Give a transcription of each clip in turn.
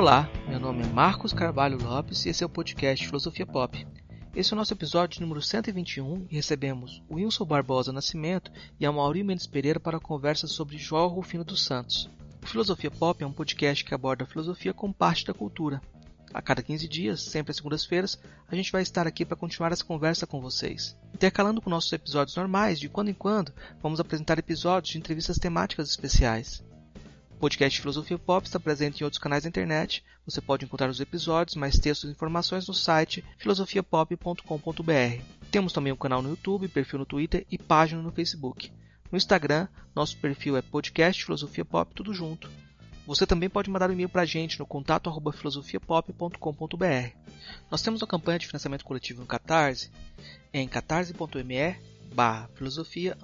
Olá, meu nome é Marcos Carvalho Lopes e esse é o podcast Filosofia Pop. Esse é o nosso episódio número 121 e recebemos o Wilson Barbosa Nascimento e a Mauri Mendes Pereira para a conversa sobre João Rufino dos Santos. O Filosofia Pop é um podcast que aborda a filosofia como parte da cultura. A cada 15 dias, sempre às segundas-feiras, a gente vai estar aqui para continuar essa conversa com vocês. Intercalando com nossos episódios normais, de quando em quando, vamos apresentar episódios de entrevistas temáticas especiais. Podcast Filosofia Pop está presente em outros canais da internet. Você pode encontrar os episódios, mais textos e informações no site filosofiapop.com.br. Temos também um canal no YouTube, perfil no Twitter e página no Facebook. No Instagram, nosso perfil é podcast Filosofia Pop tudo junto. Você também pode mandar um e-mail para a gente no contato filosofiapop.com.br. Nós temos uma campanha de financiamento coletivo no Catarse, em catarse.me barra filosofia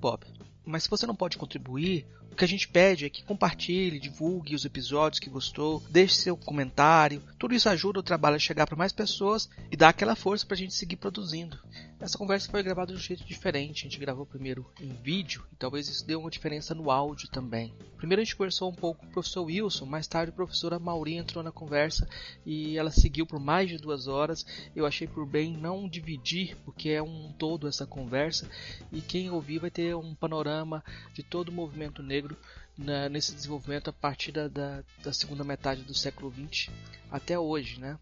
pop. Mas se você não pode contribuir, o que a gente pede é que compartilhe, divulgue os episódios que gostou, deixe seu comentário. Tudo isso ajuda o trabalho a chegar para mais pessoas e dá aquela força para a gente seguir produzindo. Essa conversa foi gravada de um jeito diferente. A gente gravou primeiro em vídeo e talvez isso dê uma diferença no áudio também. Primeiro a gente conversou um pouco com o professor Wilson, mais tarde a professora Mauri entrou na conversa e ela seguiu por mais de duas horas. Eu achei por bem não dividir, porque é um todo essa conversa e quem ouvir vai ter um panorama de todo o movimento negro negro na, nesse desenvolvimento a partir da, da, da, segunda metade do século XX até hoje. Né?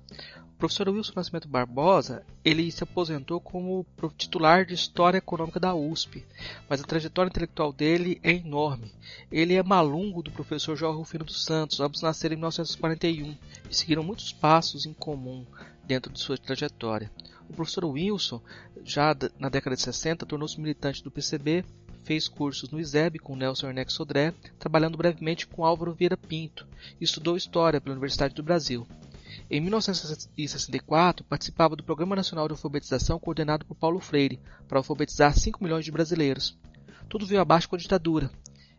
O professor Wilson Nascimento Barbosa ele se aposentou como titular de História Econômica da USP, mas a trajetória intelectual dele é enorme. Ele é malungo do professor João Rufino dos Santos, ambos nasceram em 1941 e seguiram muitos passos em comum dentro de sua trajetória. O professor Wilson, já na década de 60, tornou-se militante do PCB fez cursos no ISEB com Nelson Ernesto Sodré, trabalhando brevemente com Álvaro Vieira Pinto, e estudou História pela Universidade do Brasil. Em 1964, participava do Programa Nacional de Alfabetização coordenado por Paulo Freire, para alfabetizar 5 milhões de brasileiros. Tudo veio abaixo com a ditadura,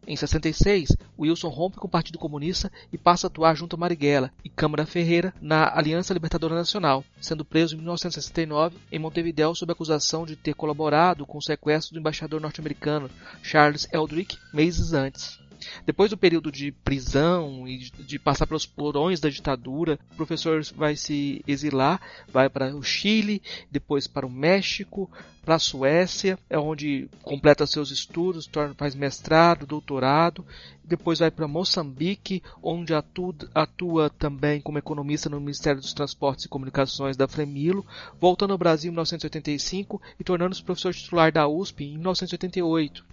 em 66, Wilson rompe com o Partido Comunista e passa a atuar junto a Marighella e Câmara Ferreira na Aliança Libertadora Nacional, sendo preso em 1969 em Montevideo sob acusação de ter colaborado com o sequestro do embaixador norte-americano Charles Eldrick meses antes. Depois do período de prisão e de passar pelos porões da ditadura, o professor vai se exilar, vai para o Chile, depois para o México, para a Suécia, é onde completa seus estudos, torna, faz mestrado, doutorado, depois vai para Moçambique, onde atua, atua, também como economista no Ministério dos Transportes e Comunicações da Fremilo, voltando ao Brasil em 1985 e tornando-se professor titular da USP em 1988,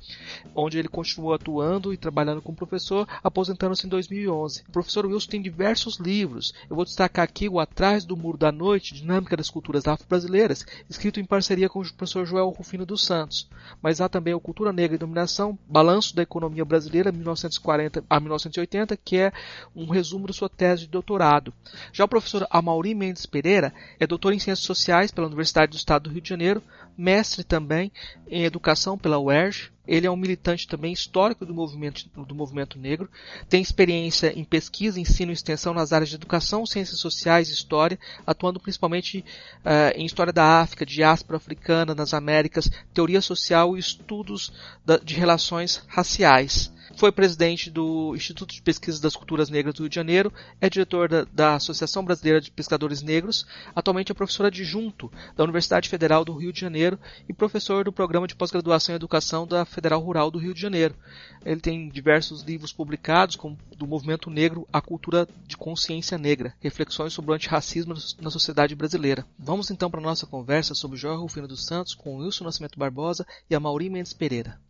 onde ele continuou atuando e trabalhando como professor, aposentando-se em 2011. O professor Wilson tem diversos livros, eu vou destacar aqui o Atrás do Muro da Noite, Dinâmica das Culturas Afro-Brasileiras, escrito em parceria com o professor professor Joel Rufino dos Santos. Mas há também o Cultura Negra e Dominação, Balanço da Economia Brasileira 1940 a 1980, que é um resumo da sua tese de doutorado. Já o professor Amaury Mendes Pereira é doutor em Ciências Sociais pela Universidade do Estado do Rio de Janeiro, mestre também em Educação pela UERJ, ele é um militante também histórico do movimento, do movimento negro, tem experiência em pesquisa, ensino e extensão nas áreas de educação, ciências sociais e história, atuando principalmente uh, em história da África, diáspora africana nas Américas, teoria social e estudos da, de relações raciais foi presidente do Instituto de Pesquisa das Culturas Negras do Rio de Janeiro, é diretor da, da Associação Brasileira de Pescadores Negros, atualmente é professor adjunto da Universidade Federal do Rio de Janeiro e professor do Programa de Pós-Graduação em Educação da Federal Rural do Rio de Janeiro. Ele tem diversos livros publicados, como do Movimento Negro à Cultura de Consciência Negra, reflexões sobre o antirracismo na sociedade brasileira. Vamos então para a nossa conversa sobre Jorge Rufino dos Santos com Wilson Nascimento Barbosa e a Mauri Mendes Pereira.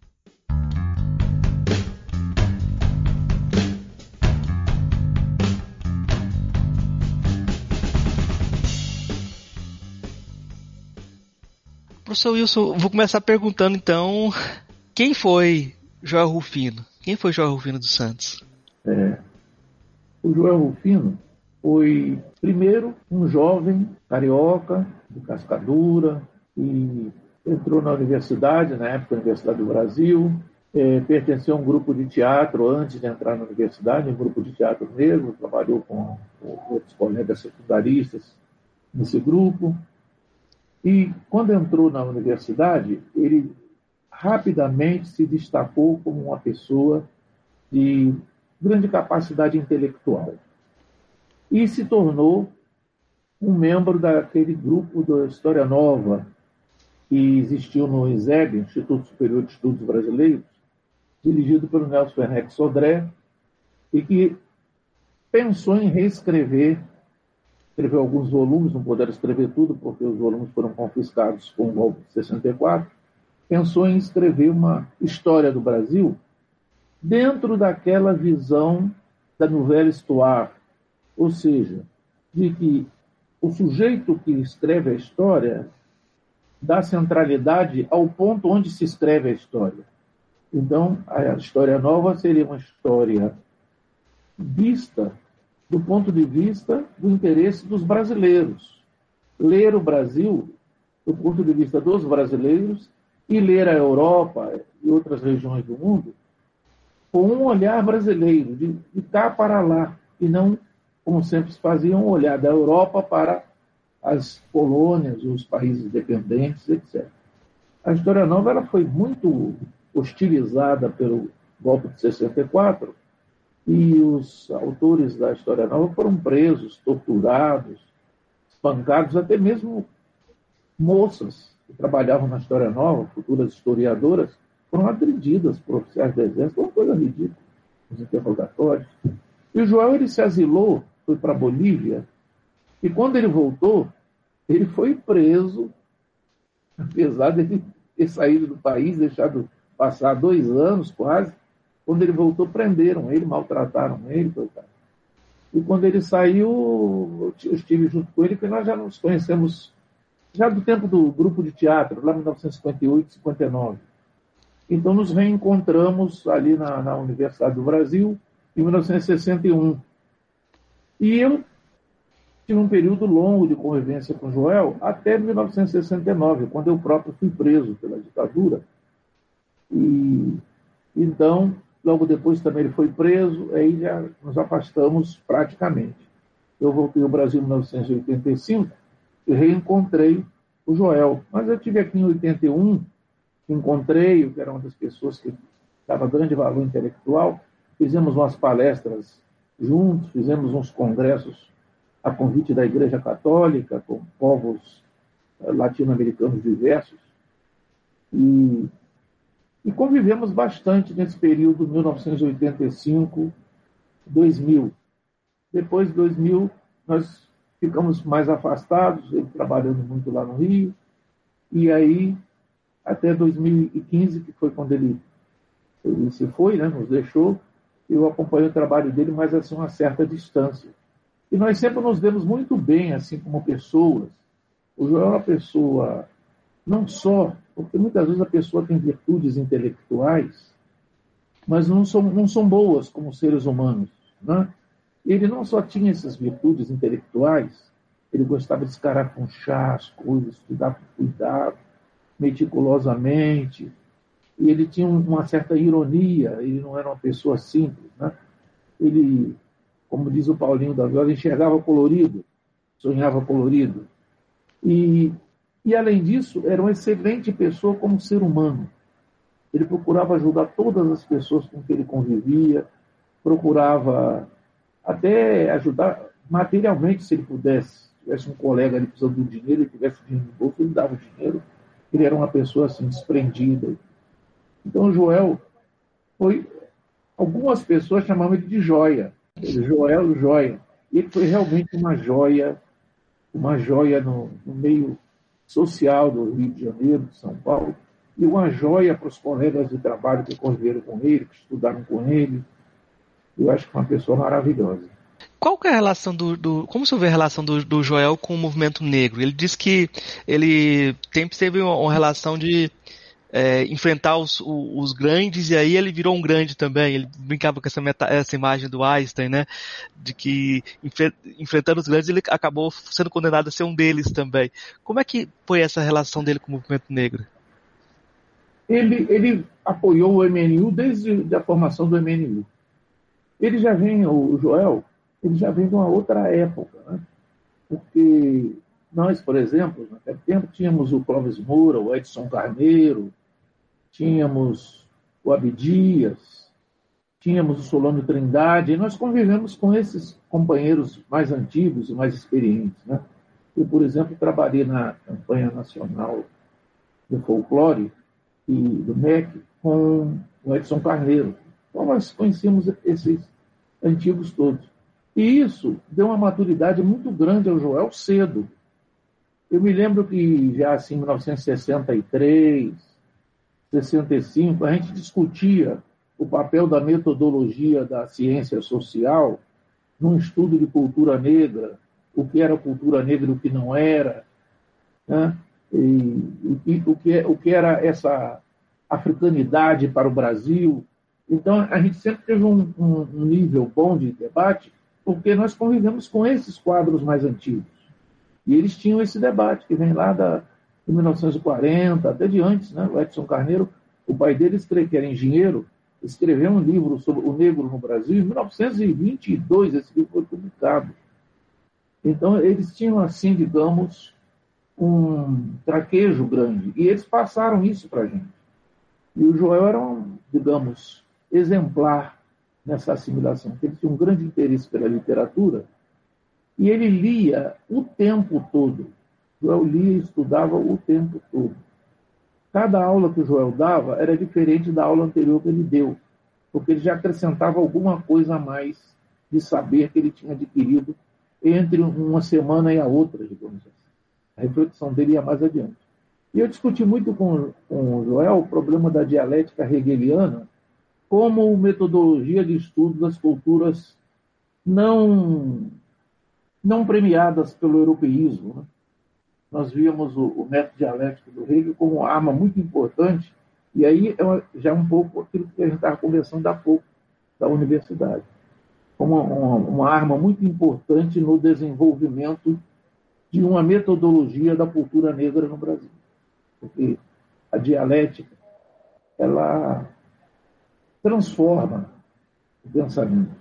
Professor Wilson, vou começar perguntando então, quem foi Joel Rufino? Quem foi Joel Rufino dos Santos? É, o Joel Rufino foi, primeiro, um jovem carioca, de cascadura, e entrou na universidade, na época, Universidade do Brasil, é, pertenceu a um grupo de teatro antes de entrar na universidade, um grupo de teatro negro, trabalhou com, com outros colegas secundaristas nesse grupo. E quando entrou na universidade, ele rapidamente se destacou como uma pessoa de grande capacidade intelectual. e se tornou um membro daquele grupo da História Nova que existiu no ISEB, Instituto Superior de Estudos Brasileiros, dirigido pelo Nelson Henrique Sodré, e que pensou em reescrever, escreveu alguns volumes, não puderam escrever tudo, porque os volumes foram confiscados com o golpe de 64, pensou em escrever uma história do Brasil dentro daquela visão da Nouvelle Histoire, ou seja, de que o sujeito que escreve a história dá centralidade ao ponto onde se escreve a história. Então, a história nova seria uma história vista do ponto de vista do interesse dos brasileiros. Ler o Brasil do ponto de vista dos brasileiros e ler a Europa e outras regiões do mundo com um olhar brasileiro, de, cá para lá, e não, como sempre se fazia, um olhar da Europa para as colônias, os países dependentes, etc. A História Nova ela foi muito hostilizada pelo golpe de 64 e os autores da História Nova foram presos, torturados, espancados, até mesmo moças que trabalhavam na História Nova, futuras historiadoras, foram agredidas por oficiais do Exército, uma coisa ridícula, os interrogatórios. E o Joel ele se asilou, foi para a Bolívia, e quando ele voltou, ele foi preso, apesar de ele ter saído do país, deixado passar dois anos quase. Quando ele voltou, prenderam ele, maltrataram ele, coitado. E quando ele saiu, eu estive junto com ele, porque nós já nos conhecemos já do tempo do grupo de teatro, lá em 1958, 59. Então nos reencontramos ali na, na Universidade do Brasil, em 1961. E eu tive um período longo de convivência com Joel até 1969, quando eu próprio fui preso pela ditadura. E então, logo depois também ele foi preso, aí já nos afastamos praticamente. Eu voltei ao Brasil em 1985 e reencontrei o Joel. Mas eu tive aqui em 81, encontrei, que era uma das pessoas que dava grande valor intelectual, fizemos umas palestras juntos, fizemos uns congressos a convite da Igreja Católica, com povos eh, latino-americanos diversos. E, e convivemos bastante nesse período 1985-2000. Depois de 2000, nós ficamos mais afastados, ele trabalhando muito lá no Rio, e aí até 2015, que foi quando ele, ele se foi, né, nos deixou, eu acompanhei o trabalho dele, mas assim, uma certa distância. E nós sempre nos demos muito bem, assim como pessoas. O Joel é uma pessoa, não só, porque muitas vezes a pessoa tem virtudes intelectuais, mas não são, não são boas como seres humanos. Né? Ele não só tinha essas virtudes intelectuais, ele gostava de escarafunchar as coisas, estudar com cuidado, meticulosamente, e ele tinha uma certa ironia, ele não era uma pessoa simples. Né? Ele como diz o Paulinho da Viola, enxergava colorido, sonhava colorido. E, e, além disso, era uma excelente pessoa como ser humano. Ele procurava ajudar todas as pessoas com que ele convivia, procurava até ajudar materialmente, se ele pudesse. Se tivesse um colega ali precisando de dinheiro, ele tivesse dinheiro no bolso, ele dava o dinheiro. Ele era uma pessoa assim, desprendida. Então, Joel foi. Algumas pessoas chamavam ele de joia Joel Joia. Ele foi realmente uma joia, uma joia no, no meio social do Rio de Janeiro, de São Paulo, e uma joia para os colegas de trabalho que conviveram com ele, que estudaram com ele. Eu acho que é uma pessoa maravilhosa. Qual que é a relação do, do como você vê a relação do, do, Joel com o movimento negro? Ele diz que ele sempre teve uma, uma relação de é, enfrentar os, os, grandes, e aí ele virou um grande também. Ele brincava com essa, meta, essa imagem do Einstein, né? De que enfrentando os grandes ele acabou sendo condenado a ser um deles também. Como é que foi essa relação dele com o movimento negro? Ele, ele apoiou o MNU desde a formação do MNU. Ele já vem, o Joel, ele já vem de uma outra época, né? Porque nós, por exemplo, naquele tempo tínhamos o Clóvis Moura, o Edson Carneiro, tínhamos o Abdias, tínhamos o Solano Trindade, e nós convivemos com esses companheiros mais antigos e mais experientes. Né? Eu, por exemplo, trabalhei na campanha nacional do folclore e do MEC com o Edson Carneiro. Então, nós conhecemos esses antigos todos. E isso deu uma maturidade muito grande ao Joel cedo. Eu me lembro que já assim, em 1963, 65, a gente discutia o papel da metodologia da ciência social num estudo de cultura negra, o que era cultura negra e o que não era, né? e, o, que, o que era essa africanidade para o Brasil. Então, a gente sempre teve um, um, um nível bom de debate, porque nós convivemos com esses quadros mais antigos. E eles tinham esse debate, que vem lá da, de 1940, até de antes, né? o Edson Carneiro, o pai dele, que era engenheiro, escreveu um livro sobre o negro no Brasil em 1922, esse livro foi publicado. Então, eles tinham, assim, digamos, um traquejo grande. E eles passaram isso para a gente. E o Joel era um, digamos, exemplar nessa assimilação. Ele tinha um grande interesse pela literatura e ele lia o tempo todo. Joel lia e estudava o tempo todo. Cada aula que o Joel dava era diferente da aula anterior que ele deu, porque ele já acrescentava alguma coisa a mais de saber que ele tinha adquirido entre uma semana e a outra, digamos assim. A reflexão dele ia mais adiante. E eu discuti muito com, com o Joel o problema da dialética hegeliana como metodologia de estudo das culturas não, não premiadas pelo europeísmo. Né? Nós víamos o, o, método dialético do Hegel como arma muito importante, e aí é já é um pouco aquilo que a gente estava conversando há pouco da universidade, como uma, uma arma muito importante no desenvolvimento de uma metodologia da cultura negra no Brasil. Porque a dialética, ela transforma o pensamento.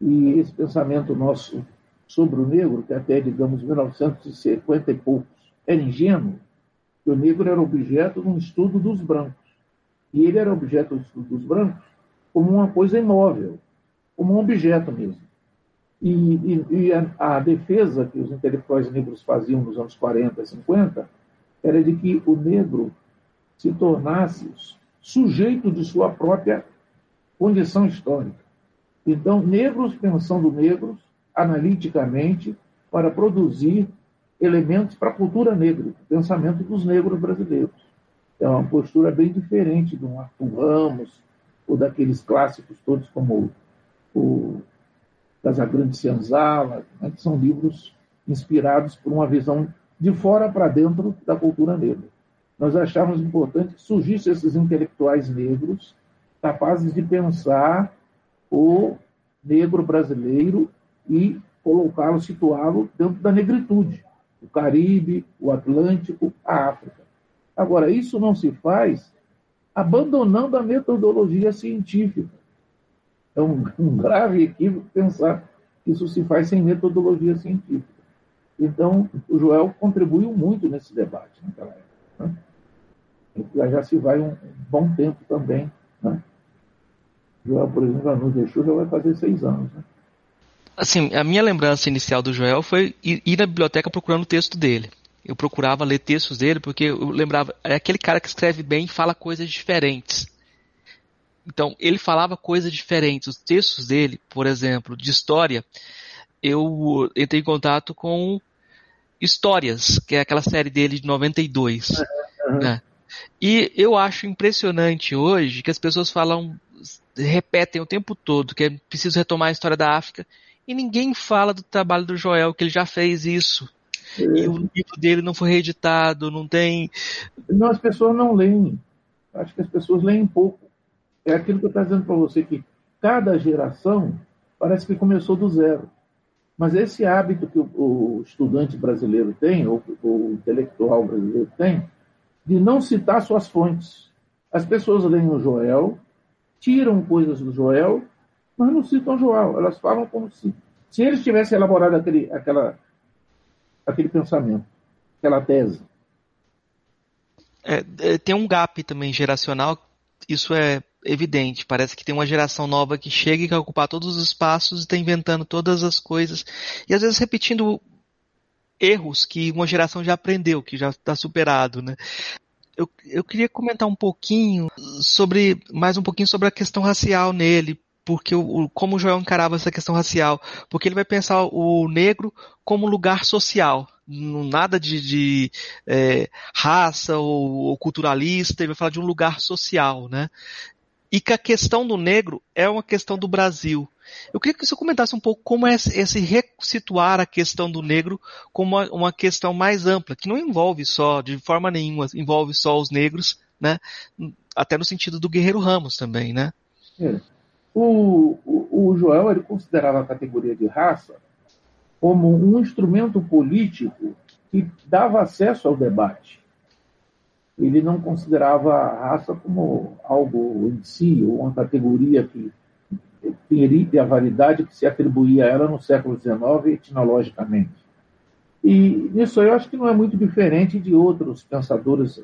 E esse pensamento nosso sobre o negro, que até, digamos, 1950 e poucos, era ingênuo, que o negro era objeto de um estudo dos brancos. E ele era objeto do estudo dos brancos como uma coisa imóvel, como um objeto mesmo. E, e, e a, a, defesa que os intelectuais negros faziam nos anos 40 e 50 era de que o negro se tornasse sujeito de sua própria condição histórica. Então, negros pensando negros analiticamente para produzir elementos para a cultura negra, o pensamento dos negros brasileiros. É uma postura bem diferente de um Arthur Ramos ou daqueles clássicos todos como o Casagrande Cianzala, né, que são livros inspirados por uma visão de fora para dentro da cultura negra. Nós achávamos importante que surgissem esses intelectuais negros capazes de pensar o negro brasileiro e colocá-lo, situá-lo dentro da negritude, o Caribe, o Atlântico, a África. Agora, isso não se faz abandonando a metodologia científica. É um, um grave equívoco pensar que isso se faz sem metodologia científica. Então, o Joel contribuiu muito nesse debate naquela época. Né? Já se vai um bom tempo também. Né? Joel, por exemplo, já nos deixou, já vai fazer seis anos. Né? Assim, a minha lembrança inicial do Joel foi ir, na biblioteca procurando o texto dele. Eu procurava ler textos dele porque eu lembrava, é aquele cara que escreve bem e fala coisas diferentes. Então, ele falava coisas diferentes. Os textos dele, por exemplo, de história, eu entrei em contato com Histórias, que é aquela série dele de 92. Uhum. Né? E eu acho impressionante hoje que as pessoas falam repetem o tempo todo que é preciso retomar a história da África e ninguém fala do trabalho do Joel, que ele já fez isso. É. E o livro dele não foi reeditado, não tem. Não, as pessoas não leem. Acho que as pessoas leem pouco. É aquilo que eu estou dizendo para você, que cada geração parece que começou do zero. Mas esse hábito que o, estudante brasileiro tem, ou o intelectual brasileiro tem, de não citar suas fontes. As pessoas leem o Joel, tiram coisas do Joel, mas não citam Joel. Elas falam como se, se eles tivessem elaborado aquele, aquela, aquele pensamento, aquela tese. É, é, tem um gap também geracional, isso é evidente. Parece que tem uma geração nova que chega e quer ocupar todos os espaços e está inventando todas as coisas. E às vezes repetindo erros que uma geração já aprendeu, que já está superado, né? Eu, eu queria comentar um pouquinho sobre, mais um pouquinho sobre a questão racial nele, porque o, como o Joel encarava essa questão racial, porque ele vai pensar o negro como lugar social, nada de, de é, raça ou, ou, culturalista, ele vai falar de um lugar social, né? E que a questão do negro é uma questão do Brasil. Eu queria que você comentasse um pouco como é esse ressituar a questão do negro como uma, uma questão mais ampla, que não envolve só, de forma nenhuma, envolve só os negros, né? Até no sentido do Guerreiro Ramos também, né? É. O, o, o Joel ele considerava a categoria de raça como um instrumento político que dava acesso ao debate. Ele não considerava a raça como algo em si, ou uma categoria que teria a validade que se atribuía a ela no século XIX etnologicamente. E nisso eu acho que não é muito diferente de outros pensadores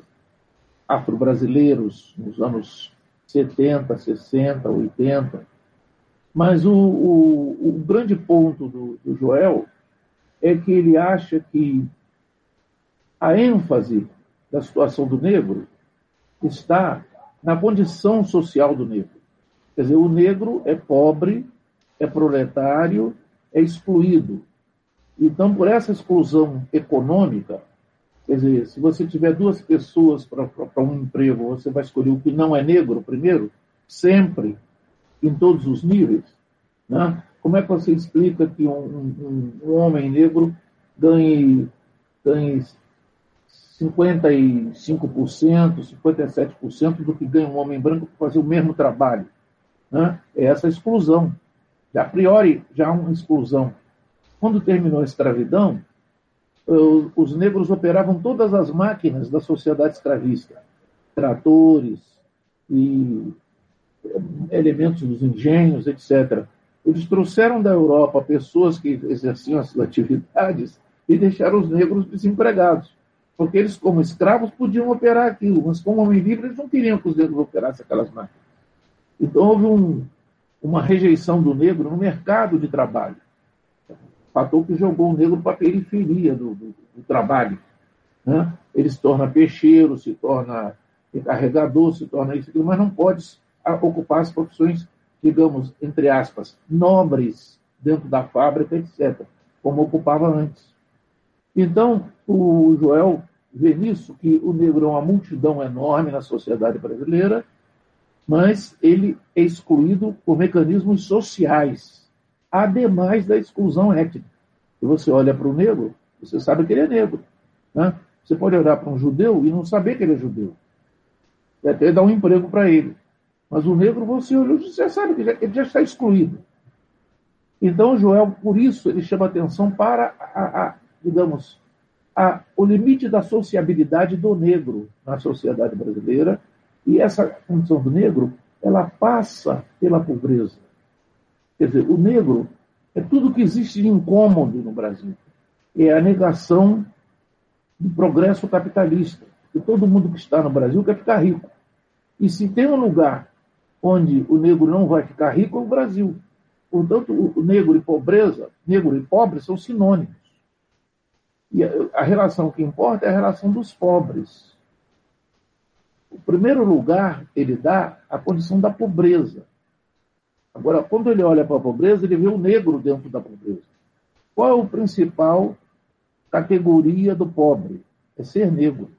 afro-brasileiros nos anos 70, 60, 80. Mas o, o, o grande ponto do, do Joel é que ele acha que a ênfase da situação do negro está na condição social do negro. Quer dizer, o negro é pobre, é proletário, é excluído. Então, por essa exclusão econômica, quer dizer, se você tiver duas pessoas para um emprego, você vai escolher o que não é negro primeiro, sempre, em todos os níveis. Né? Como é que você explica que um, um, um homem negro ganhe, ganhe 55%, 57% do que ganha um homem branco para fazer o mesmo trabalho? né, é essa exclusão. A priori, já há uma exclusão. Quando terminou a escravidão, os negros operavam todas as máquinas da sociedade escravista, tratores e elementos dos engenhos, etc. Eles trouxeram da Europa pessoas que exerciam as atividades e deixaram os negros desempregados. Porque eles, como escravos, podiam operar aquilo, mas como homem livre, eles não queriam que os negros operassem aquelas máquinas. Então, houve um, uma rejeição do negro no mercado de trabalho. Fator que jogou o negro para a periferia do, do, do trabalho. Né? Ele se torna peixeiro, se torna carregador, se torna isso, aquilo, mas não pode ocupar as profissões, digamos, entre aspas, nobres dentro da fábrica, etc., como ocupava antes. Então, o Joel vê nisso que o negro é uma multidão enorme na sociedade brasileira mas ele é excluído por mecanismos sociais, ademais da exclusão étnica. Se você olha para o negro, você sabe que ele é negro. Né? Você pode olhar para um judeu e não saber que ele é judeu. E até dar um emprego para ele. Mas o negro, você olhou você sabe que ele já está excluído. Então, Joel, por isso, ele chama atenção para, a, a digamos, a, o limite da sociabilidade do negro na sociedade brasileira e essa condição do negro, ela passa pela pobreza. Quer dizer, o negro é tudo que existe de incômodo no Brasil. É a negação do progresso capitalista. Todo mundo que está no Brasil quer ficar rico. E se tem um lugar onde o negro não vai ficar rico, é o Brasil. Portanto, o negro e pobreza, negro e pobre são sinônimos. E a relação que importa é a relação dos pobres. O primeiro lugar ele dá a condição da pobreza. Agora, quando ele olha para a pobreza, ele vê o negro dentro da pobreza. Qual é a principal categoria do pobre? É ser negro.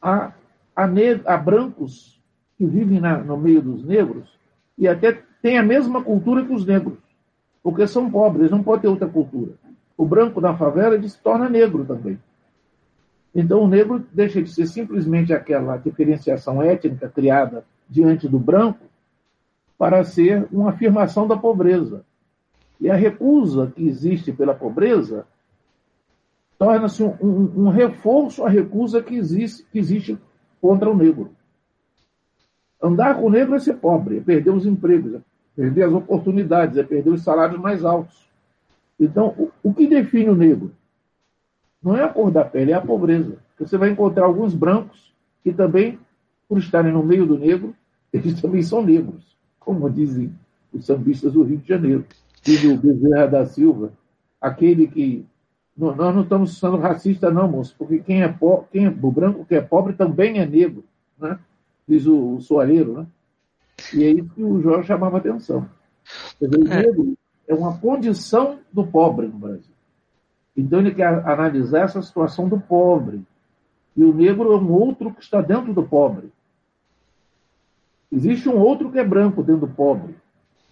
Há, há, há brancos que vivem na, no meio dos negros e até têm a mesma cultura que os negros, porque são pobres, não podem ter outra cultura. O branco na favela ele se torna negro também. Então, o negro deixa de ser simplesmente aquela diferenciação étnica criada diante do branco para ser uma afirmação da pobreza. E a recusa que existe pela pobreza torna-se um, um, um, reforço à recusa que existe, que existe contra o negro. Andar com o negro é ser pobre, é perder os empregos, é perder as oportunidades, é perder os salários mais altos. Então, o, o que define o negro? Não é a cor da pele, é a pobreza. Você vai encontrar alguns brancos que também, por estarem no meio do negro, eles também são negros, como dizem os sambistas do Rio de Janeiro. Diz o Bezerra da Silva, aquele que. Nós não estamos sendo racistas, não, moço, porque quem é, po... quem é o branco que é pobre também é negro, né? diz o, o Soareiro. Né? E é isso que o Jorge chamava atenção. Dizer, o é. negro é uma condição do pobre no Brasil. Então ele quer analisar essa situação do pobre. E o negro é um outro que está dentro do pobre. Existe um outro que é branco dentro do pobre.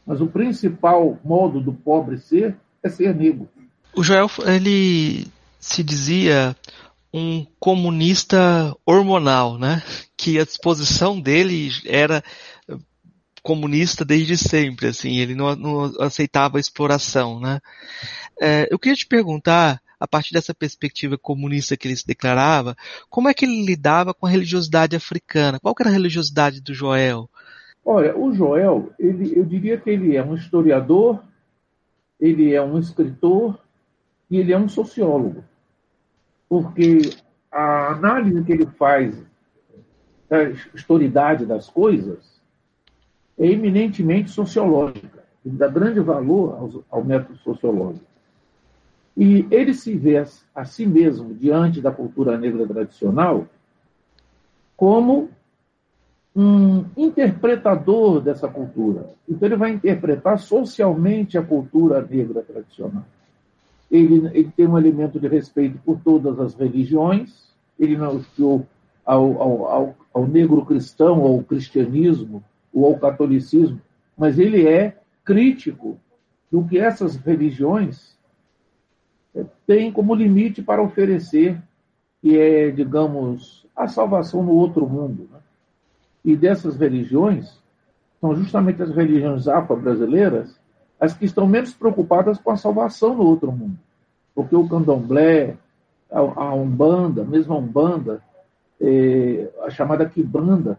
Mas o principal modo do pobre ser é ser negro. O Joel, ele se dizia um comunista hormonal, né? Que a disposição dele era comunista desde sempre, assim, ele não, não aceitava exploração, né? É, eu queria te perguntar, a partir dessa perspectiva comunista que ele se declarava, como é que ele lidava com a religiosidade africana? Qual era a religiosidade do Joel? Olha, o Joel, ele, eu diria que ele é um historiador, ele é um escritor e ele é um sociólogo. Porque a análise que ele faz da historicidade das coisas é eminentemente sociológica. Ele dá grande valor ao, ao método sociológico. E ele se vê a si mesmo, diante da cultura negra tradicional, como um interpretador dessa cultura. Então, ele vai interpretar socialmente a cultura negra tradicional. Ele, ele tem um elemento de respeito por todas as religiões, ele não hostiou ao, ao, ao, ao negro cristão, ao cristianismo, ou ao catolicismo, mas ele é crítico do que essas religiões têm como limite para oferecer, que é, digamos, a salvação no outro mundo. Né? E dessas religiões, são justamente as religiões afro-brasileiras as que estão menos preocupadas com a salvação no outro mundo. Porque o candomblé, a, Umbanda, mesmo a Umbanda, é, a chamada Kibanda,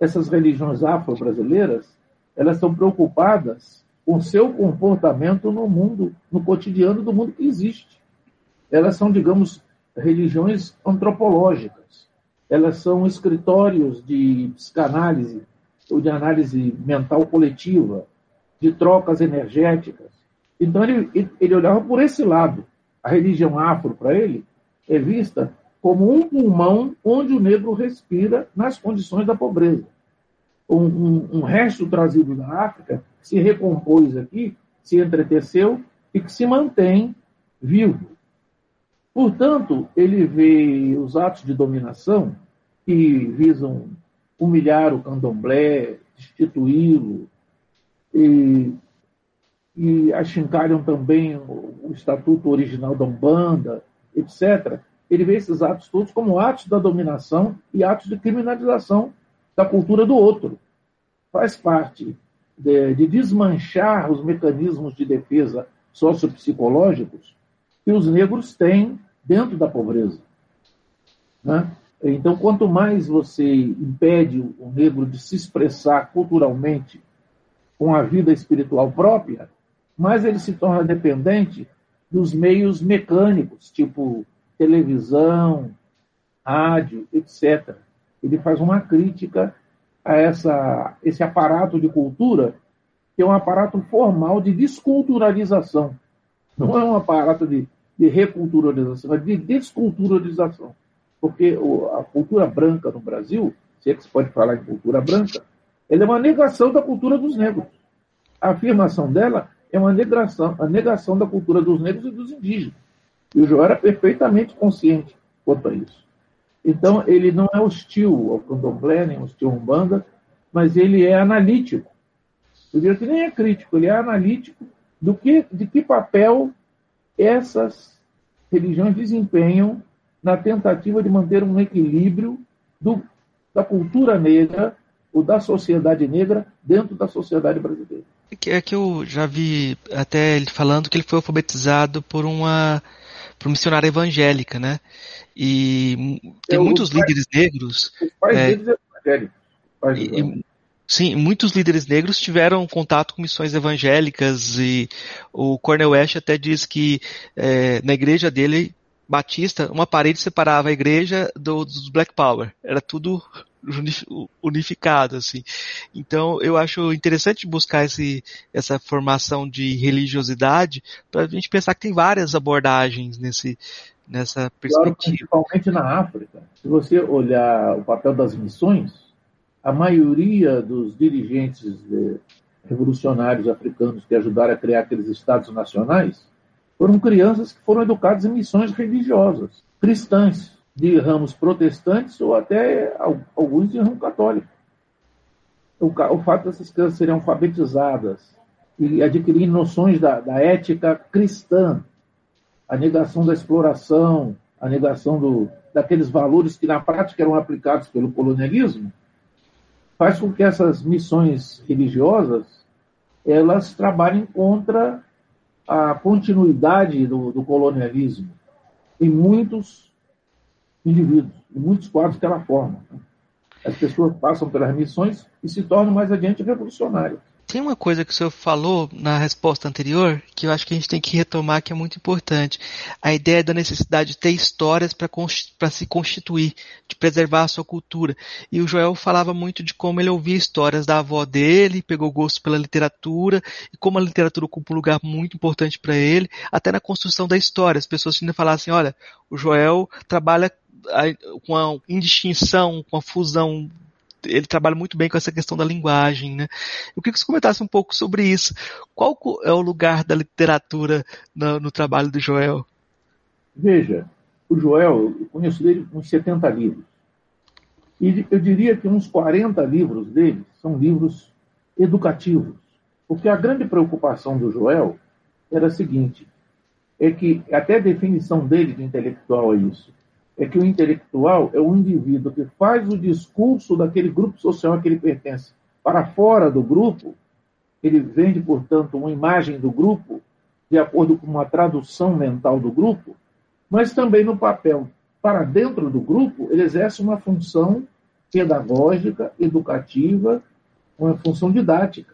essas religiões afro-brasileiras, elas estão preocupadas com seu comportamento no mundo, no cotidiano do mundo que existe. Elas são, digamos, religiões antropológicas. Elas são escritórios de psicanálise ou de análise mental coletiva, de trocas energéticas. Então ele, ele olhava por esse lado. A religião afro, para ele, é vista como um pulmão onde o negro respira nas condições da pobreza. Um, um, um resto trazido da África se recompôs aqui, se entreteceu e que se mantém vivo. Portanto, ele vê os atos de dominação que visam humilhar o candomblé, destituí-lo, e, e achincalham também o, estatuto original da Umbanda, etc ele vê esses atos todos como atos da dominação e atos de criminalização da cultura do outro. Faz parte de, de desmanchar os mecanismos de defesa sociopsicológicos que os negros têm dentro da pobreza. Né? Então, quanto mais você impede o negro de se expressar culturalmente com a vida espiritual própria, mais ele se torna dependente dos meios mecânicos, tipo televisão, rádio, etc. Ele faz uma crítica a essa, esse aparato de cultura, que é um aparato formal de desculturalização. Não é um aparato de, de reculturalização, é de desculturalização. Porque a cultura branca no Brasil, se é que se pode falar em cultura branca, ela é uma negação da cultura dos negros. A afirmação dela é uma negação, a negação da cultura dos negros e dos indígenas. E o João era perfeitamente consciente quanto a isso. Então, ele não é hostil ao candomblé, nem hostil à Umbanda, mas ele é analítico. Eu diria que nem é crítico, ele é analítico do que, de que papel essas religiões desempenham na tentativa de manter um equilíbrio do, da cultura negra ou da sociedade negra dentro da sociedade brasileira. É que eu já vi até ele falando que ele foi alfabetizado por uma para missionária evangélica, né? E tem muitos líderes negros. Os pais é, deles é evangélicos. sim, muitos líderes negros tiveram contato com missões evangélicas e o Cornel West até diz que é, na igreja dele batista, uma parede separava a igreja do, dos Black Power. Era tudo unificado, assim. Então, eu acho interessante buscar esse, essa formação de religiosidade para a gente pensar que tem várias abordagens nesse, nessa perspectiva. principalmente na África. Se você olhar o papel das missões, a maioria dos dirigentes revolucionários africanos que ajudaram a criar aqueles estados nacionais foram crianças que foram educadas em missões religiosas, cristãs, de ramos protestantes ou até alguns de ramo católico. O, o fato dessas crianças serem alfabetizadas e adquirirem noções da, da ética cristã, a negação da exploração, a negação do, daqueles valores que na prática eram aplicados pelo colonialismo, faz com que essas missões religiosas elas trabalhem contra a continuidade do, do colonialismo em muitos indivíduos, em muitos quadros que ela forma. Né? As pessoas passam pelas missões e se tornam mais adiante revolucionárias. Tem uma coisa que o senhor falou na resposta anterior que eu acho que a gente tem que retomar que é muito importante. A ideia da necessidade de ter histórias para se constituir, de preservar a sua cultura. E o Joel falava muito de como ele ouvia histórias da avó dele, pegou gosto pela literatura, e como a literatura ocupa um lugar muito importante para ele, até na construção da história. As pessoas ainda assim, olha, o Joel trabalha com a indistinção, com a fusão ele trabalha muito bem com essa questão da linguagem, né? Eu queria que você comentasse um pouco sobre isso. Qual é o lugar da literatura no, no trabalho do Joel? Veja, o Joel, eu conheço dele uns 70 livros. E eu diria que uns 40 livros dele são livros educativos. Porque a grande preocupação do Joel era a seguinte: é que até a definição dele de intelectual é isso é que o intelectual é o indivíduo que faz o discurso daquele grupo social a que ele pertence para fora do grupo, ele vende, portanto, uma imagem do grupo, de acordo com uma tradução mental do grupo, mas também no papel para dentro do grupo, ele exerce uma função pedagógica, educativa, uma função didática.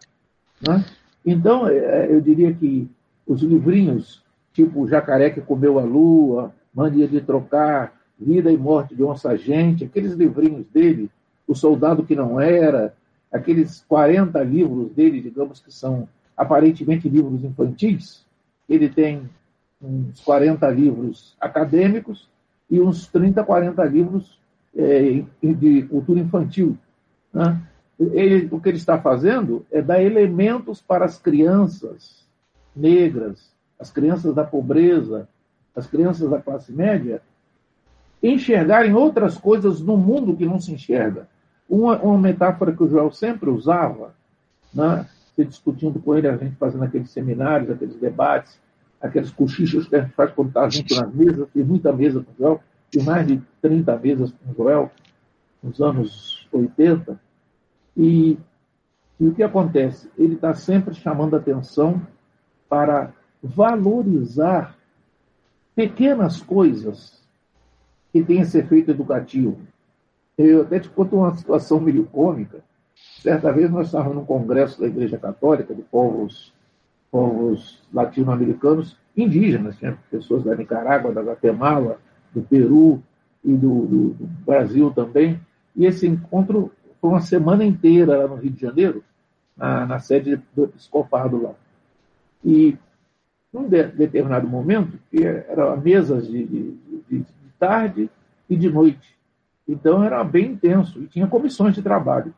Né? Então, é, é, eu diria que os livrinhos, tipo Jacaré que Comeu a Lua, Mania de Trocar, Vida e Morte de Onça Gente, aqueles livrinhos dele, O Soldado que Não Era, aqueles 40 livros dele, digamos que são aparentemente livros infantis, ele tem uns 40 livros acadêmicos e uns 30, 40 livros é, de cultura infantil. Né? Ele, o que ele está fazendo é dar elementos para as crianças negras, as crianças da pobreza, as crianças da classe média, enxergarem outras coisas no mundo que não se enxerga. Uma, uma metáfora que o Joel sempre usava, né? Discutindo com ele, a gente fazendo aqueles seminários, aqueles debates, aqueles cochichos que a gente faz quando está junto nas mesas, fiz muita mesa com o Joel, fiz mais de 30 mesas com o Joel, nos anos 80, e, e o que acontece? Ele está sempre chamando atenção para valorizar pequenas coisas que tem esse efeito educativo. Eu até te conto uma situação meio cômica. Certa vez nós estávamos num congresso da Igreja Católica de povos, povos latino-americanos indígenas, tinha pessoas da Nicarágua, da Guatemala, do Peru e do, do, do Brasil também. E esse encontro foi uma semana inteira lá no Rio de Janeiro, na, na sede do Episcopado lá. E num de, determinado momento, que eram mesas de, de, de, tarde e de noite. Então era bem intenso e tinha comissões de trabalho.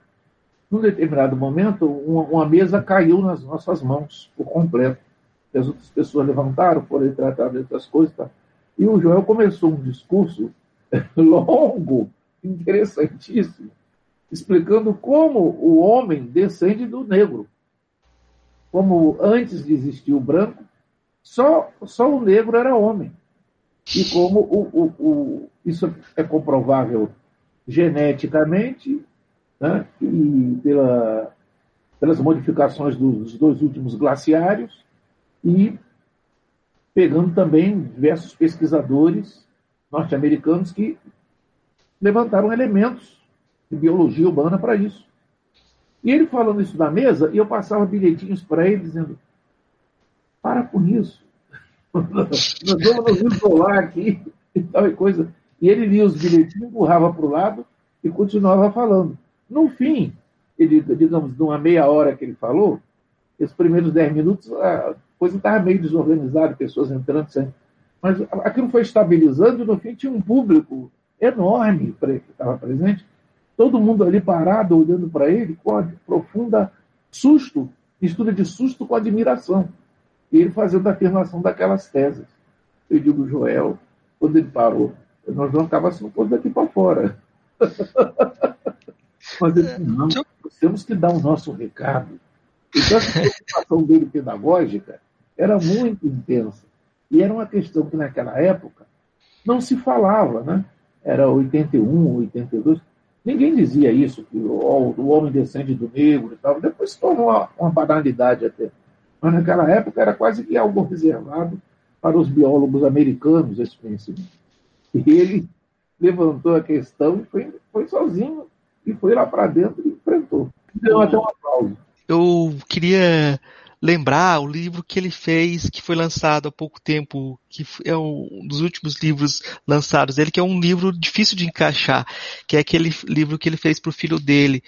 Num determinado momento, uma, uma mesa caiu nas nossas mãos por completo. As outras pessoas levantaram, foram tratar de outras coisas. Tá? E o Joel começou um discurso longo, interessantíssimo, explicando como o homem descende do negro. Como antes de existir o branco, só, só o negro era homem e como o, o, o, isso é comprovável geneticamente né, e pela, pelas modificações dos dois últimos glaciários e pegando também diversos pesquisadores norte-americanos que levantaram elementos de biologia urbana para isso. E ele falando isso na mesa, e eu passava bilhetinhos para ele dizendo: para com isso. Nós vamos nos isolar aqui e tal e coisa. E ele lia os bilhetinhos, empurrava para o lado e continuava falando. No fim, ele, digamos, de uma meia hora que ele falou, esses primeiros dez minutos, a coisa estava meio desorganizada, pessoas entrando, saindo. Mas aquilo foi estabilizando e no fim tinha um público enorme que estava presente, todo mundo ali parado, olhando para ele com profunda susto, mistura de susto com admiração. Ele fazendo a afirmação daquelas teses. Eu digo, Joel, quando ele parou, nós vamos acabar se não fosse daqui para fora. Mas ele disse, não, nós temos que dar o nosso recado. Então, a preocupação dele pedagógica era muito intensa. E era uma questão que, naquela época, não se falava, né? Era 81, 82. Ninguém dizia isso, que o, o homem descende do negro e tal. Depois se tornou uma, uma banalidade até. Mas naquela época era quase que algo reservado para os biólogos americanos, esse conhecimento. E ele levantou a questão e foi, foi sozinho e foi lá para dentro e enfrentou. Deu até um aplauso. Eu queria lembrar o livro que ele fez, que foi lançado há pouco tempo, que é um dos últimos livros lançados dele, que é um livro difícil de encaixar, que é aquele livro que ele fez para o filho dele,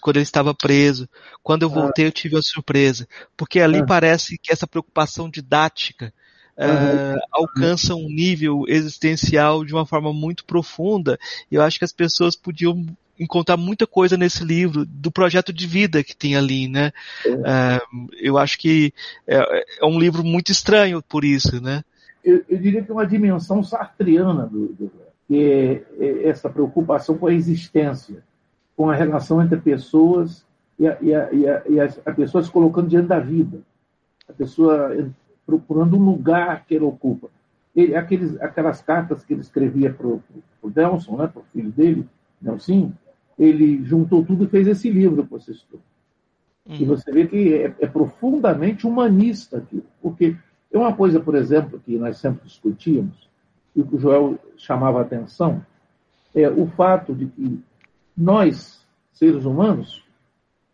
quando ele estava preso. Quando eu ah. voltei, eu tive uma surpresa, porque ali ah. parece que essa preocupação didática Uh, alcança um nível existencial de uma forma muito profunda. E eu acho que as pessoas podiam encontrar muita coisa nesse livro do projeto de vida que tem ali, né? É. eu acho que é, é, um livro muito estranho por isso, né? Eu, eu diria que é uma dimensão sartriana do, do que é, é, essa preocupação com a existência, com a relação entre pessoas e a, e a, e a, e a pessoa se colocando diante da vida, a pessoa procurando um lugar que ele ocupa. Ele, aqueles, aquelas cartas que ele escrevia para o Nelson, né, para o filho dele, Nelson, ele juntou tudo e fez esse livro que você citou. Uhum. E você vê que é, é, profundamente humanista aqui, porque é uma coisa, por exemplo, que nós sempre discutíamos, e que o Joel chamava a atenção, é o fato de que nós, seres humanos,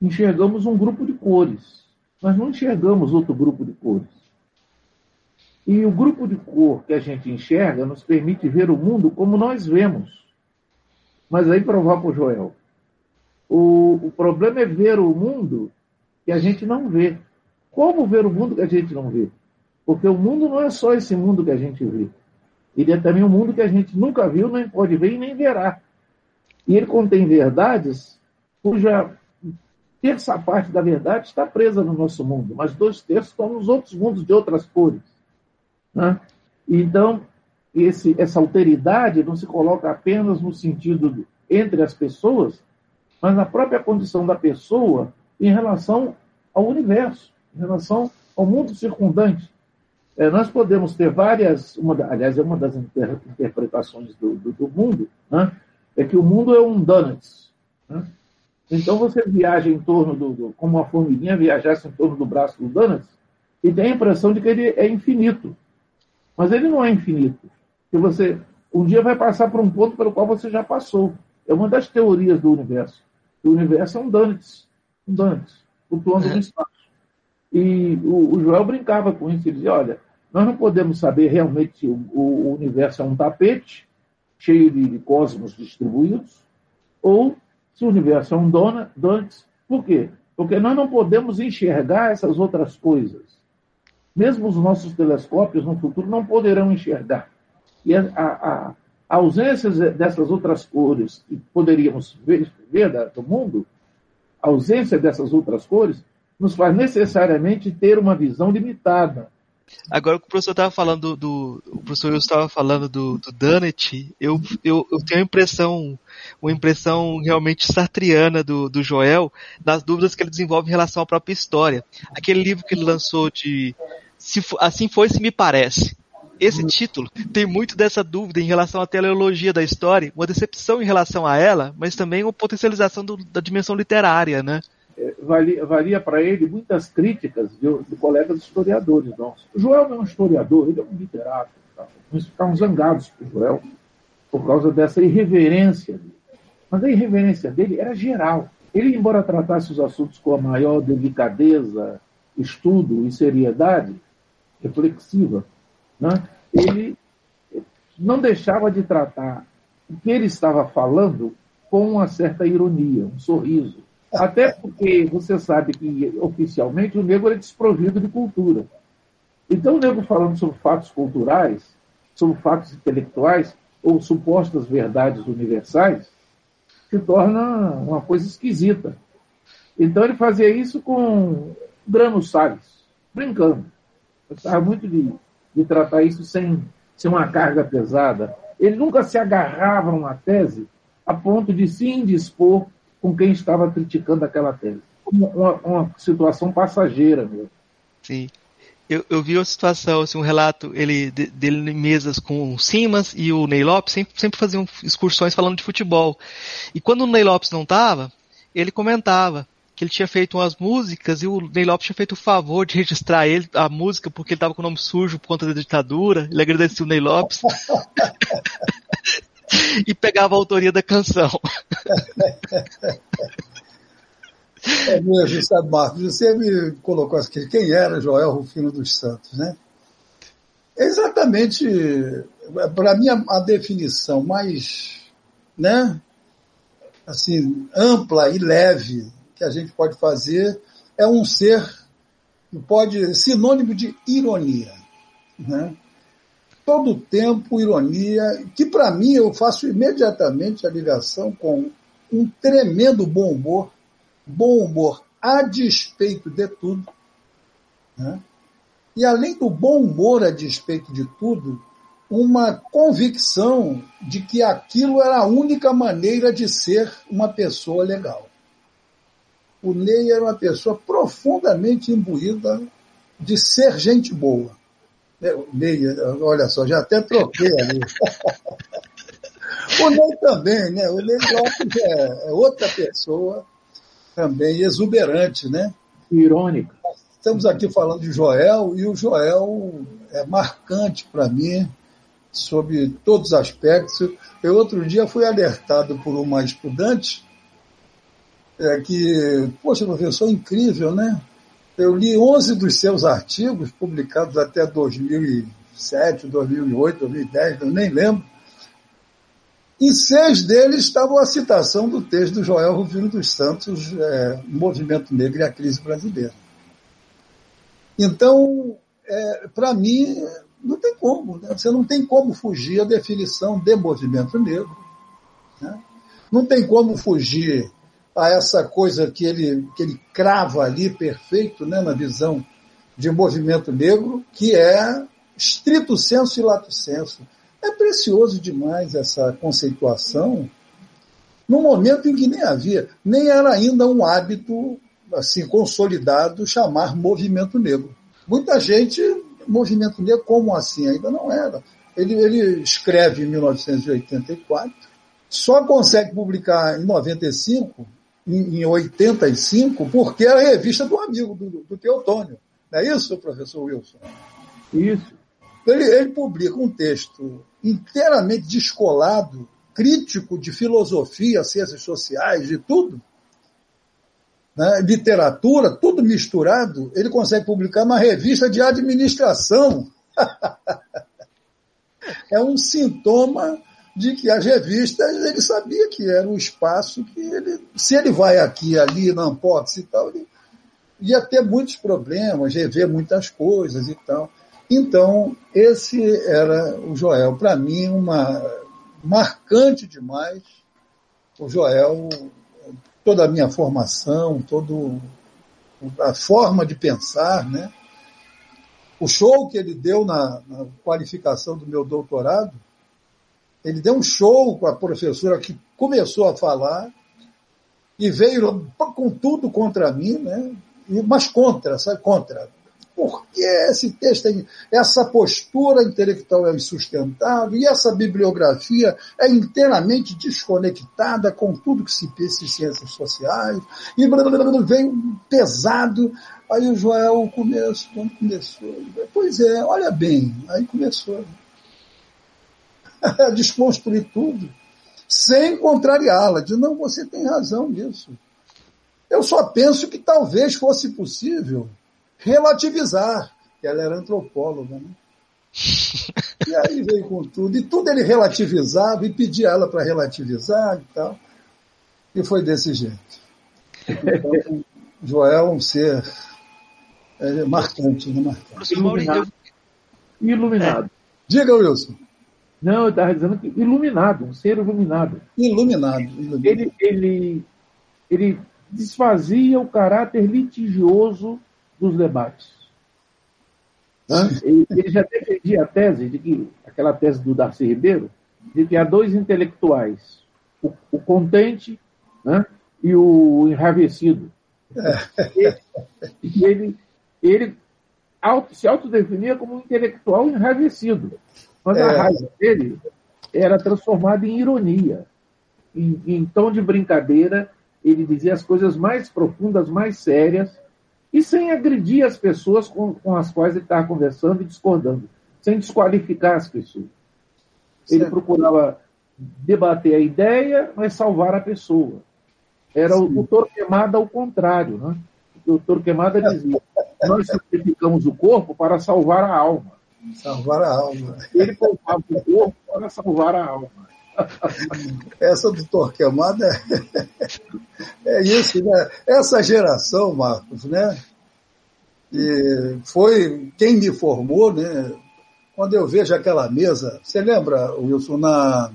enxergamos um grupo de cores, mas não enxergamos outro grupo de cores. E o grupo de cor que a gente enxerga nos permite ver o mundo como nós vemos. Mas aí provoca o Joel. O, o problema é ver o mundo que a gente não vê. Como ver o mundo que a gente não vê? Porque o mundo não é só esse mundo que a gente vê. Ele é também um mundo que a gente nunca viu, nem pode ver e nem verá. E ele contém verdades cuja terça parte da verdade está presa no nosso mundo, mas dois terços estão nos outros mundos de outras cores. Né? Então, esse, essa alteridade não se coloca apenas no sentido entre as pessoas, mas na própria condição da pessoa em relação ao universo, em relação ao mundo circundante. É, nós podemos ter várias, uma, aliás, é uma das inter, interpretações do, do, do mundo, né? é que o mundo é um donuts. Né? Então você viaja em torno do, do, como uma formiguinha viajasse em torno do braço do donuts e tem a impressão de que ele é infinito. Mas ele não é infinito. Que você um dia vai passar por um ponto pelo qual você já passou. É uma das teorias do universo. O universo é um Dantes, um Dantes, flutuando é. no espaço. E o, o, Joel brincava com isso, ele dizia, olha, nós não podemos saber realmente se o, o, universo é um tapete cheio de, de cosmos distribuídos, ou se o universo é um dona, Dantes. Por quê? Porque nós não podemos enxergar essas outras coisas. Mesmo os nossos telescópios no futuro não poderão enxergar. E a, a, a ausência dessas outras cores que poderíamos ver, ver do mundo, a ausência dessas outras cores, nos faz necessariamente ter uma visão limitada. Agora o professor estava falando do, o professor estava falando do, do Dunnett, eu, eu, eu, tenho a impressão, uma impressão realmente sartriana do, do Joel, das dúvidas que ele desenvolve em relação à própria história. Aquele livro que ele lançou de se, Assim Foi Se Me Parece, esse título tem muito dessa dúvida em relação à teleologia da história, uma decepção em relação a ela, mas também uma potencialização do, da dimensão literária, né? É, valia, valia para ele muitas críticas de, de, colegas historiadores nossos. O Joel não é um historiador, ele é um literato. Tá? Nós ficavam zangados com o Joel por causa dessa irreverência dele. Mas a irreverência dele era geral. Ele, embora tratasse os assuntos com a maior delicadeza, estudo e seriedade reflexiva, né? ele não deixava de tratar o que ele estava falando com uma certa ironia, um sorriso. Até porque você sabe que, oficialmente, o negro é desprovido de cultura. Então, o negro falando sobre fatos culturais, sobre fatos intelectuais, ou supostas verdades universais, se torna uma coisa esquisita. Então, ele fazia isso com Drano Salles, brincando. Gostava muito de, de tratar isso sem, sem uma carga pesada. Ele nunca se agarrava a uma tese a ponto de se indispor com quem estava criticando aquela tese. Uma, uma situação passageira mesmo. Sim. Eu, eu, vi uma situação, assim, um relato ele, dele em mesas com o Simas e o Ney Lopes, sempre, sempre faziam excursões falando de futebol. E quando o Ney Lopes não estava, ele comentava que ele tinha feito umas músicas e o Ney Lopes tinha feito o favor de registrar ele, a música, porque ele estava com o nome sujo por conta da ditadura. Ele agradeceu o Ney Lopes. e pegava a autoria da canção. É mesmo, sabe, Marcos? Você me colocou aqui, quem era Joel Rufino dos Santos, né? Exatamente, para mim, a, a definição mais, né, assim, ampla e leve que a gente pode fazer é um ser pode, sinônimo de ironia, né? todo tempo ironia, que para mim eu faço imediatamente a ligação com um tremendo bom humor, bom humor a despeito de tudo. Né? E além do bom humor a despeito de tudo, uma convicção de que aquilo era a única maneira de ser uma pessoa legal. O Ney era uma pessoa profundamente imbuída de ser gente boa. É, Ney, olha só, já até troquei ali. o Ney também, né? O Ney Lopes é, é outra pessoa também exuberante, né? Irônica. Estamos aqui falando de Joel, e o Joel é marcante para mim, sobre todos os aspectos. Eu outro dia fui alertado por uma estudante é, que, poxa, professor, incrível, né? Eu li 11 dos seus artigos, publicados até 2007, 2008, 2010, eu nem lembro. Em seis deles estava a citação do texto do Joel Rufino dos Santos, é, Movimento Negro e a Crise Brasileira. Então, é, para mim, não tem como. Né? Você não tem como fugir à definição de movimento negro. Né? Não tem como fugir a essa coisa que ele, que ele crava ali perfeito né, na visão de movimento negro, que é estrito senso e lato senso. É precioso demais essa conceituação, num momento em que nem havia, nem era ainda um hábito assim consolidado chamar movimento negro. Muita gente, movimento negro, como assim? Ainda não era. Ele, ele escreve em 1984, só consegue publicar em 95 em, 85, porque era a revista do amigo, do, do Teotônio. Não é isso, professor Wilson? Isso. Ele, ele publica um texto inteiramente descolado, crítico de filosofia, ciências sociais, de tudo, né? literatura, tudo misturado, ele consegue publicar uma revista de administração. é um sintoma de que as revistas, ele sabia que era um espaço que ele, se ele vai aqui, ali, não pode e tal, ele ia ter muitos problemas, rever muitas coisas e tal. Então, esse era o Joel. Para mim, uma marcante demais. O Joel, toda a minha formação, toda a forma de pensar, né? O show que ele deu na, na qualificação do meu doutorado, ele deu um show com a professora que começou a falar e veio com tudo contra mim, né? mas contra, sabe? Contra. Porque esse texto, essa postura intelectual é insustentável e essa bibliografia é inteiramente desconectada com tudo que se pensa em ciências sociais e blá, blá, blá, veio pesado. Aí o Joel começou, quando começou, pois é, olha bem, aí começou. desconstruir tudo, sem contrariá-la. Diz, não, você tem razão nisso. Eu só penso que talvez fosse possível relativizar, que ela era antropóloga. Né? E aí veio com tudo. E tudo ele relativizava e pedia ela para relativizar e tal. E foi desse jeito. Então, Joel é um ser é, marcante, né? Marcante. Iluminado. iluminado. É. Diga, Wilson. Não, eu estava dizendo que iluminado, um ser iluminado. Iluminado. iluminado. Ele, ele, ele desfazia o caráter litigioso dos debates. Ele, ele, já defendia a tese de que, aquela tese do Darcy Ribeiro, de que há dois intelectuais, o, o contente né, e o enravecido. É. E ele, ele auto, se autodefinia como um intelectual enravecido. Mas é. a raiva dele era transformada em ironia. Em, em tom de brincadeira, ele dizia as coisas mais profundas, mais sérias, e sem agredir as pessoas com, com as quais ele estava conversando e discordando, sem desqualificar as pessoas. Ele certo. procurava debater a ideia, mas salvar a pessoa. Era Sim. o, o Torquemada ao contrário. Né? O Torquemada dizia: nós sacrificamos o corpo para salvar a alma. Salvar a alma. Ele poupava o corpo para salvar a alma. Essa do Torquemada é, é isso, né? Essa geração, Marcos, né? E foi quem me formou, né? Quando eu vejo aquela mesa, você lembra, Wilson, na,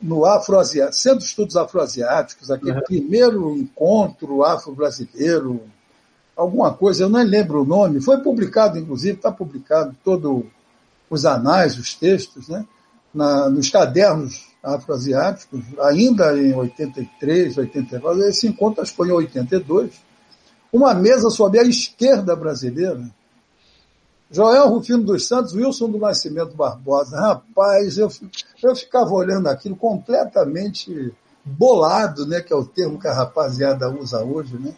no Afroasiático, Centro de Estudos Afroasiáticos, aquele uhum. primeiro encontro afro-brasileiro, alguma coisa, eu não lembro o nome, foi publicado, inclusive, está publicado todos os anais, os textos, né? Na, nos cadernos afroasiáticos, ainda em 83, 84, esse encontro acho que foi em 82, uma mesa sobre a esquerda brasileira, Joel Rufino dos Santos, Wilson do Nascimento Barbosa. Rapaz, eu, eu ficava olhando aquilo completamente bolado, né, que é o termo que a rapaziada usa hoje, né?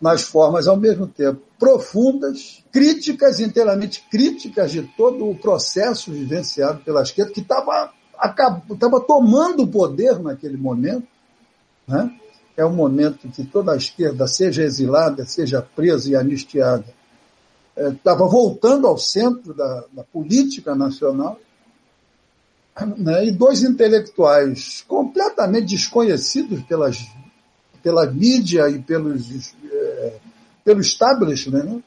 Nas formas ao mesmo tempo profundas, críticas, inteiramente críticas de todo o processo vivenciado pela esquerda, que estava tomando o poder naquele momento. Né? É o momento que toda a esquerda, seja exilada, seja presa e anistiada, estava é, voltando ao centro da, da política nacional. Né? E dois intelectuais completamente desconhecidos pelas, pela mídia e pelos pelo establishment, né,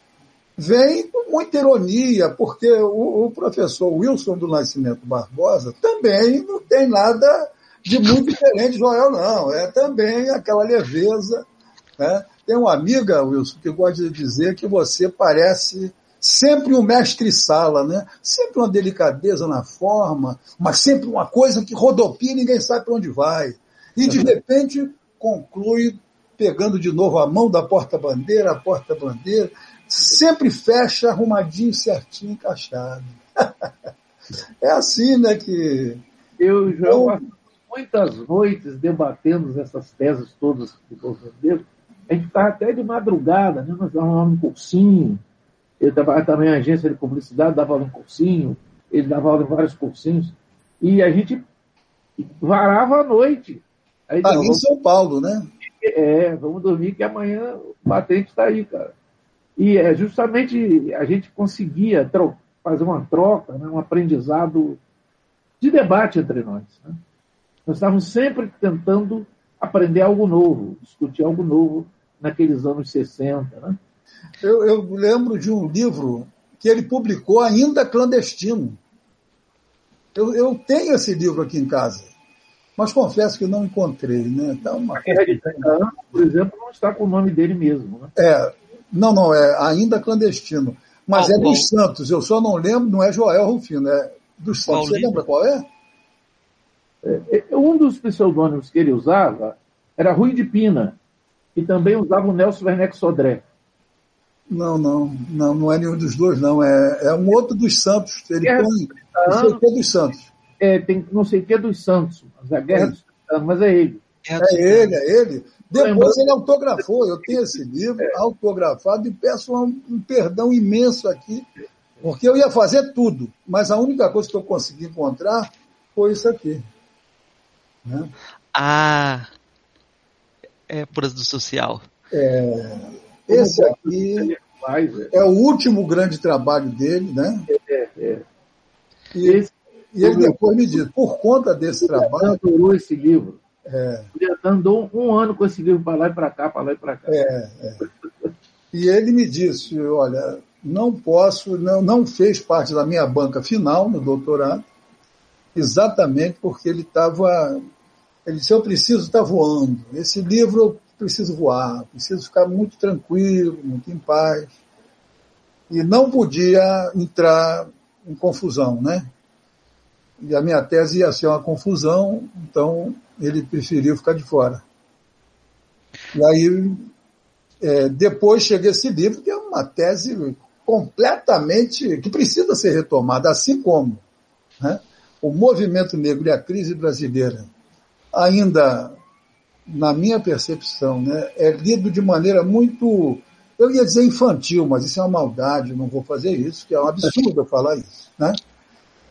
vem com muita ironia, porque o, o, professor Wilson do Nascimento Barbosa também não tem nada de muito diferente de Joel, não. É também aquela leveza. Né? Tem uma amiga, Wilson, que gosta de dizer que você parece sempre um mestre-sala, né? Sempre uma delicadeza na forma, mas sempre uma coisa que rodopia e ninguém sabe para onde vai. E de repente conclui pegando de novo a mão da porta-bandeira, a porta-bandeira, sempre fecha arrumadinho, certinho, encaixado. é assim, né, que... Eu já eu... passo muitas noites debatendo essas teses todas do governo. A gente estava até de madrugada, né? nós dávamos um cursinho, ele trabalhava também em agência de publicidade, dava em cursinho, ele dava aula em vários cursinhos, e a gente varava a noite. Aí, Ali em São Paulo, né? É, vamos dormir que amanhã o batente está aí, cara. E é justamente a gente conseguia fazer uma troca, né, um aprendizado de debate entre nós. Né? Nós estávamos sempre tentando aprender algo novo, discutir algo novo naqueles anos 60. Né? Eu, eu lembro de um livro que ele publicou ainda clandestino. Eu, eu tenho esse livro aqui em casa mas confesso que não encontrei. Né? Então, uma... A Guerra de 30 anos, por exemplo, não está com o nome dele mesmo. Né? É, não, não, é ainda clandestino. Mas é dos Santos, eu só não lembro, não é Joel Rufino, é dos Santos. Você lembra qual é? é? é? Um dos pseudônimos que ele usava era Rui de Pina, e também usava o Nelson Werneck Sodré. Não, não, não, não é nenhum dos dois, não. É, é um outro dos Santos. Ele põe. Não sei o que dos Santos é, tem não sei o que dos Santos, a Guerra é. dos Santos, mas é ele. É ele, é ele. Depois ele autografou, eu tenho esse livro autografado e peço um, um, perdão imenso aqui, porque eu ia fazer tudo, mas a única coisa que eu consegui encontrar foi isso aqui. Né? Ah, é do social. É, esse aqui é o último grande trabalho dele, né? É, é. E, esse, e ele depois me disse, por conta desse trabalho. adorou esse livro. É. Ele andou um ano com esse livro para lá e para cá, para lá e para cá. É, é. E ele me disse: olha, não posso, não, não fez parte da minha banca final no doutorado, exatamente porque ele estava. Ele disse: eu preciso estar tá voando. Esse livro eu preciso voar, preciso ficar muito tranquilo, muito em paz. E não podia entrar em confusão, né? E a minha tese ia ser uma confusão, então ele preferiu ficar de fora. E aí, é, depois chega esse livro, que é uma tese completamente, que precisa ser retomada, assim como né, o movimento negro e a crise brasileira, ainda, na minha percepção, né, é lido de maneira muito, eu ia dizer infantil, mas isso é uma maldade, não vou fazer isso, que é um absurdo eu falar isso, né?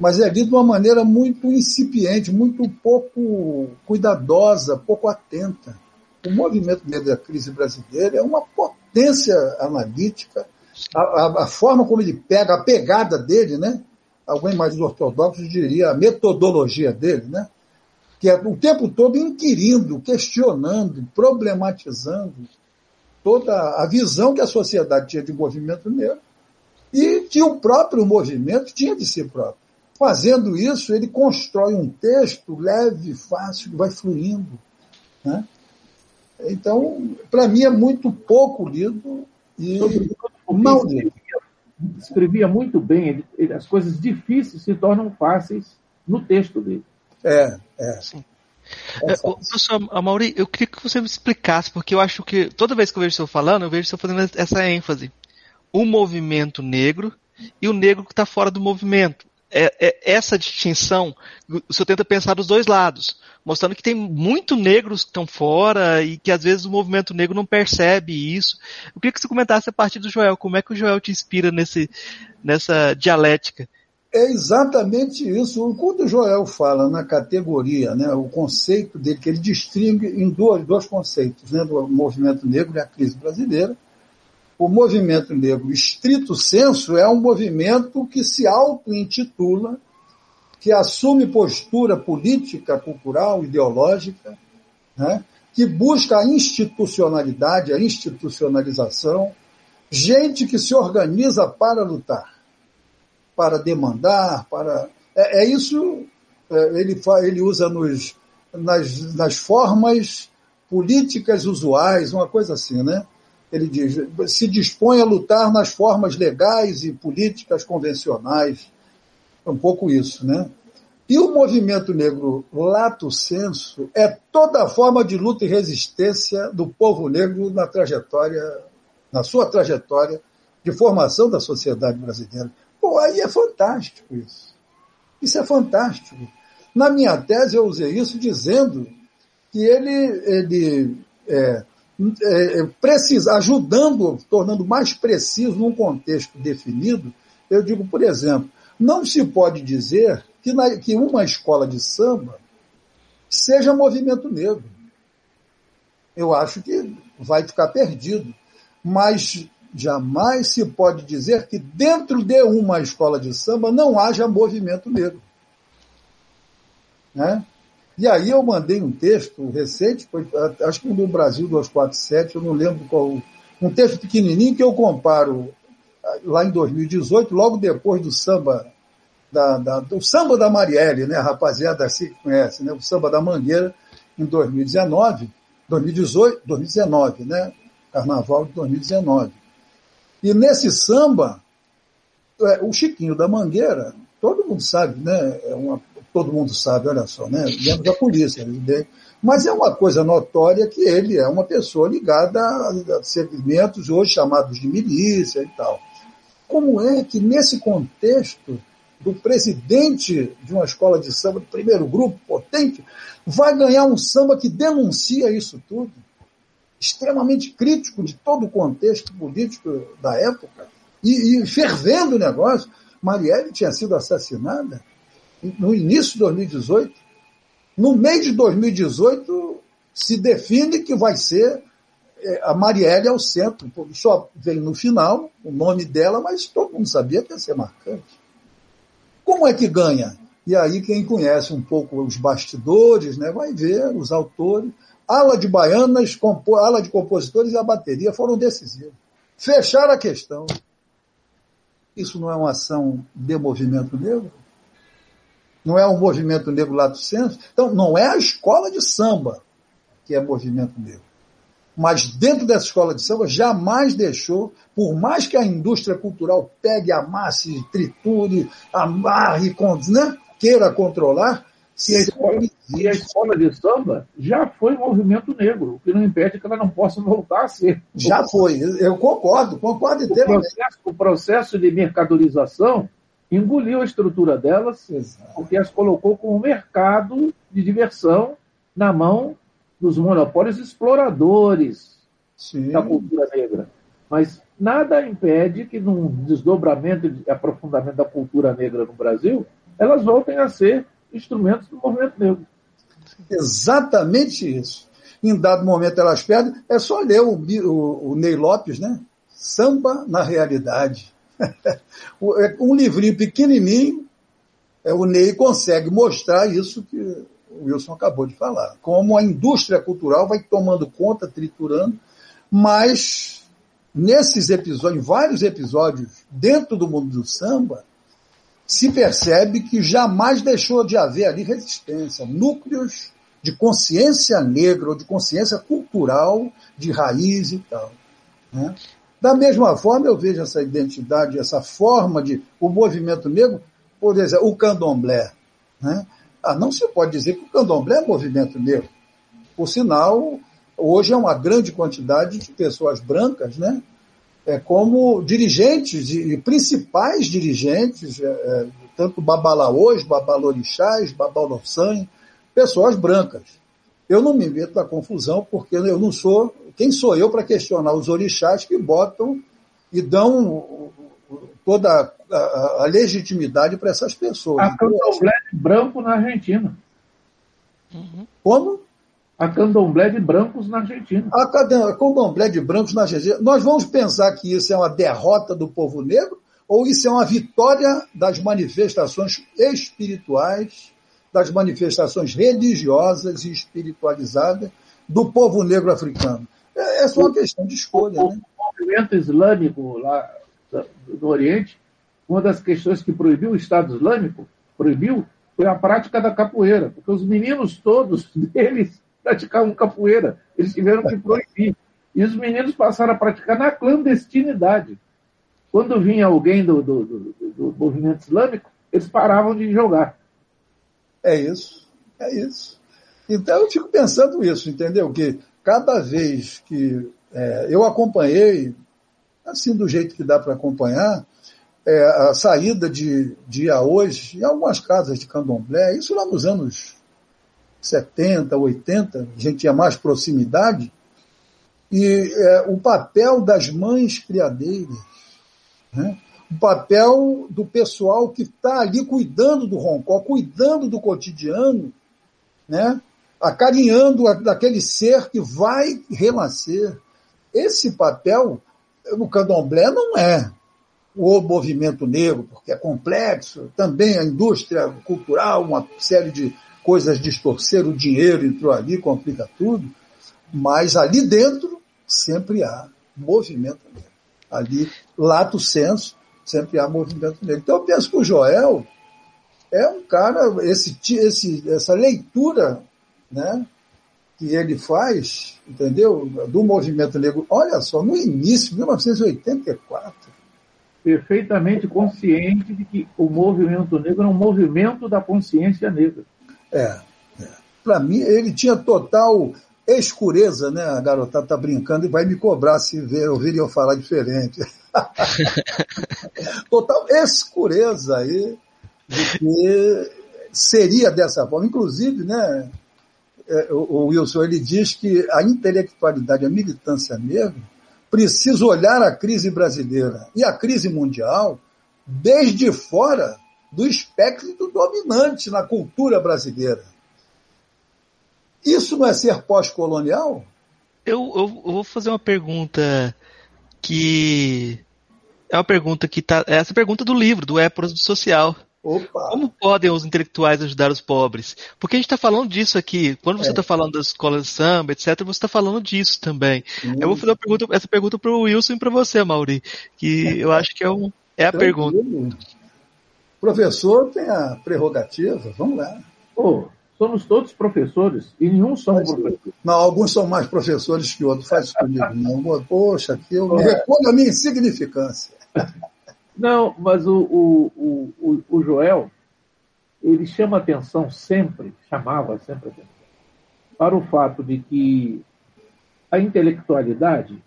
Mas é lido de uma maneira muito incipiente, muito pouco cuidadosa, pouco atenta. O movimento negro da crise brasileira é uma potência analítica, a, a, a, forma como ele pega, a pegada dele, né? Alguém mais ortodoxo diria a metodologia dele, né? Que é o tempo todo inquirindo, questionando, problematizando toda a visão que a sociedade tinha de movimento negro e que o próprio movimento tinha de si próprio. Fazendo isso, ele constrói um texto leve, fácil, que vai fluindo. Né? Então, para mim, é muito pouco lido e mal lido. Escrevia muito bem, ele, ele, as coisas difíceis se tornam fáceis no texto dele. É, é. Sim. É, professor Amauri, eu queria que você me explicasse, porque eu acho que toda vez que eu vejo o senhor falando, eu vejo o senhor fazendo essa ênfase. O movimento negro e o negro que está fora do movimento é, é, essa distinção, o senhor tenta pensar dos dois lados, mostrando que tem muito negros que estão fora e que às vezes o movimento negro não percebe isso. Queria que você comentasse a partir do Joel, como é que o Joel te inspira nesse, nessa dialética? É exatamente isso. Quando o Joel fala na categoria, né, o conceito dele, que ele distingue em dois, dois conceitos, né, do movimento negro e a crise brasileira, o movimento negro, estrito senso, é um movimento que se auto-intitula, que assume postura política, cultural, ideológica, né? que busca a institucionalidade, a institucionalização, gente que se organiza para lutar, para demandar, para. É, é isso, é, ele, ele usa nos, nas, nas formas políticas usuais, uma coisa assim, né? Ele diz, se dispõe a lutar nas formas legais e políticas convencionais. É um pouco isso, né? E o movimento negro lato senso é toda forma de luta e resistência do povo negro na trajetória, na sua trajetória de formação da sociedade brasileira. Pô, aí é fantástico isso. Isso é fantástico. Na minha tese eu usei isso dizendo que ele, ele é, é, é, precisa, ajudando, tornando mais preciso num contexto definido, eu digo, por exemplo, não se pode dizer que, na, que uma escola de samba seja movimento negro. Eu acho que vai ficar perdido. Mas jamais se pode dizer que dentro de uma escola de samba não haja movimento negro. Né? E aí eu mandei um texto recente, foi, acho que no Brasil 247, eu não lembro qual. Um texto pequenininho que eu comparo ah, lá em 2018, logo depois do samba da, da, do samba da Marielle, né, rapaziada se conhece, né, o samba da Mangueira, em 2019, 2018, 2019, né, carnaval de 2019. E nesse samba, é, o Chiquinho da Mangueira, todo mundo sabe, né, é uma todo mundo sabe, olha só, né? Dentro da polícia. Mas é uma coisa notória que ele é uma pessoa ligada a segmentos hoje chamados de milícia e tal. Como é que, nesse contexto do presidente de uma escola de samba, do primeiro grupo potente, vai ganhar um samba que denuncia isso tudo? Extremamente crítico de todo o contexto político da época e, e fervendo o negócio. Marielle tinha sido assassinada no início de 2018. No mês de 2018, se define que vai ser é, a Marielle ao centro. Só veio no final o nome dela, mas todo mundo sabia que ia ser marcante. Como é que ganha? E aí quem conhece um pouco os bastidores, né, vai ver os autores. Ala de baianas, ala de compositores e a bateria foram decisivos. Fecharam a questão. Isso não é uma ação de movimento negro? Não é um movimento negro lato senso? Então, não é a escola de samba que é movimento negro. Mas dentro dessa escola de samba jamais deixou, por mais que a indústria cultural pegue, amasse, triture, amarre, né, queira controlar, e a, escola, e a escola de samba já foi movimento negro, o que não impede que ela não possa voltar a ser. Já foi, eu concordo, concordo inteiramente. O processo, o processo de mercadorização engoliu a estrutura delas, porque as colocou como mercado de diversão na mão dos monopólios exploradores Sim. da cultura negra. Mas nada impede que, num desdobramento e aprofundamento da cultura negra no Brasil, elas voltem a ser instrumentos do movimento negro. Exatamente isso. Em dado momento elas perdem, é só ler o, o, o Ney Lopes, né? Samba na realidade. É um livrinho pequenininho, é, o Ney consegue mostrar isso que o Wilson acabou de falar. Como a indústria cultural vai tomando conta, triturando, mas nesses episódios, vários episódios dentro do mundo do samba, se percebe que jamais deixou de haver ali resistência, núcleos de consciência negra ou de consciência cultural, de raiz e tal. Né? Da mesma forma, eu vejo essa identidade, essa forma de. O movimento negro, por exemplo, o candomblé. Né? Ah, não se pode dizer que o candomblé é movimento negro. Por sinal, hoje é uma grande quantidade de pessoas brancas, né? É, como dirigentes e principais dirigentes, é, é, tanto babalaôs, babalorixás, babalossan, pessoas brancas. Eu não me meto na confusão porque eu não sou. Quem sou eu para questionar os orixás que botam e dão toda a, a legitimidade para essas pessoas. A candomblé de branco na Argentina. Uhum. Como? A candomblé de brancos na Argentina. A candomblé de brancos na Argentina. Nós vamos pensar que isso é uma derrota do povo negro ou isso é uma vitória das manifestações espirituais, das manifestações religiosas e espiritualizadas do povo negro africano? É, é só uma questão de escolha. O, né? o movimento islâmico lá no Oriente uma das questões que proibiu o Estado Islâmico, proibiu, foi a prática da capoeira, porque os meninos todos deles praticavam capoeira, eles tiveram que proibir. E os meninos passaram a praticar na clandestinidade. Quando vinha alguém do, do, do, do movimento islâmico, eles paravam de jogar. É isso, é isso. Então eu fico pensando isso, entendeu? Que cada vez que é, eu acompanhei, assim do jeito que dá para acompanhar, é, a saída de, de hoje em algumas casas de candomblé, isso lá nos anos 70, 80, a gente tinha mais proximidade, e é, o papel das mães criadeiras, né? o papel do pessoal que está ali cuidando do roncó, cuidando do cotidiano, né? Acarinhando daquele ser que vai renascer. Esse papel, no candomblé, não é o movimento negro, porque é complexo, também a indústria cultural, uma série de coisas distorceram, o dinheiro entrou ali, complica tudo, mas ali dentro sempre há movimento negro. Ali, lato senso, sempre há movimento negro. Então eu penso que o Joel é um cara, esse, esse, essa leitura né, que ele faz, entendeu? Do movimento negro. Olha só, no início, 1984, perfeitamente consciente de que o movimento negro é um movimento da consciência negra. É. é. Para mim, ele tinha total escureza, né? A garotada tá brincando e vai me cobrar se ver, ouvirem eu falar diferente. total escureza aí de que seria dessa forma. Inclusive, né? É, o Wilson ele diz que a intelectualidade, a militância negra precisa olhar a crise brasileira e a crise mundial desde fora do espectro dominante na cultura brasileira. Isso não é ser pós-colonial? Eu, eu, eu, vou fazer uma pergunta que é uma pergunta que tá. É essa pergunta do livro, do Époras do Social. Opa. Como podem os intelectuais ajudar os pobres? Porque a gente está falando disso aqui. Quando você está é. falando das escolas de samba, etc., você está falando disso também. Eu vou fazer pergunta, essa pergunta para o Wilson e para você, Mauri, que eu acho que é, um, é a Tranquilo. pergunta. O professor tem a prerrogativa, vamos lá. Oh, somos todos professores e nenhum somos professores. Não, alguns são mais professores que outros. Faz isso comigo, não. Poxa, aqui eu me recolho a minha insignificância. Não, mas o, o, o, o Joel, ele chama atenção sempre, chamava sempre atenção, para o fato de que a intelectualidade,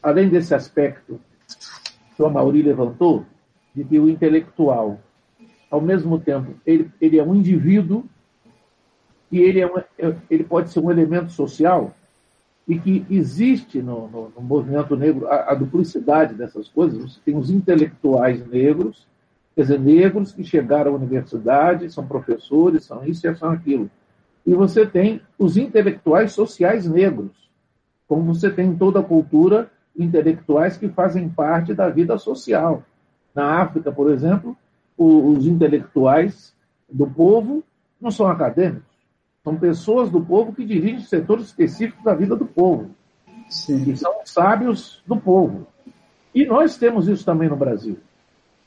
além desse aspecto que o Mauri levantou, de que o intelectual, ao mesmo tempo, ele, ele é um indivíduo e ele, é um, ele pode ser um elemento social, e que existe no, no, no movimento negro a, a, duplicidade dessas coisas. Você tem os intelectuais negros, quer dizer, negros que chegaram à universidade, são professores, são isso e são aquilo. E você tem os intelectuais sociais negros, como você tem em toda a cultura intelectuais que fazem parte da vida social. Na África, por exemplo, os intelectuais do povo não são acadêmicos são pessoas do povo que dirigem setores específicos da vida do povo. Sim. E são sábios do povo. E nós temos isso também no Brasil.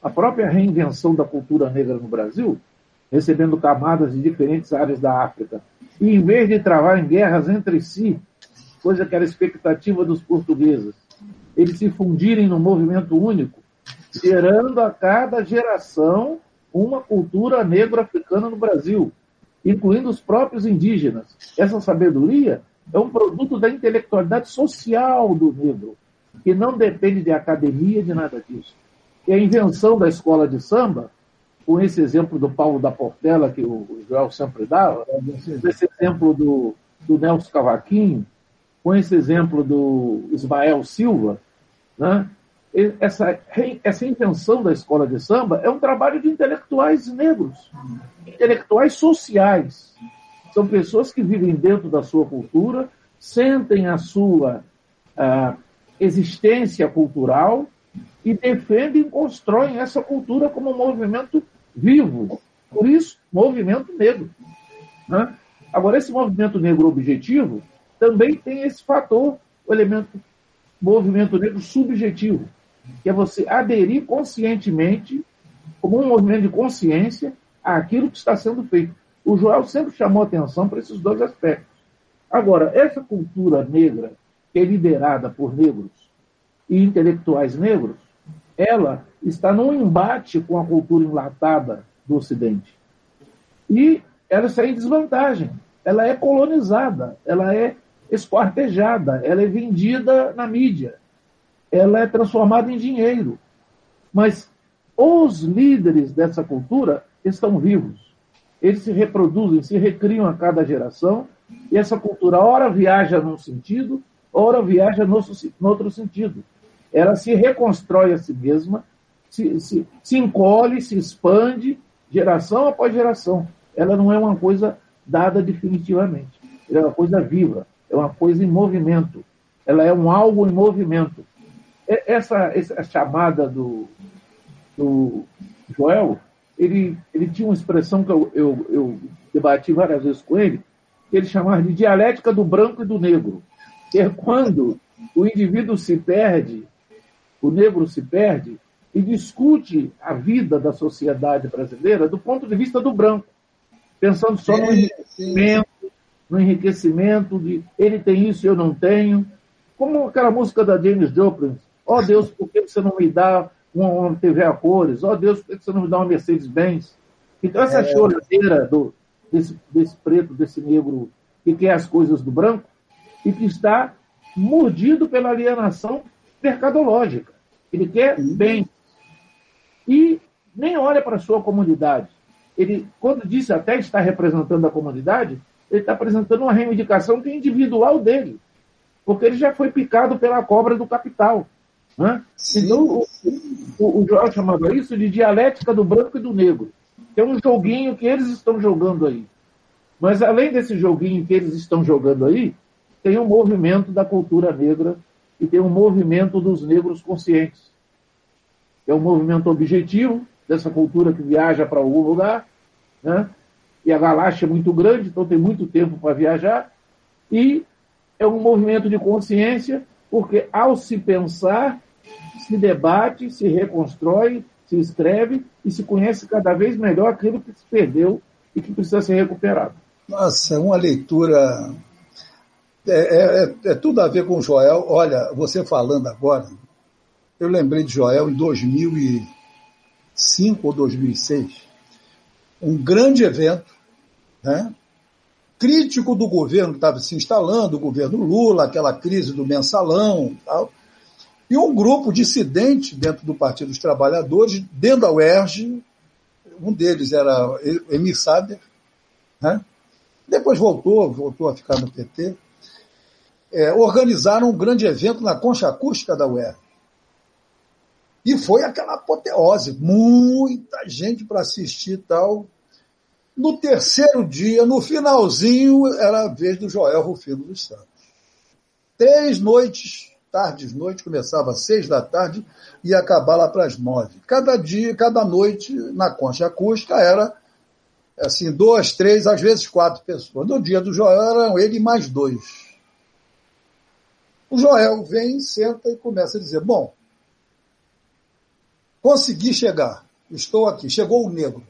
A própria reinvenção da cultura negra no Brasil, recebendo camadas de diferentes áreas da África, e em vez de travar em guerras entre si, coisa que era expectativa dos portugueses, eles se fundirem num movimento único, gerando a cada geração uma cultura negro-africana no Brasil incluindo os próprios indígenas. Essa sabedoria é um produto da intelectualidade social do negro, que não depende de academia, de nada disso. E a invenção da escola de samba, com esse exemplo do Paulo da Portela, que o Joel sempre dava, esse exemplo do, do Nelson Cavaquinho, com esse exemplo do Ismael Silva, né? Essa, essa invenção da escola de samba é um trabalho de intelectuais negros, intelectuais sociais. São pessoas que vivem dentro da sua cultura, sentem a sua uh, existência cultural e defendem e constroem essa cultura como um movimento vivo. Por isso, movimento negro. Né? Agora, esse movimento negro objetivo também tem esse fator, o elemento movimento negro subjetivo que é você aderir conscientemente, como um movimento de consciência, àquilo que está sendo feito. O Joel sempre chamou atenção para esses dois aspectos. Agora, essa cultura negra, que é liderada por negros e intelectuais negros, ela está num embate com a cultura enlatada do Ocidente. E ela está em desvantagem. Ela é colonizada, ela é esquartejada, ela é vendida na mídia ela é transformada em dinheiro. Mas os líderes dessa cultura estão vivos. Eles se reproduzem, se recriam a cada geração, e essa cultura, ora viaja num sentido, ora viaja no, outro sentido. Ela se reconstrói a si mesma, se, se, se encolhe, se expande, geração após geração. Ela não é uma coisa dada definitivamente. Ela é uma coisa viva, é uma coisa em movimento. Ela é um algo em movimento. Essa, essa chamada do, do Joel, ele, ele tinha uma expressão que eu, eu, eu debati várias vezes com ele, que ele chamava de dialética do branco e do negro. Que é quando o indivíduo se perde, o negro se perde, e discute a vida da sociedade brasileira do ponto de vista do branco, pensando só no enriquecimento, no enriquecimento de ele tem isso e eu não tenho. Como aquela música da James Joplin, Ó oh, Deus, por que você não me dá uma, TV a cores? Ó oh, Deus, por que você não me dá uma Mercedes-Benz? Então, essa é. choradeira do, desse, desse preto, desse negro que quer as coisas do branco e que está mordido pela alienação mercadológica. Ele quer bem. E nem olha para a sua comunidade. Ele, quando disse até estar representando a comunidade, ele está apresentando uma reivindicação que é individual dele. Porque ele já foi picado pela cobra do capital. Né? Então, o, o, o Joel chamava isso de dialética do branco e do negro. É um joguinho que eles estão jogando aí. Mas além desse joguinho que eles estão jogando aí, tem um movimento da cultura negra e tem um movimento dos negros conscientes. É um movimento objetivo, dessa cultura que viaja para algum lugar, né? e a galáxia é muito grande, então tem muito tempo para viajar, e é um movimento de consciência, porque ao se pensar, se debate, se reconstrói, se escreve e se conhece cada vez melhor aquilo que se perdeu e que precisa ser recuperado. Nossa, é uma leitura. É, é, é, é tudo a ver com o Joel. Olha, você falando agora, eu lembrei de Joel em 2005 ou 2006, um grande evento, né? crítico do governo que estava se instalando, o governo Lula, aquela crise do mensalão tal, e um grupo dissidente dentro do Partido dos Trabalhadores, dentro da UERJ, um deles era Emir Sader, né? depois voltou, voltou a ficar no PT, é, organizaram um grande evento na concha acústica da UERJ. E foi aquela apoteose, muita gente para assistir e tal. No terceiro dia, no finalzinho, era a vez do Joel Rufino dos Santos. Três noites, tardes, noites, começava às seis da tarde e ia acabar lá para as nove. Cada dia, cada noite, na concha acústica, era assim, duas, três, às vezes quatro pessoas. No dia do Joel eram ele e mais dois. O Joel vem, senta e começa a dizer: Bom, Consegui chegar. Estou aqui. Chegou o negro.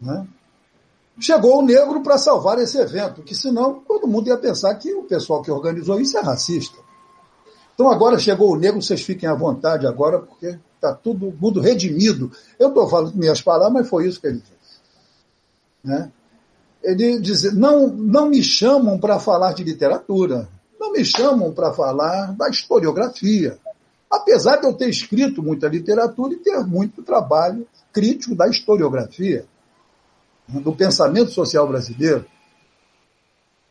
Né? Chegou o negro para salvar esse evento, que senão todo mundo ia pensar que o pessoal que organizou isso é racista. Então agora chegou o negro, vocês fiquem à vontade agora, porque está todo mundo redimido. Eu estou falando minhas palavras, mas foi isso que ele disse. Né? Ele diz: não, não me chamam para falar de literatura, não me chamam para falar da historiografia. Apesar de eu ter escrito muita literatura e ter muito trabalho crítico da historiografia, do pensamento social brasileiro,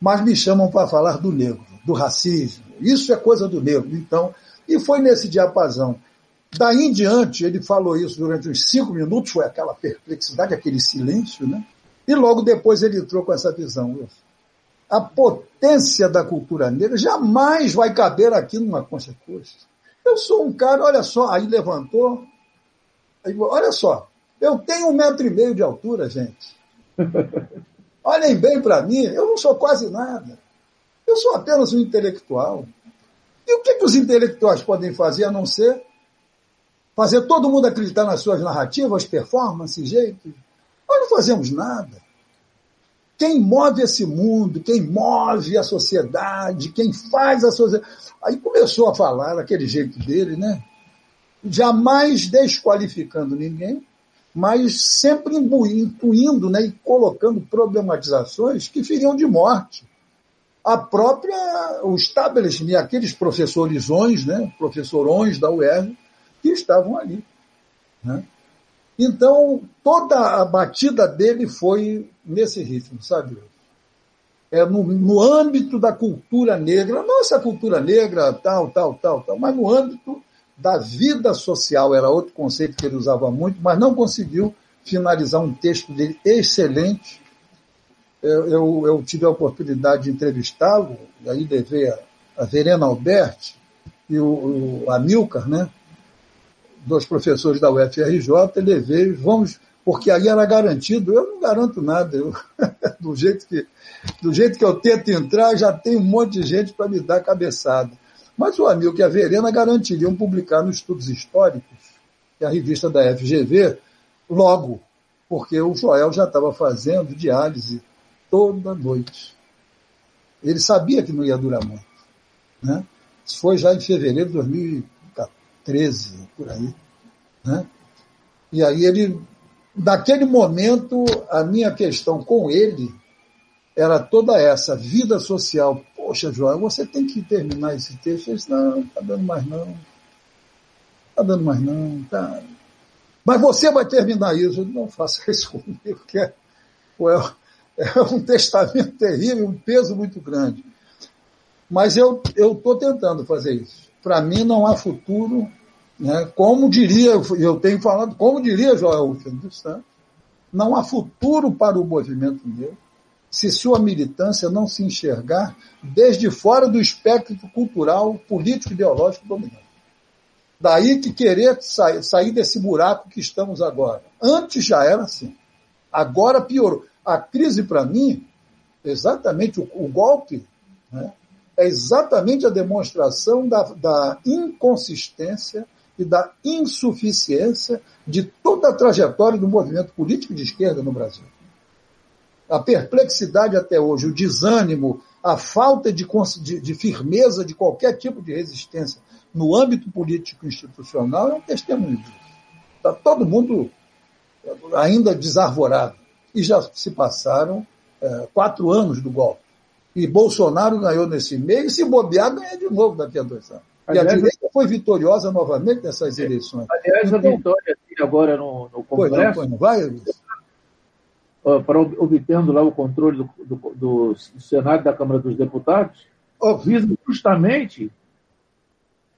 mas me chamam para falar do negro, do racismo. Isso é coisa do negro. Então, e foi nesse diapasão. Daí em diante, ele falou isso durante uns cinco minutos, foi aquela perplexidade, aquele silêncio, né? E logo depois ele entrou com essa visão. A potência da cultura negra jamais vai caber aqui numa consequência. Eu sou um cara, olha só, aí levantou. Aí, olha só, eu tenho um metro e meio de altura, gente. Olhem bem para mim, eu não sou quase nada. Eu sou apenas um intelectual. E o que, que os intelectuais podem fazer a não ser fazer todo mundo acreditar nas suas narrativas, performances, jeitos? Nós não fazemos nada. Quem move esse mundo, quem move a sociedade, quem faz a sociedade. Aí começou a falar daquele jeito dele, né? Jamais desqualificando ninguém, mas sempre intuindo né, e colocando problematizações que feriam de morte. A própria, o establishment, aqueles professorizões, né, professorões da UERJ, que estavam ali. Né? Então, toda a batida dele foi nesse ritmo, sabe? É no, no âmbito da cultura negra, nossa cultura negra, tal, tal, tal, tal, mas no âmbito da vida social, era outro conceito que ele usava muito, mas não conseguiu finalizar um texto dele excelente. Eu, eu, eu tive a oportunidade de entrevistá-lo, e aí levei a, a Verena Alberti e o, o Amilcar, né? dos professores da UFRJ, levei, vamos, porque aí era garantido, eu não garanto nada, eu, do, jeito que, do jeito que eu tento entrar, já tem um monte de gente para me dar cabeçada. Mas o amigo que a Verena garantiriam publicar nos estudos históricos, que é a revista da FGV, logo, porque o Joel já estava fazendo diálise toda noite. Ele sabia que não ia durar muito. Né? Isso foi já em fevereiro de 2000 13, por aí. Né? E aí ele, naquele momento, a minha questão com ele era toda essa, vida social. Poxa, João, você tem que terminar esse texto. Eu disse, não, tá dando mais não. Tá dando mais não, tá. Mas você vai terminar isso. Eu não faça isso comigo, porque é, é um testamento terrível, um peso muito grande. Mas eu estou tentando fazer isso. Para mim não há futuro né? Como diria, eu tenho falado, como diria Joel Rufino dos Santos, não há futuro para o movimento negro se sua militância não se enxergar desde fora do espectro cultural, político ideológico dominante. Daí que querer sair desse buraco que estamos agora. Antes já era assim. Agora piorou. A crise, para mim, exatamente o, o golpe, né, é exatamente a demonstração da, da inconsistência e da insuficiência de toda a trajetória do movimento político de esquerda no Brasil. A perplexidade até hoje, o desânimo, a falta de, de, de firmeza de qualquer tipo de resistência no âmbito político institucional é um testemunho disso. Está todo mundo ainda desarvorado. E já se passaram é, quatro anos do golpe. E Bolsonaro ganhou nesse meio, e se bobear, ganha de novo daqui a dois anos. Aliás, e a direita foi vitoriosa novamente nessas eleições. Aliás, então, a vitória agora no, no Congresso. Pois não, vai, para obtendo lá o controle do, do, do, Senado da Câmara dos Deputados, visa justamente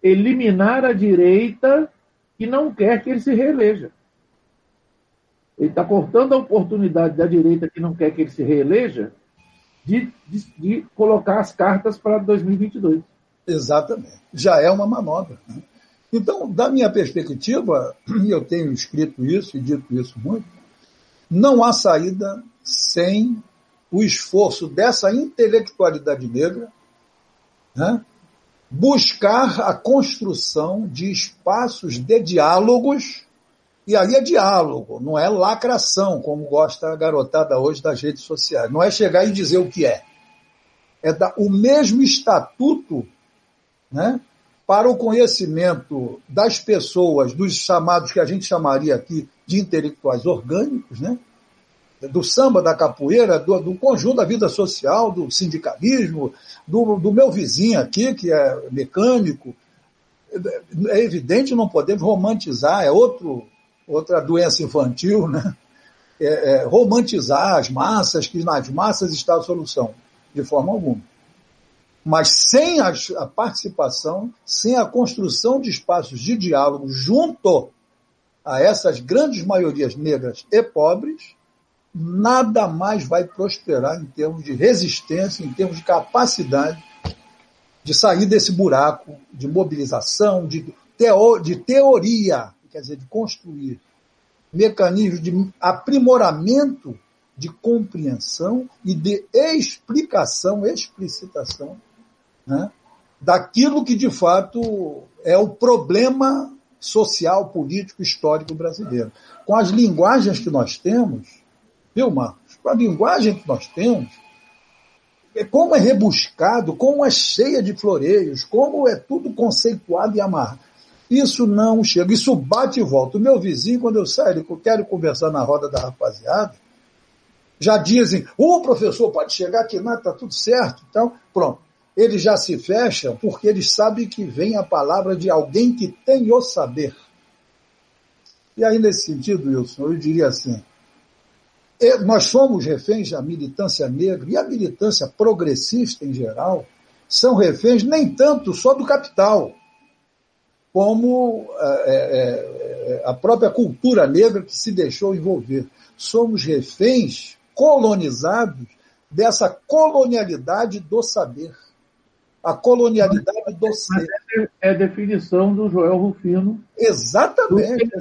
eliminar a direita que não quer que ele se reeleja. Ele está cortando a oportunidade da direita que não quer que ele se reeleja de, de, de colocar as cartas para 2022. Exatamente. Já é uma manobra. Né? Então, da minha perspectiva, e eu tenho escrito isso e dito isso muito, não há saída sem o esforço dessa intelectualidade negra né, buscar a construção de espaços de diálogos e aí é diálogo, não é lacração, como gosta a garotada hoje das redes sociais. Não é chegar e dizer o que é. É dar o mesmo estatuto né, para o conhecimento das pessoas, dos chamados que a gente chamaria aqui de intelectuais orgânicos, né? do samba, da capoeira, do, do, conjunto da vida social, do sindicalismo, do, do meu vizinho aqui, que é mecânico. É evidente, não podemos romantizar, é outro outra doença infantil, né? É, é, romantizar as massas, que nas massas está a solução, de forma alguma. Mas sem a, a participação, sem a construção de espaços de diálogo junto a essas grandes maiorias negras e pobres, nada mais vai prosperar em termos de resistência, em termos de capacidade de sair desse buraco de mobilização, de, teo, de teoria quer dizer, de construir mecanismos de aprimoramento de compreensão e de explicação, explicitação né, daquilo que de fato é o problema social, político, histórico brasileiro. Com as linguagens que nós temos, viu, Marcos? Com a linguagem que nós temos, é como é rebuscado, como é cheia de floreios, como é tudo conceituado e amarrado. Isso não chega, isso bate e volta. O meu vizinho, quando eu saio, eu quero conversar na roda da rapaziada, já dizem, o oh, professor pode chegar aqui, não, está tudo certo. Então, pronto. Eles já se fecham porque eles sabem que vem a palavra de alguém que tem o saber. E aí, nesse sentido, Wilson, eu diria assim, nós somos reféns da militância negra e a militância progressista em geral são reféns nem tanto só do capital, como é, é, é, a própria cultura negra que se deixou envolver. Somos reféns colonizados dessa colonialidade do saber. A colonialidade do ser. É a definição do Joel Rufino. Exatamente. É,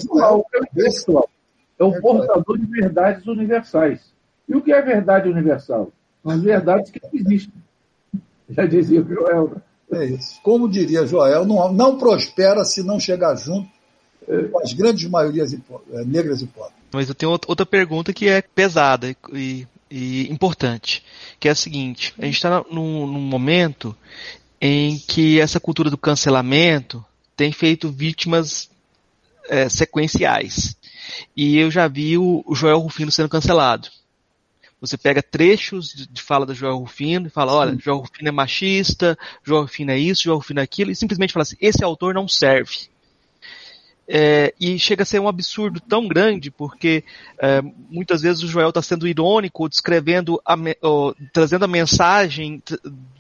é o portador de verdades universais. E o que é verdade universal? As verdades que existem. Já dizia o Joel. É isso. Como diria Joel, não, não prospera se não chegar junto com as grandes maiorias é, negras e pobres. Mas eu tenho outra pergunta que é pesada e, e importante, que é a seguinte: a gente está num, num momento em que essa cultura do cancelamento tem feito vítimas é, sequenciais. E eu já vi o, o Joel Rufino sendo cancelado. Você pega trechos de, de fala da Joel Rufino e fala, olha, Joel Rufino é machista, Joel Rufino é isso, Joel Rufino é aquilo, e simplesmente fala assim, esse autor não serve. É, e chega a ser um absurdo tão grande, porque é, muitas vezes o Joel está sendo irônico, descrevendo, a, ó, trazendo a mensagem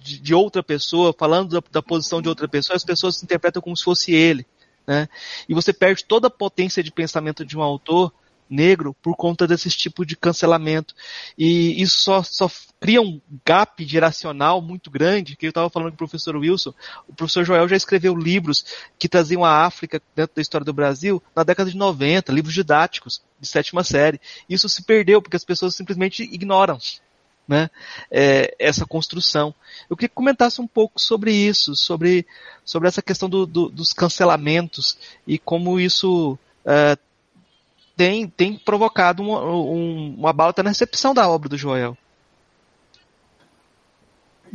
de, de, outra pessoa, falando da, da, posição de outra pessoa, as pessoas se interpretam como se fosse ele. Né? E você perde toda a potência de pensamento de um autor negro por conta desse tipo de cancelamento. E isso só, só cria um gap geracional muito grande, que eu estava falando com o professor Wilson, o professor Joel já escreveu livros que traziam a África dentro da história do Brasil na década de 90, livros didáticos de sétima série. Isso se perdeu porque as pessoas simplesmente ignoram né, é, essa construção. Eu queria que comentasse um pouco sobre isso, sobre, sobre essa questão do, do, dos cancelamentos e como isso é, tem, tem provocado uma, um, uma balta na recepção da obra do Joel.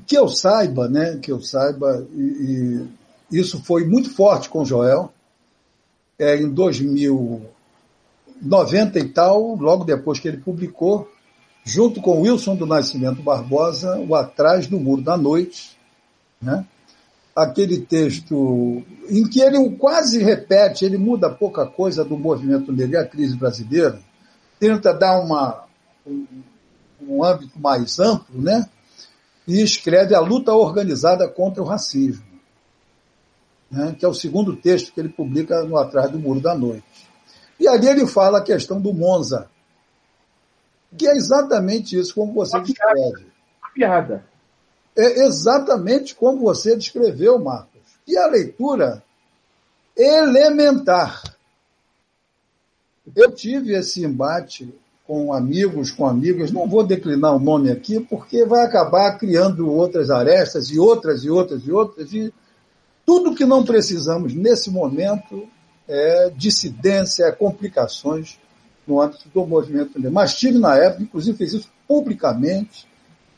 Que eu saiba, né, que eu saiba, e, e isso foi muito forte com o Joel, é, em 2090 e tal, logo depois que ele publicou, junto com Wilson do Nascimento Barbosa, o Atrás do Muro da Noite, né? Aquele texto em que ele quase repete, ele muda pouca coisa do movimento negro e a crise brasileira, tenta dar uma, um, um âmbito mais amplo, né? e escreve a luta organizada contra o racismo, né? que é o segundo texto que ele publica no Atrás do Muro da Noite. E ali ele fala a questão do Monza, que é exatamente isso como você uma descreve. Uma piada. É exatamente como você descreveu, Marcos. E a leitura elementar. Eu tive esse embate com amigos, com amigas, não vou declinar o nome aqui, porque vai acabar criando outras arestas e outras e outras e outras, e tudo que não precisamos nesse momento é dissidência, é complicações no âmbito do movimento. Mas tive na época, inclusive fez isso publicamente,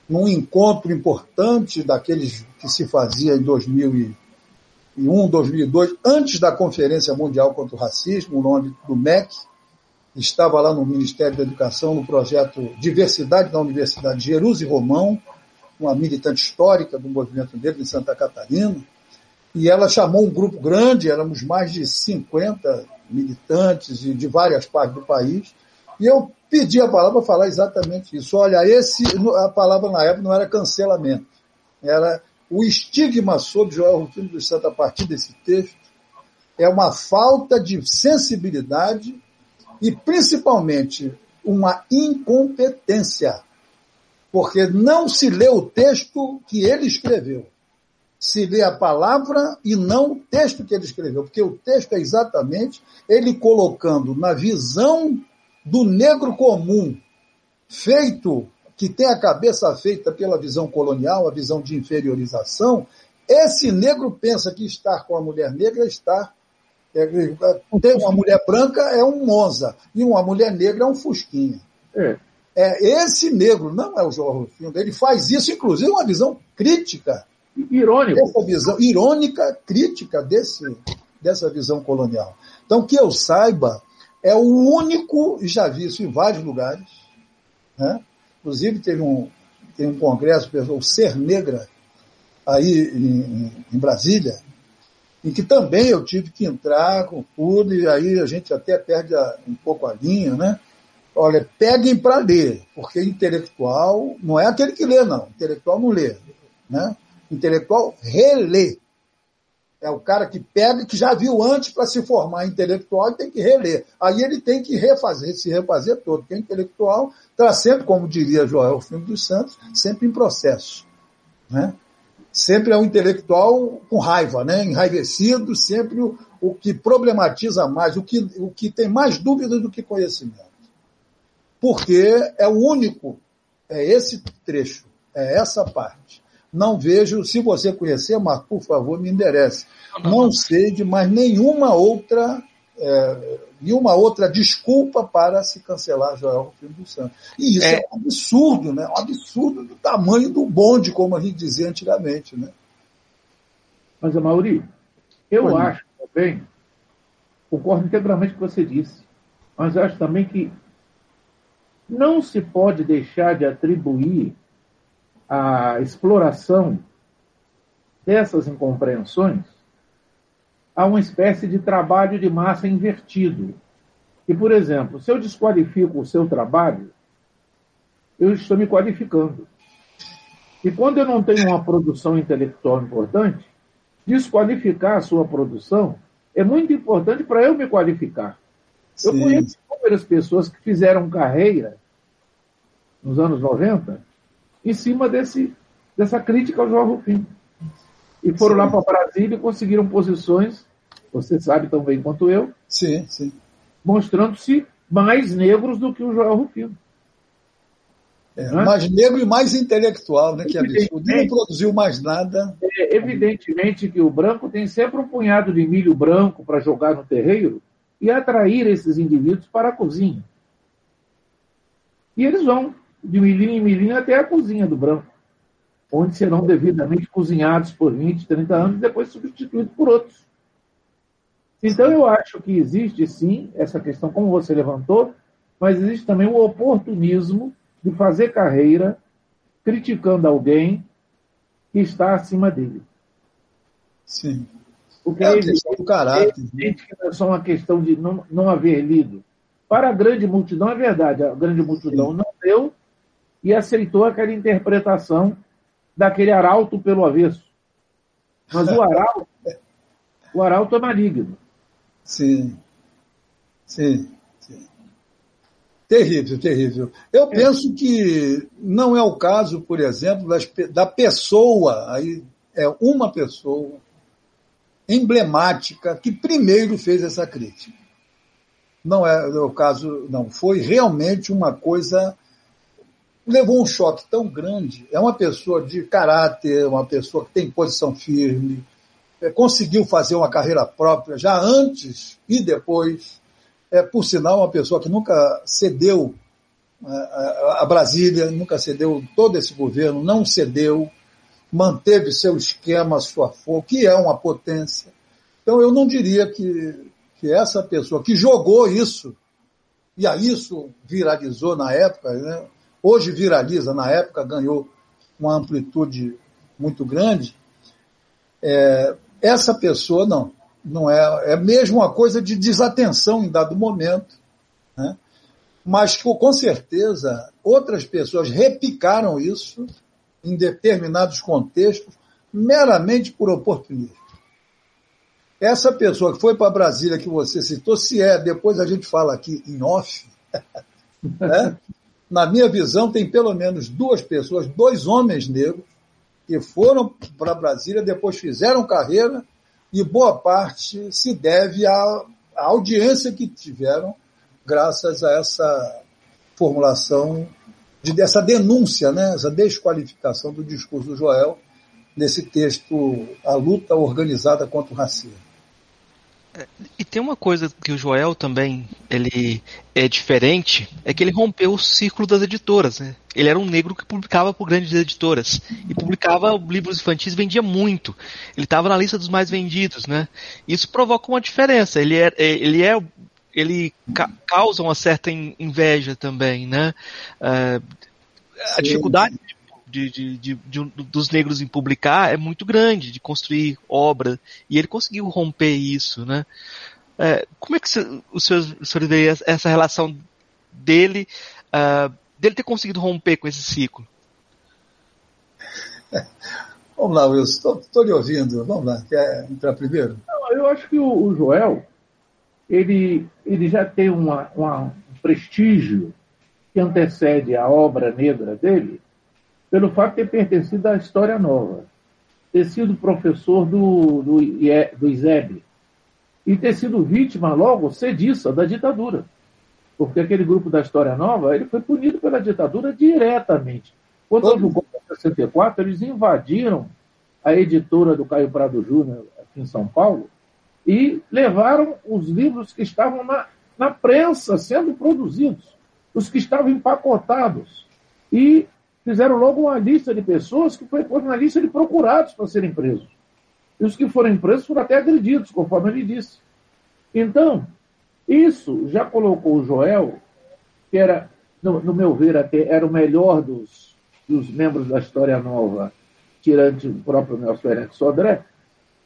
num encontro importante daqueles que se fazia em 2001, 2002, antes da Conferência Mundial contra o Racismo, no âmbito do MEC, estava lá no Ministério da Educação, no projeto Diversidade da Universidade de Jerusalém Romão, uma militante histórica do movimento negro em Santa Catarina, e ela chamou um grupo grande, éramos mais de 50 militantes de várias partes do país, e eu pedi a palavra para falar exatamente isso. Olha, esse, a palavra na época não era cancelamento, era o estigma sobre Joel Rufino dos Santos a partir desse texto, é uma falta de sensibilidade e principalmente uma incompetência, porque não se lê o texto que ele escreveu. Se lê a palavra e não o texto que ele escreveu, porque o texto é exatamente ele colocando na visão do negro comum, feito, que tem a cabeça feita pela visão colonial, a visão de inferiorização, esse negro pensa que estar com a mulher negra é estar. É, tem uma mulher branca é um Monza, e uma mulher negra é um Fusquinha. É. é esse negro, não é o João Rufino, ele faz isso, inclusive, uma visão crítica Irônico. Essa visão irônica, crítica desse, dessa visão colonial. Então, que eu saiba, é o único, já vi isso em vários lugares, né? inclusive teve um, tem um congresso, o Ser Negra, aí em, em, Brasília, em que também eu tive que entrar com tudo, e aí a gente até perde a, um pouco a linha, né? Olha, peguem para ler, porque intelectual não é aquele que lê, não. Intelectual não lê, né? intelectual relê. É o cara que pega, que já viu antes para se formar intelectual e tem que reler. Aí ele tem que refazer, se refazer todo, porque intelectual está sempre, como diria Joel Filho dos Santos, sempre em processo. Né? Sempre é um intelectual com raiva, né? enraivecido, sempre o, o que problematiza mais, o que, o que tem mais dúvidas do que conhecimento. Porque é o único, é esse trecho, é essa parte não vejo, se você conhecer, mas por favor, me enderece. Não sei de mais nenhuma outra, é, nenhuma outra desculpa para se cancelar Joel Rufino dos Santos. E isso é. é um absurdo, né? Um absurdo do tamanho do bonde, como a gente dizia antigamente, né? Mas, Mauri, eu acho também, concordo integralmente com o que você disse, mas acho também que não se pode deixar de atribuir a exploração dessas incompreensões a uma espécie de trabalho de massa invertido. E, por exemplo, se eu desqualifico o seu trabalho, eu estou me qualificando. E quando eu não tenho uma produção intelectual importante, desqualificar a sua produção é muito importante para eu me qualificar. Sim. Eu conheço inúmeras pessoas que fizeram carreira nos anos 90 em cima desse, dessa crítica ao João Rufino. E foram sim. lá para Brasília e conseguiram posições, você sabe tão bem quanto eu, sim, sim. mostrando-se mais negros do que o João Rufino. É, mais negro e mais intelectual, né? Que absurdo. Não produziu mais nada. É, evidentemente que o branco tem sempre um punhado de milho branco para jogar no terreiro e atrair esses indivíduos para a cozinha. E eles vão de milhinho em milhinho até a cozinha do branco, onde serão devidamente cozinhados por 20, 30 anos e depois substituídos por outros. Então eu acho que existe sim essa questão, como você levantou, mas existe também o oportunismo de fazer carreira criticando alguém que está acima dele. Sim. Porque é, é evidente, do caráter. É que não é só uma questão de não, não haver lido. Para a grande multidão, é verdade, a grande multidão Sim. não deu e aceitou aquela interpretação daquele arauto pelo avesso. Mas o arauto, o arauto é maligno. Sim. Sim. Terrível, terrível. Eu é. penso que não é o caso, por exemplo, das, da pessoa, aí é uma pessoa emblemática que primeiro fez essa crítica. Não é o caso, não. Foi realmente uma coisa. Levou um choque tão grande. É uma pessoa de caráter, uma pessoa que tem posição firme, é, conseguiu fazer uma carreira própria já antes e depois é, por sinal, uma pessoa que nunca cedeu é, a, Brasília, nunca cedeu todo esse governo, não cedeu, manteve seu esquema, sua força, que é uma potência. Então, eu não diria que, que essa pessoa que jogou isso, e a isso viralizou na época, né? Hoje viraliza, na época ganhou uma amplitude muito grande, é, essa pessoa não não é, é mesmo uma coisa de desatenção em dado momento, né? mas com certeza outras pessoas repicaram isso em determinados contextos meramente por oportunismo. Essa pessoa que foi para Brasília que você citou, se é, depois a gente fala aqui em off, né? Na minha visão tem pelo menos duas pessoas, dois homens negros, que foram para Brasília, depois fizeram carreira e boa parte se deve à, à audiência que tiveram graças a essa formulação, de, dessa denúncia, né, essa desqualificação do discurso do Joel nesse texto A Luta Organizada contra o Racismo. E tem uma coisa que o Joel também ele é diferente, é que ele rompeu o círculo das editoras. Né? Ele era um negro que publicava por grandes editoras e publicava livros infantis, vendia muito. Ele estava na lista dos mais vendidos, né? Isso provoca uma diferença. Ele é, é ele é ele ca causa uma certa inveja também, né? Uh, a dificuldade de, de, de, de, dos negros em publicar é muito grande, de construir obra, e ele conseguiu romper isso, né? É, como é que o senhor, o senhor vê essa relação dele, uh, dele ter conseguido romper com esse ciclo? Vamos lá, Wilson, estou lhe ouvindo. Vamos lá, quer entrar primeiro? Não, eu acho que o, o, Joel, ele, ele já tem uma, uma, um prestígio que antecede a obra negra dele, pelo fato de ter pertencido à História Nova, ter sido professor do, do, do e ter sido vítima logo cediça da ditadura. Porque aquele grupo da História Nova ele foi punido pela ditadura diretamente. Quando houve o golpe de 64, eles invadiram a editora do Caio Prado Júnior, aqui em São Paulo, e levaram os livros que estavam na, na prensa sendo produzidos, os que estavam empacotados. E fizeram logo uma lista de pessoas que foi pôr na lista de procurados para serem presos. E os que foram presos foram até agredidos, conforme ele disse. Então, isso já colocou o Joel, que era, no, no meu ver, até era o melhor dos, dos membros da História Nova, tirante o próprio Nelson Ferenc Sodré,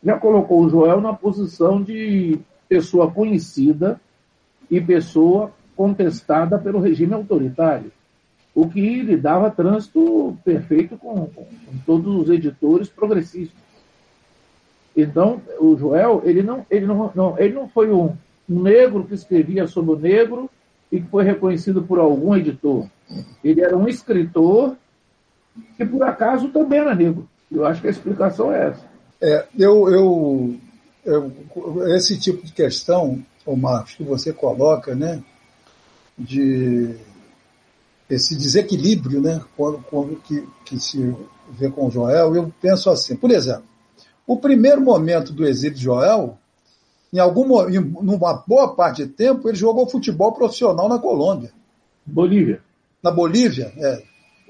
já colocou o Joel na posição de pessoa conhecida e pessoa contestada pelo regime autoritário o que lhe dava trânsito perfeito com, com, com, todos os editores progressistas. Então, o Joel, ele não, ele não, não ele não foi um, negro que escrevia sobre o negro e que foi reconhecido por algum editor. Ele era um escritor que, por acaso, também era negro. Eu acho que a explicação é essa. É, eu, eu, eu, esse tipo de questão, o Marcos, que você coloca, né, de esse desequilíbrio, né, quando, quando que, que se vê com Joel, eu penso assim, por exemplo, o primeiro momento do exílio de Joel, em algum, em numa boa parte de tempo, ele jogou futebol profissional na Colômbia. Bolívia. Na Bolívia, é,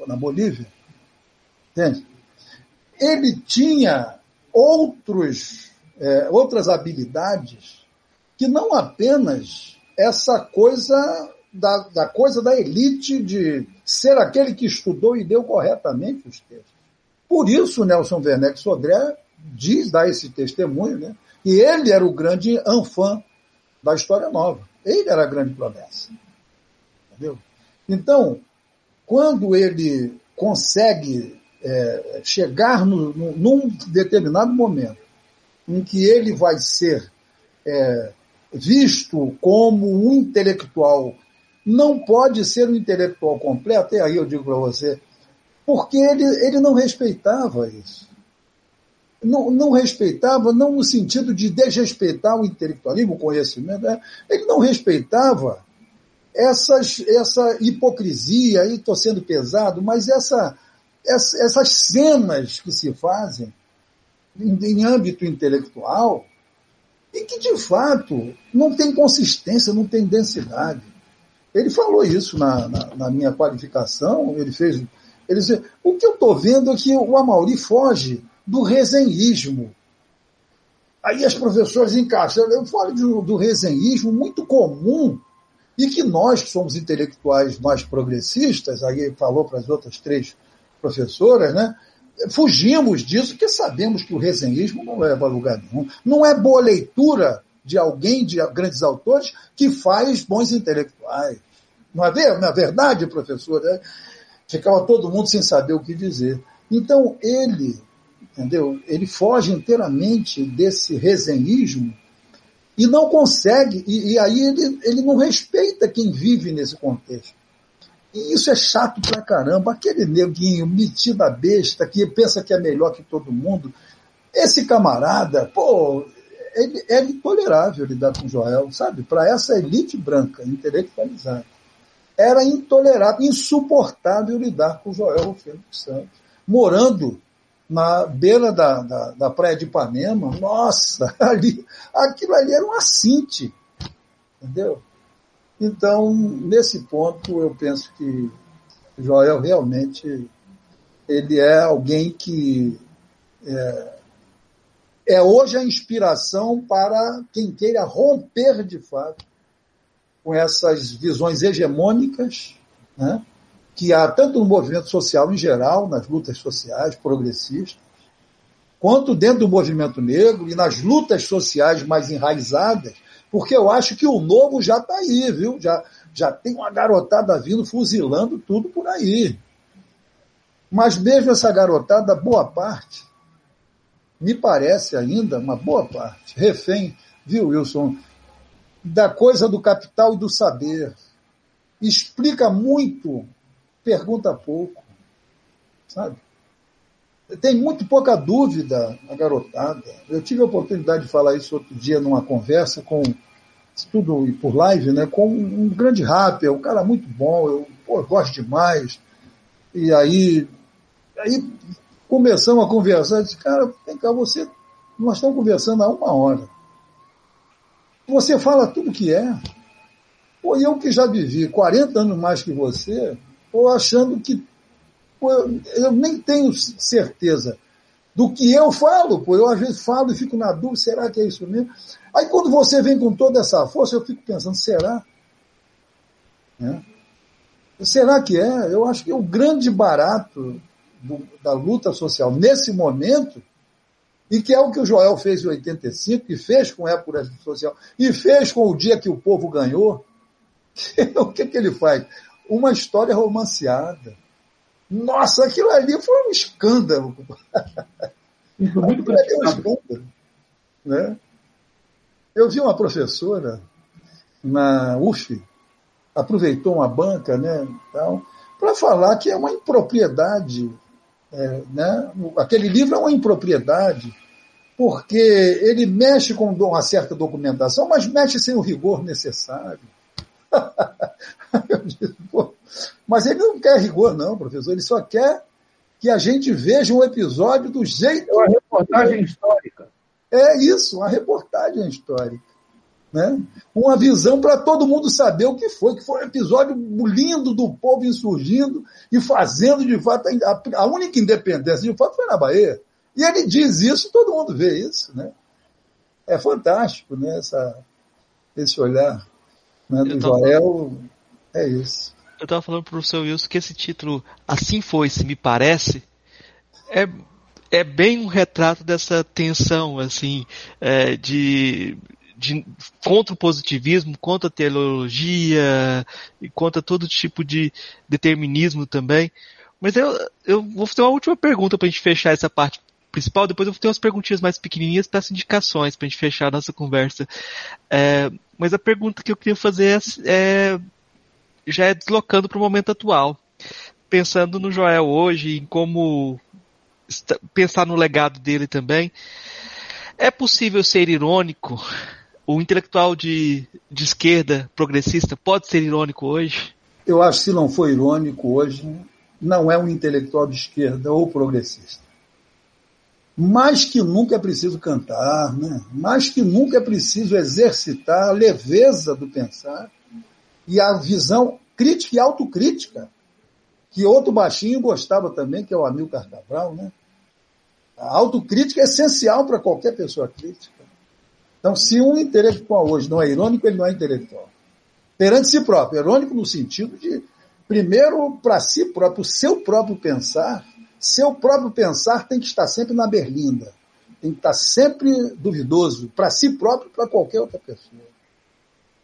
na Bolívia. Entende? Ele tinha outros, é, outras habilidades que não apenas essa coisa da, da coisa da elite de ser aquele que estudou e deu corretamente os textos. Por isso, Nelson Werneck Sodré diz, dá esse testemunho, né? E ele era o grande anfã da História Nova. Ele era a grande promessa. Entendeu? Então, quando ele consegue é, chegar no, no, num determinado momento em que ele vai ser é, visto como um intelectual, não pode ser um intelectual completo, e aí eu digo para você, porque ele, ele não respeitava isso. Não, não, respeitava, não no sentido de desrespeitar o intelectualismo, o conhecimento, né? ele não respeitava essas, essa hipocrisia, aí estou sendo pesado, mas essa, essa, essas cenas que se fazem em, em âmbito intelectual e que, de fato, não tem consistência, não tem densidade. Ele falou isso na, na, na minha qualificação, ele fez ele diz, o que eu estou vendo é que o Amauri foge do resenhismo. Aí as professoras encaixam. Eu falo do, do resenhismo muito comum e que nós, que somos intelectuais mais progressistas, aí falou para as outras três professoras, né? Fugimos disso porque sabemos que o resenhismo não leva a lugar nenhum. Não é boa leitura de alguém, de grandes autores, que faz bons intelectuais. Não é, é verdade, professora? Ficava todo mundo sem saber o que dizer. Então, ele, entendeu? Ele foge inteiramente desse resenhismo e não consegue, e, e aí ele, ele não respeita quem vive nesse contexto. E isso é chato pra caramba. Aquele neguinho metido a besta que pensa que é melhor que todo mundo. Esse camarada, pô, ele, é intolerável lidar com Joel, sabe? Para essa elite branca, intelectualizada era intolerável, insuportável lidar com Joel Rufino dos Santos. Morando na beira da, da, da, praia de Ipanema, nossa, ali, aquilo ali era um assinte, entendeu? Então, nesse ponto, eu penso que Joel realmente ele é alguém que é, é hoje a inspiração para quem queira romper de fato com essas visões hegemônicas, né, que há tanto no movimento social em geral, nas lutas sociais progressistas, quanto dentro do movimento negro e nas lutas sociais mais enraizadas, porque eu acho que o novo já está aí, viu? Já, já tem uma garotada vindo fuzilando tudo por aí. Mas mesmo essa garotada, boa parte, me parece ainda, uma boa parte, refém, viu, Wilson, da coisa do capital e do saber. Explica muito, pergunta pouco. Sabe? Tem muito pouca dúvida a garotada. Eu tive a oportunidade de falar isso outro dia numa conversa com tudo por live, né, com um grande rapper, um cara muito bom, eu pô, gosto demais. E aí, aí começamos a conversar, disse, cara, vem cá, você, nós estamos conversando há uma hora. Você fala tudo que é. Pô, eu que já vivi 40 anos mais que você, tô achando que eu, eu, nem tenho certeza do que eu falo, pô, eu às vezes falo e fico na dúvida, será que é isso mesmo? Aí quando você vem com toda essa força, eu fico pensando, será? É. Será que é? Eu acho que o grande barato do, da luta social nesse momento e que é o que o Joel fez em 85, e fez com a época social, e fez com o dia que o povo ganhou. o que, que ele faz? Uma história romanceada. Nossa, aquilo ali foi um escândalo. Isso muito ali é um escândalo. Né? Eu vi uma professora na UF, aproveitou uma banca, né, para falar que é uma impropriedade, é, né? Aquele livro é uma impropriedade porque ele mexe com uma certa documentação, mas mexe sem o rigor necessário. mas ele não quer rigor, não, professor. Ele só quer que a gente veja um episódio do jeito. É uma reportagem histórica. É isso, uma reportagem histórica. Né? Uma visão para todo mundo saber o que foi, que foi um episódio lindo do povo insurgindo e fazendo de fato a, a única independência de fato foi na Bahia. E ele diz isso, todo mundo vê isso, né? É fantástico, né? Essa, esse olhar né, do Joel, é isso. Eu estava falando para o professor Wilson que esse título, Assim Foi, Se Me Parece, é, é bem um retrato dessa tensão, assim, é, de, de, contra o positivismo, contra a teologia, e contra todo tipo de determinismo também. Mas eu, eu vou fazer uma última pergunta para a gente fechar essa parte principal, depois eu vou ter umas perguntinhas mais pequenininhas para as indicações, para a gente fechar a nossa conversa. É, mas a pergunta que eu queria fazer é, é já é deslocando para o momento atual. Pensando no Joel hoje, em como pensar no legado dele também, é possível ser irônico? O intelectual de, de esquerda progressista pode ser irônico hoje? Eu acho que se não for irônico hoje, não é um intelectual de esquerda ou progressista mais que nunca é preciso cantar, né? mais que nunca é preciso exercitar a leveza do pensar e a visão crítica e autocrítica, que outro baixinho gostava também, que é o Amilcar Cabral. Né? A autocrítica é essencial para qualquer pessoa crítica. Então, se um intelectual hoje não é irônico, ele não é intelectual. Perante si próprio, irônico no sentido de, primeiro, para si próprio, o seu próprio pensar, seu próprio pensar tem que estar sempre na berlinda, tem que estar sempre duvidoso, para si próprio para qualquer outra pessoa.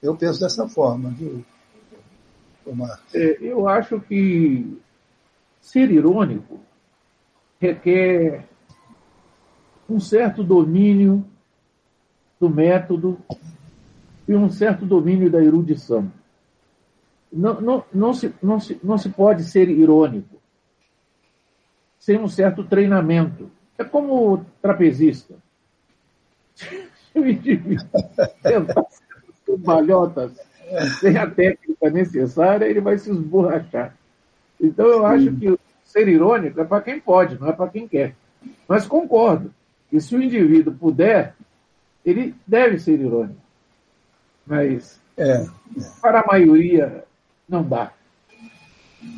Eu penso dessa forma, viu, Omar? É, eu acho que ser irônico requer um certo domínio do método e um certo domínio da erudição. Não, não, não, se, não, se, não se pode ser irônico sem um certo treinamento. É como o trapezista. Se o indivíduo tentar ser balhotas sem a técnica necessária, ele vai se esborrachar. Então eu acho que ser irônico é para quem pode, não é para quem quer. Mas concordo que se o indivíduo puder, ele deve ser irônico. Mas é, é. para a maioria não dá.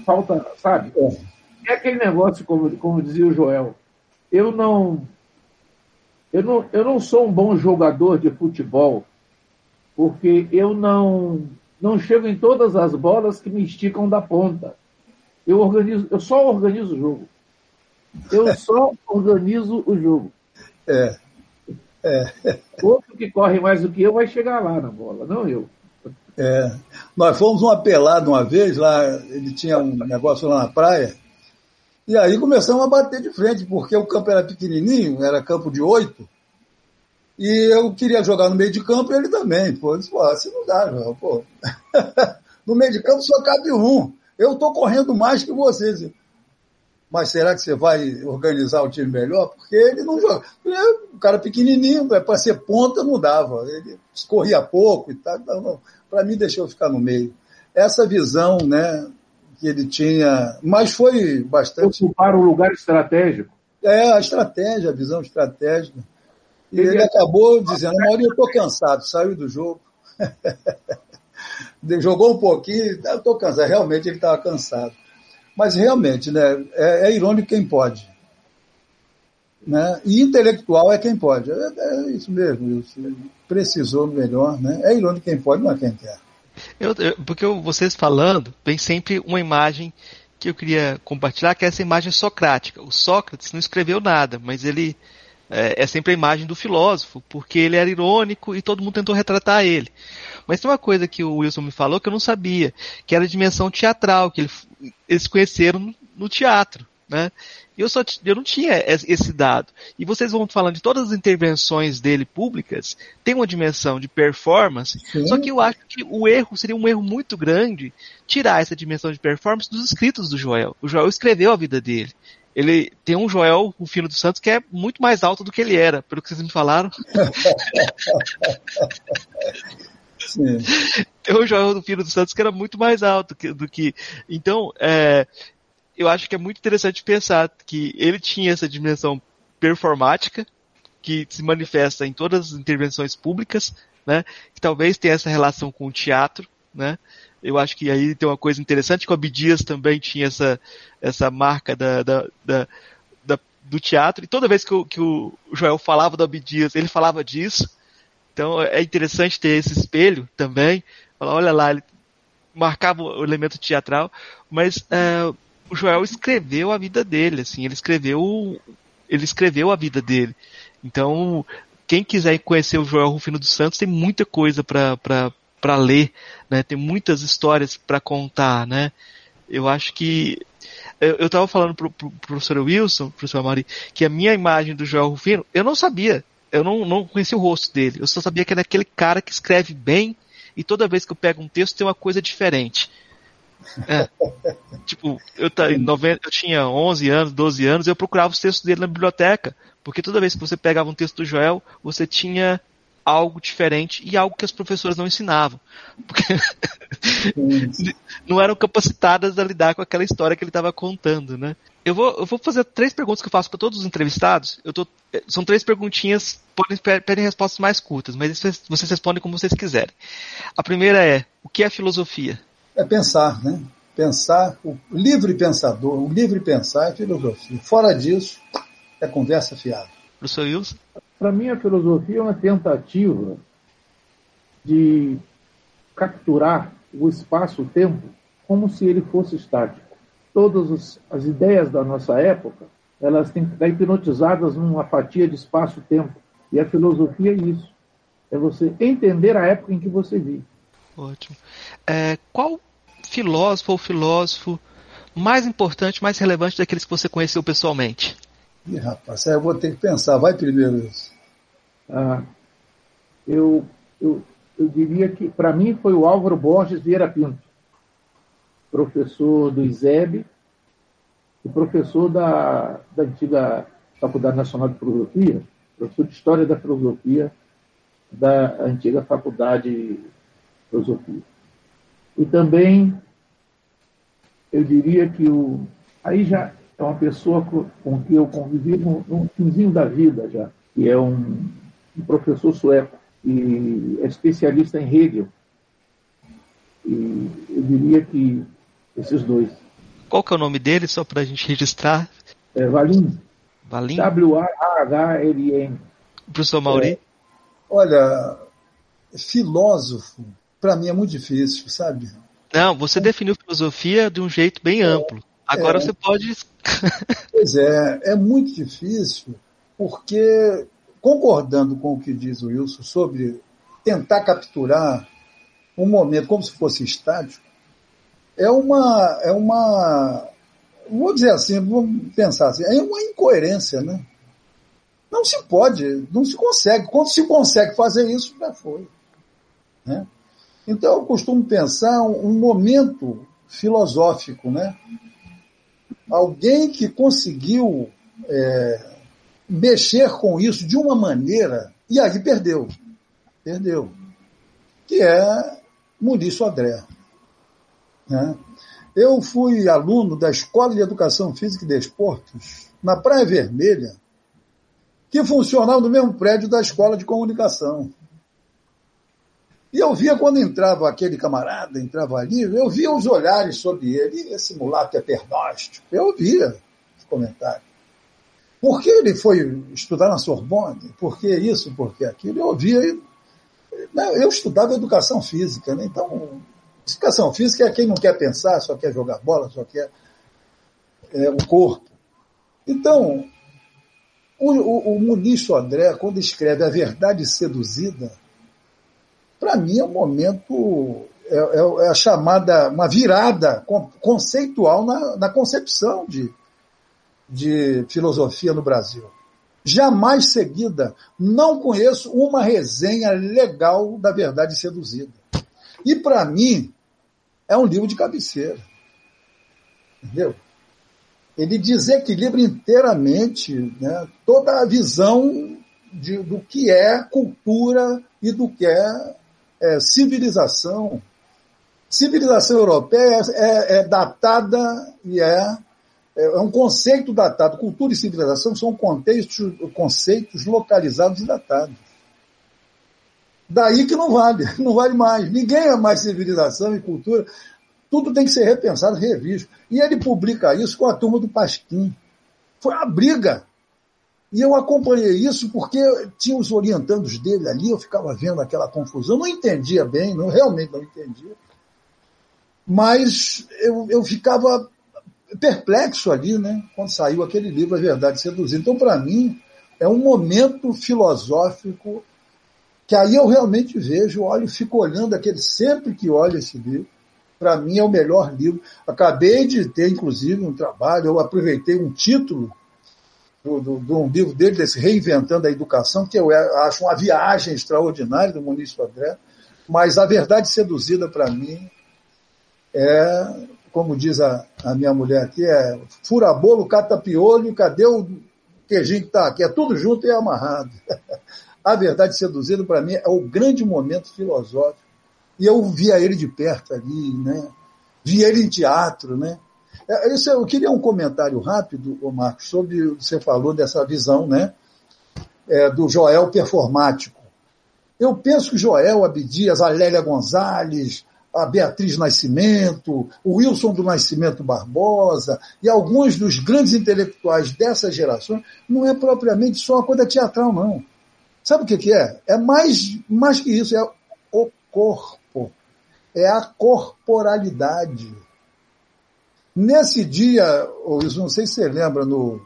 Falta, sabe? É é aquele negócio, como, como dizia o Joel. Eu não, eu não, eu não sou um bom jogador de futebol, porque eu não, não chego em todas as bolas que me esticam da ponta. Eu organizo, eu só organizo o jogo. Eu só organizo o jogo. É. É. Outro que corre mais do que eu vai chegar lá na bola, não eu. É. Nós fomos uma pelada uma vez lá, ele tinha um negócio lá na praia, e aí começamos a bater de frente, porque o campo era pequenininho, era campo de oito, e eu queria jogar no meio de campo e ele também. Pô, eu disse, pô, assim não dá, João, pô. no meio de campo só cabe um. Eu estou correndo mais que vocês. Mas será que você vai organizar o time melhor? Porque ele não joga. O cara pequenininho, é para ser ponta, não dava. Ele corria pouco e tal. Então, para mim, deixou eu ficar no meio. Essa visão, né, que ele tinha, mas foi bastante. Ocupar um lugar estratégico. É, a estratégia, a visão estratégica. E ele, ele acabou dizendo, Mauri, eu estou cansado, saiu do jogo. Jogou um pouquinho, eu estou cansado. Realmente ele estava cansado. Mas realmente, né, é, é, irônico quem pode. Né? E intelectual é quem pode. É, é isso mesmo, isso. precisou melhor. Né? É irônico quem pode, não é quem quer. Eu, eu, porque vocês falando, vem sempre uma imagem que eu queria compartilhar, que é essa imagem socrática. O Sócrates não escreveu nada, mas ele é, é, sempre a imagem do filósofo, porque ele era irônico e todo mundo tentou retratar ele. Mas tem uma coisa que o Wilson me falou que eu não sabia, que era a dimensão teatral, que ele, eles conheceram no teatro. né? Eu, só, eu não tinha esse dado. E vocês vão falando de todas as intervenções dele públicas, tem uma dimensão de performance, Sim. só que eu acho que o erro seria um erro muito grande tirar essa dimensão de performance dos escritos do Joel. O Joel escreveu a vida dele. Ele tem um Joel, o filho dos Santos, que é muito mais alto do que ele era, pelo que vocês me falaram. Sim. Tem um Joel do Filho dos Santos que era muito mais alto do que. Então, é, eu acho que é muito interessante pensar que ele tinha essa dimensão performática, que se manifesta em todas as intervenções públicas, né? Que talvez tenha essa relação com o teatro, né? Eu acho que aí tem uma coisa interessante que o Abdias também tinha essa, essa marca da, da, da, da do teatro, e toda vez que o, que o Joel falava do Abdias, ele falava disso. Então é interessante ter esse espelho também. Falar, olha lá, ele marcava o elemento teatral, mas é, o Joel escreveu a vida dele, assim, ele escreveu ele escreveu a vida dele. Então, quem quiser conhecer o Joel Rufino dos Santos tem muita coisa para ler, né? Tem muitas histórias para contar, né? Eu acho que eu estava falando pro, pro, pro professor Wilson, professor Amari, que a minha imagem do Joel Rufino, eu não sabia, eu não, não conhecia o rosto dele, eu só sabia que era aquele cara que escreve bem e toda vez que eu pego um texto tem uma coisa diferente. É. tipo, eu, em 90, eu tinha 11 anos, 12 anos, eu procurava os textos dele na biblioteca, porque toda vez que você pegava um texto do Joel, você tinha algo diferente e algo que as professoras não ensinavam. Porque não eram capacitadas a lidar com aquela história que ele estava contando, né? Eu vou, eu vou fazer três perguntas que eu faço para todos os entrevistados. Eu tô, são três perguntinhas, podem pedem respostas mais curtas, mas vocês respondem como vocês quiserem. A primeira é: o que é filosofia? é pensar, né? Pensar, o livre pensador, o livre pensar é filosofia. Fora disso, é conversa fiada. Professor Wilson? Para mim, a filosofia é uma tentativa de capturar o espaço-tempo como se ele fosse estático. Todas as ideias da nossa época, elas têm que estar hipnotizadas numa fatia de espaço-tempo. E a filosofia é isso. É você entender a época em que você vive. Ótimo. É, qual filósofo ou filósofo mais importante, mais relevante daqueles que você conheceu pessoalmente? Ih, rapaz, eu vou ter que pensar. Vai primeiro isso. Ah, eu, eu, eu diria que, para mim, foi o Álvaro Borges Vieira Pinto, professor do ISEB e professor da, da antiga Faculdade Nacional de Filosofia, professor de História da Filosofia da antiga Faculdade de Filosofia. E também, eu diria que o, aí já é uma pessoa com, que eu convivi no, no finzinho da vida já, que é um, um professor sueco e é especialista em Hegel. E eu diria que esses dois. Qual que é o nome dele, só para a gente registrar? É Valim. Valim? W-A-H-L-N. Professor Mauri? É, olha, filósofo para mim é muito difícil, sabe? Não, você definiu filosofia de um jeito bem é, amplo. Agora é, você pode. pois é, é muito difícil, porque, concordando com o que diz o Wilson sobre tentar capturar um momento como se fosse estático, é uma. É uma vou dizer assim, vamos pensar assim, é uma incoerência, né? Não se pode, não se consegue. Quando se consegue fazer isso, já foi. Né? Então, eu costumo pensar um, momento filosófico, né? Alguém que conseguiu é, mexer com isso de uma maneira, e aí perdeu. Perdeu. Que é Muniz Sodré. Né? Eu fui aluno da Escola de Educação Física e Desportos, na Praia Vermelha, que funcionava no mesmo prédio da Escola de Comunicação. E eu via quando entrava aquele camarada, entrava ali, eu via os olhares sobre ele, esse mulato é pernóstico. Eu via os comentários. Por que ele foi estudar na Sorbonne? Por que isso? Por que aquilo? Eu ouvia. Né, eu estudava educação física, né? então, educação física é quem não quer pensar, só quer jogar bola, só quer é, o corpo. Então, o, o, o Muniz André, quando escreve A Verdade Seduzida, para mim é um momento, é, é, é, a chamada, uma virada conceitual na, na concepção de, de filosofia no Brasil. Jamais seguida. Não conheço uma resenha legal da Verdade Seduzida. E, para mim, é um livro de cabeceira. Entendeu? Ele desequilibra inteiramente né, toda a visão de, do que é cultura e do que é, é civilização. Civilização europeia é, é datada e é, é um conceito datado. Cultura e civilização são contextos, conceitos localizados e datados. Daí que não vale, não vale mais. Ninguém é mais civilização e cultura. Tudo tem que ser repensado, revisto. E ele publica isso com a turma do Pasquim. Foi uma briga. E eu acompanhei isso porque tinha os orientandos dele ali, eu ficava vendo aquela confusão, não entendia bem, não, realmente não entendia. Mas eu, eu ficava perplexo ali, né, quando saiu aquele livro, A Verdade Seduzida. Então, para mim, é um momento filosófico que aí eu realmente vejo, olho, fico olhando aquele, sempre que olho esse livro, para mim é o melhor livro. Acabei de ter, inclusive, um trabalho, eu aproveitei um título do, do, do um livro dele, desse Reinventando a Educação, que eu acho uma viagem extraordinária do Munício André, mas a verdade seduzida para mim é, como diz a, a, minha mulher aqui, é fura bolo, cata piolho, cadê o queijinho que está aqui? É tudo junto e amarrado. a verdade seduzida para mim é o grande momento filosófico. E eu via ele de perto ali, né? Vi ele em teatro, né? É, isso, eu queria um comentário rápido, Marcos, sobre você falou dessa visão, né? É, do Joel performático. Eu penso que Joel Abdias, a Lélia Gonzalez, a Beatriz Nascimento, o Wilson do Nascimento Barbosa e alguns dos grandes intelectuais dessa geração, não é propriamente só uma coisa teatral, não. Sabe o que, que é? É mais, mais que isso, é o corpo, é a corporalidade Nesse dia, Wilson, não sei se você lembra, no,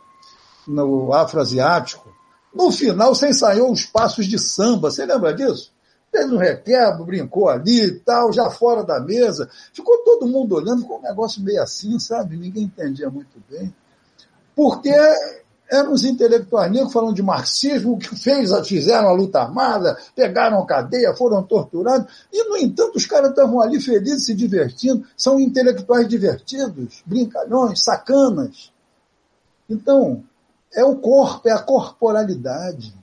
no Afroasiático, no final você ensaiou os passos de samba, você lembra disso? Fez um requebro, brincou ali e tal, já fora da mesa. Ficou todo mundo olhando, ficou um negócio meio assim, sabe? Ninguém entendia muito bem. Porque eram os intelectuais negros falando de marxismo, que fez, fizeram a luta armada, pegaram a cadeia, foram torturados, e, no entanto, os caras estavam ali felizes, se divertindo, são intelectuais divertidos, brincalhões, sacanas. Então, é o corpo, é a corporalidade,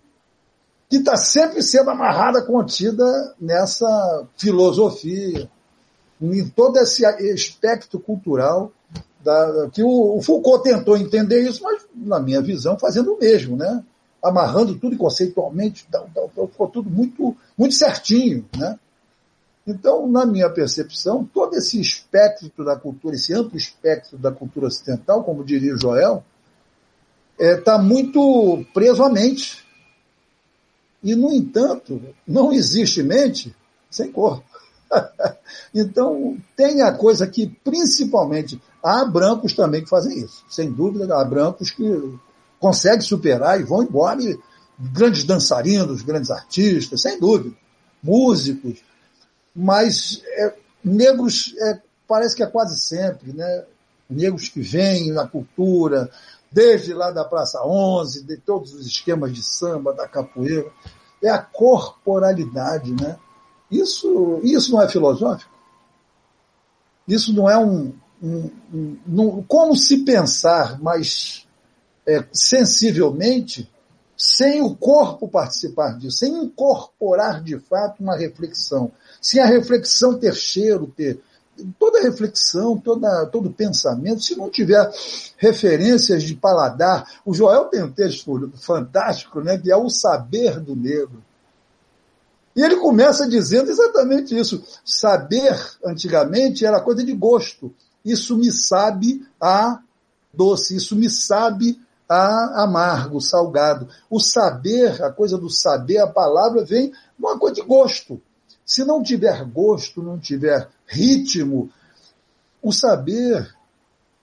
que está sempre sendo amarrada, contida nessa filosofia, em todo esse aspecto cultural da, que o, o, Foucault tentou entender isso, mas, na minha visão, fazendo o mesmo, né? amarrando tudo conceitualmente, ficou tudo muito, muito certinho. Né? Então, na minha percepção, todo esse espectro da cultura, esse amplo espectro da cultura ocidental, como diria o Joel, está é, tá muito preso à mente. E, no entanto, não existe mente sem corpo. então, tem a coisa que, principalmente, há brancos também que fazem isso. Sem dúvida, há brancos que conseguem superar e vão embora. E grandes dançarinos, grandes artistas, sem dúvida. Músicos. Mas é, negros, é, parece que é quase sempre, né? Negros que vêm na cultura, desde lá da Praça 11, de todos os esquemas de samba, da capoeira. É a corporalidade, né? Isso, isso não é filosófico? Isso não é um. um, um, um como se pensar mais é, sensivelmente sem o corpo participar disso, sem incorporar de fato uma reflexão, sem a reflexão ter cheiro, ter toda reflexão, toda, todo pensamento, se não tiver referências de paladar, o Joel tem um texto fantástico, né, que é o saber do negro. E ele começa dizendo exatamente isso. Saber, antigamente, era coisa de gosto. Isso me sabe a doce, isso me sabe a amargo, salgado. O saber, a coisa do saber, a palavra vem uma coisa de gosto. Se não tiver gosto, não tiver ritmo, o saber,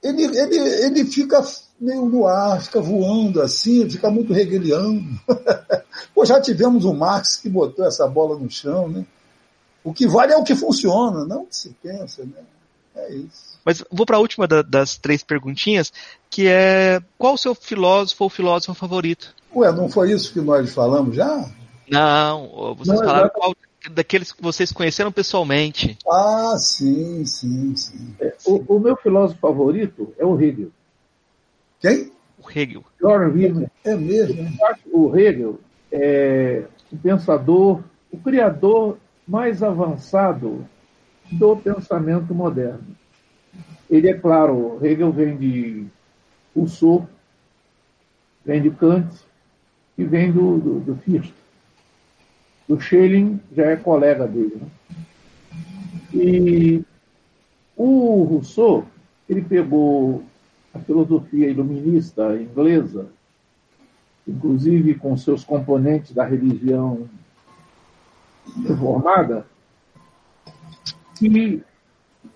ele, ele, ele fica meio no ar, fica voando assim, fica muito regueliano. Pô, já tivemos o Marx que botou essa bola no chão, né? O que vale é o que funciona, não o que se pensa, né? É isso. Mas vou para a última da, das três perguntinhas, que é qual o seu filósofo ou filósofo favorito? Ué, não foi isso que nós falamos já? Não, vocês não, falaram qual daqueles que vocês conheceram pessoalmente. Ah, sim, sim, sim. É, o, o, meu filósofo favorito é o Hegel. Quem? O Hegel. George Hegel. É mesmo. O Hegel é o pensador, o criador mais avançado do pensamento moderno. Ele é claro, Hegel vem de Rousseau, vem de Kant e vem do, do, do Fichte. O Schelling já é colega dele. Né? E o Rousseau, ele pegou a filosofia iluminista inglesa, inclusive com seus componentes da religião reformada, que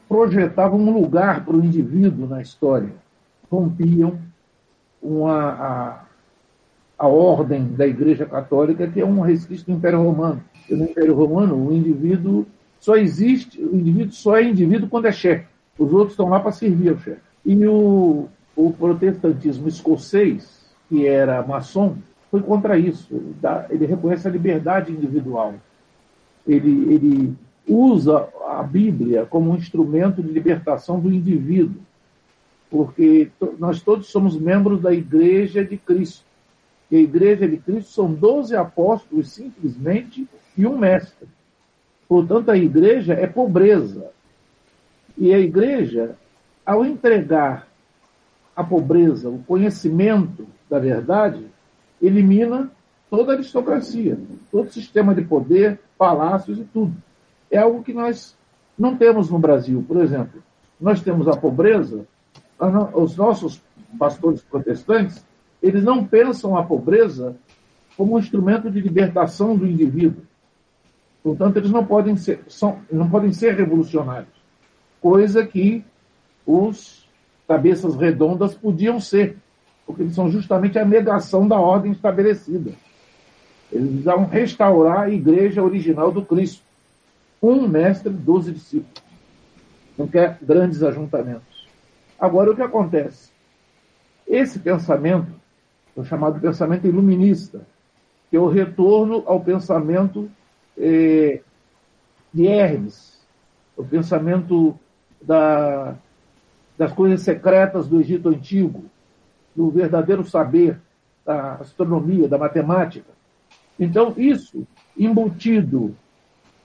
projetavam um lugar para o indivíduo na história, rompiam uma, a, a ordem da Igreja Católica, que é um resquício do Império Romano. E no Império Romano, o indivíduo só existe, o indivíduo só é indivíduo quando é chefe. Os outros estão lá para servir ao chefe. E o, o protestantismo escocês, que era maçom, foi contra isso. Ele, reconhece a liberdade individual. Ele, ele usa a Bíblia como um instrumento de libertação do indivíduo, porque nós todos somos membros da Igreja de Cristo. E a Igreja de Cristo são doze apóstolos simplesmente e um mestre. Portanto, a Igreja é pobreza. E a Igreja, ao entregar a pobreza, o conhecimento da verdade, elimina toda a aristocracia, todo o sistema de poder, palácios e tudo é algo que nós não temos no Brasil. Por exemplo, nós temos a pobreza, os nossos pastores protestantes, eles não pensam a pobreza como um instrumento de libertação do indivíduo. Portanto, eles não podem ser, são, não podem ser revolucionários, coisa que os cabeças redondas podiam ser, porque eles são justamente a negação da ordem estabelecida. Eles vão restaurar a igreja original do Cristo um mestre, doze discípulos. Não quer grandes ajuntamentos. Agora, o que acontece? Esse pensamento, o chamado pensamento iluminista, que é o retorno ao pensamento eh, de Hermes, o pensamento da, das coisas secretas do Egito Antigo, do verdadeiro saber, da astronomia, da matemática. Então, isso embutido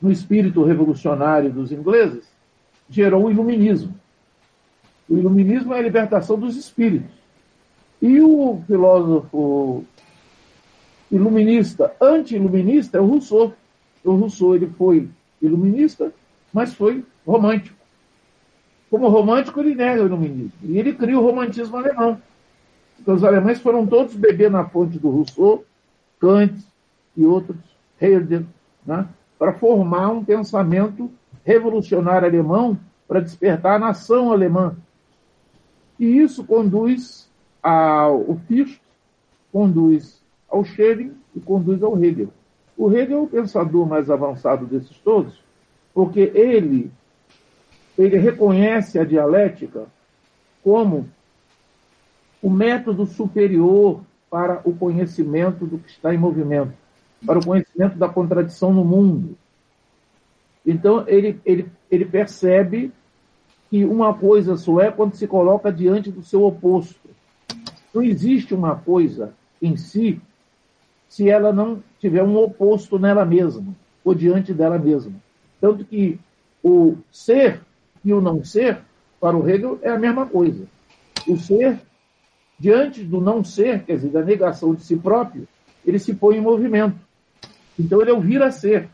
no espírito revolucionário dos ingleses, gerou o iluminismo. O iluminismo é a libertação dos espíritos. E o filósofo iluminista, anti-iluminista, é o Rousseau. O Rousseau ele foi iluminista, mas foi romântico. Como romântico, ele nega o iluminismo. E ele cria o romantismo alemão. Então, os alemães foram todos beber na fonte do Rousseau, Kant e outros, Herder, né? para formar um pensamento revolucionário alemão para despertar a nação alemã. E isso conduz ao Fichte, conduz ao Schelling e conduz ao Hegel. O Hegel é o pensador mais avançado desses todos, porque ele, ele reconhece a dialética como o método superior para o conhecimento do que está em movimento para o conhecimento da contradição no mundo. Então, ele, ele, ele percebe que uma coisa só é quando se coloca diante do seu oposto. Não existe uma coisa em si se ela não tiver um oposto nela mesma, ou diante dela mesma. Tanto que o ser e o não ser, para o Hegel, é a mesma coisa. O ser, diante do não ser, quer dizer, da negação de si próprio, ele se põe em movimento. Então ele é o vir a ser.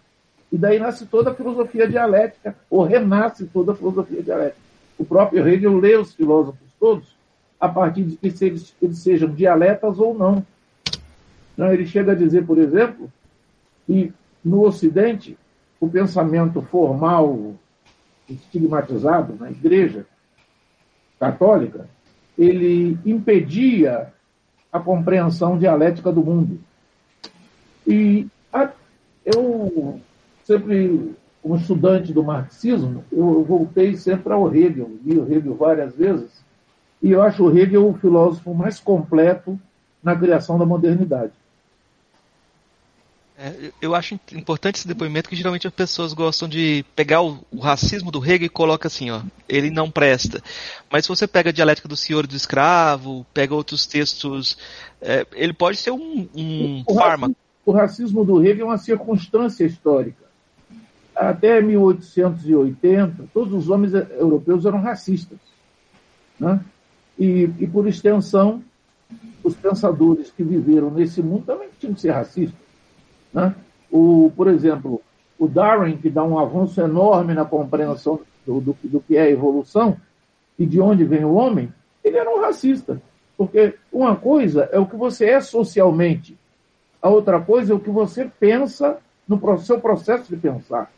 E daí nasce toda a filosofia dialética, ou renasce toda a filosofia dialética. O próprio Hegel lê os filósofos todos a partir de que eles, eles sejam dialetas ou não. não. Ele chega a dizer, por exemplo, que no Ocidente o pensamento formal, estigmatizado na Igreja Católica, ele impedia a compreensão dialética do mundo. E eu sempre como estudante do marxismo, eu voltei sempre ao Hegel, li o Hegel várias vezes, e eu acho o Hegel o filósofo mais completo na criação da modernidade. É, eu acho importante esse depoimento que geralmente as pessoas gostam de pegar o, o, racismo do Hegel e coloca assim, ó, ele não presta. Mas se você pega a dialética do senhor e do escravo, pega outros textos, é, ele pode ser um, um o, fármaco. Racismo, o racismo do Hegel é uma circunstância histórica. Até 1880, todos os homens europeus eram racistas. Né? E, e, por extensão, os pensadores que viveram nesse mundo também tinham que ser racistas. Né? O, por exemplo, o Darwin, que dá um avanço enorme na compreensão do, do, do que é evolução e de onde vem o homem, ele era um racista. Porque uma coisa é o que você é socialmente, a outra coisa é o que você pensa no seu processo de pensar.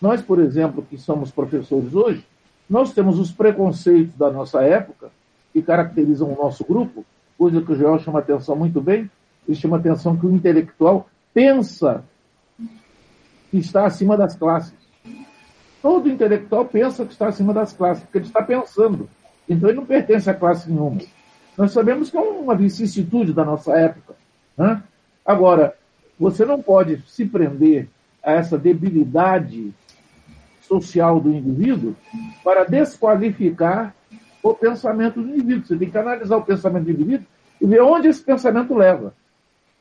Nós, por exemplo, que somos professores hoje, nós temos os preconceitos da nossa época, que caracterizam o nosso grupo, coisa que o Joel chama atenção muito bem, ele chama atenção que o intelectual pensa que está acima das classes. Todo intelectual pensa que está acima das classes, porque ele está pensando. Então ele não pertence a classe nenhuma. Nós sabemos que é uma vicissitude da nossa época. Né? Agora, você não pode se prender a essa debilidade social do indivíduo para desqualificar o pensamento do indivíduo. Você tem que analisar o pensamento do indivíduo e ver onde esse pensamento leva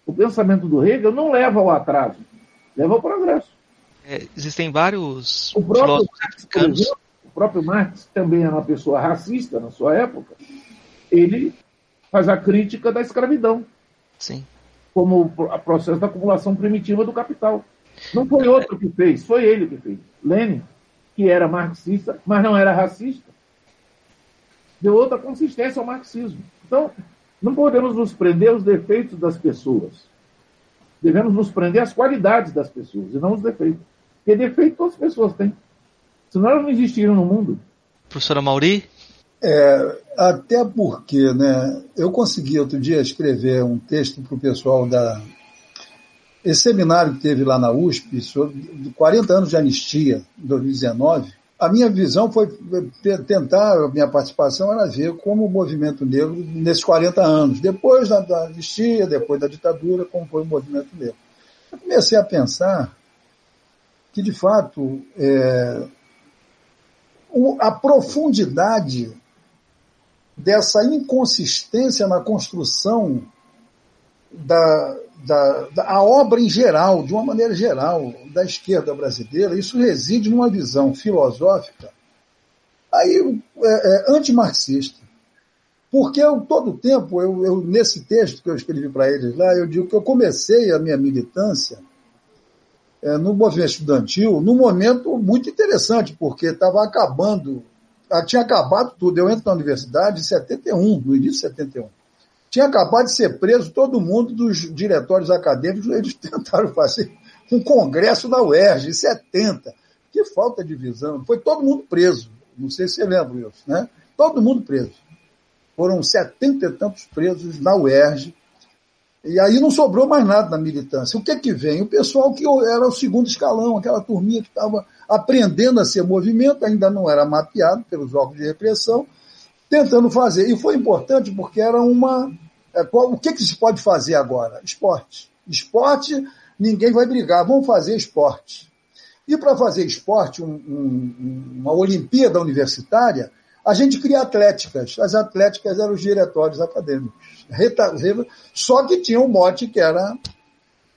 o pensamento do Hegel não leva ao atraso, leva ao progresso. É, existem vários o próprio, Marx, exemplo, o próprio Marx também era uma pessoa racista na sua época. Ele faz a crítica da escravidão. Sim. Como o processo da acumulação primitiva do capital. Não foi outro que fez, foi ele que fez. Lenin, que era marxista, mas não era racista, deu outra consistência ao marxismo. Então, não podemos nos prender aos defeitos das pessoas. Devemos nos prender às qualidades das pessoas e não aos defeitos. Porque defeito todas as pessoas têm. Senão elas não existiriam no mundo. Professora Mauri? É, até porque, né, eu consegui outro dia escrever um texto para o pessoal da. Esse seminário que teve lá na USP, sobre 40 anos de anistia, em 2019, a minha visão foi tentar, a minha participação era ver como o movimento negro, nesses 40 anos, depois da, anistia, depois da ditadura, como foi o movimento negro. Eu comecei a pensar que, de fato, é, a profundidade dessa inconsistência na construção da, da, da, a obra em geral, de uma maneira geral, da esquerda brasileira, isso reside numa visão filosófica aí é, é, antimarxista. Porque eu, todo o tempo, eu, eu, nesse texto que eu escrevi para eles lá, eu digo que eu comecei a minha militância é, no movimento estudantil num momento muito interessante, porque estava acabando, tinha acabado tudo. Eu entro na universidade em 71, no início de 71 tinha acabado de ser preso todo mundo dos diretórios acadêmicos, eles tentaram fazer um congresso na UERJ, em 70. Que falta de visão. Foi todo mundo preso. Não sei se você lembra isso, né? Todo mundo preso. Foram setenta e tantos presos na UERJ. E aí não sobrou mais nada na militância. O que que vem? O pessoal que era o segundo escalão, aquela turminha que estava aprendendo a ser movimento, ainda não era mapeado pelos órgãos de repressão, tentando fazer. E foi importante porque era uma. É, qual, o que, que se pode fazer agora? Esporte. Esporte, ninguém vai brigar, vamos fazer esporte. E para fazer esporte, um, um, uma Olimpíada universitária, a gente cria atléticas. As atléticas eram os diretórios acadêmicos. Só que tinha um mote que era.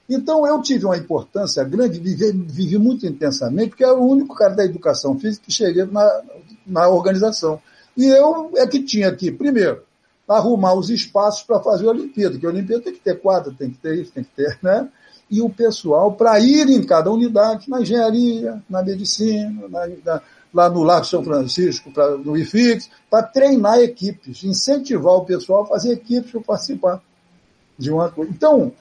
Então eu tive uma importância grande, vivi, vivi muito intensamente, porque era o único cara da educação física que cheguei na, na organização. E eu é que tinha que, primeiro, arrumar os espaços para fazer a Olimpíada, que a Olimpíada tem que ter quadra, tem que ter isso, tem que ter, né? E o pessoal para ir em cada unidade, na engenharia, na medicina, na, na, lá no Lago São Francisco, pra, no IFIX, para treinar equipes, incentivar o pessoal a fazer equipes para participar de uma coisa. Então,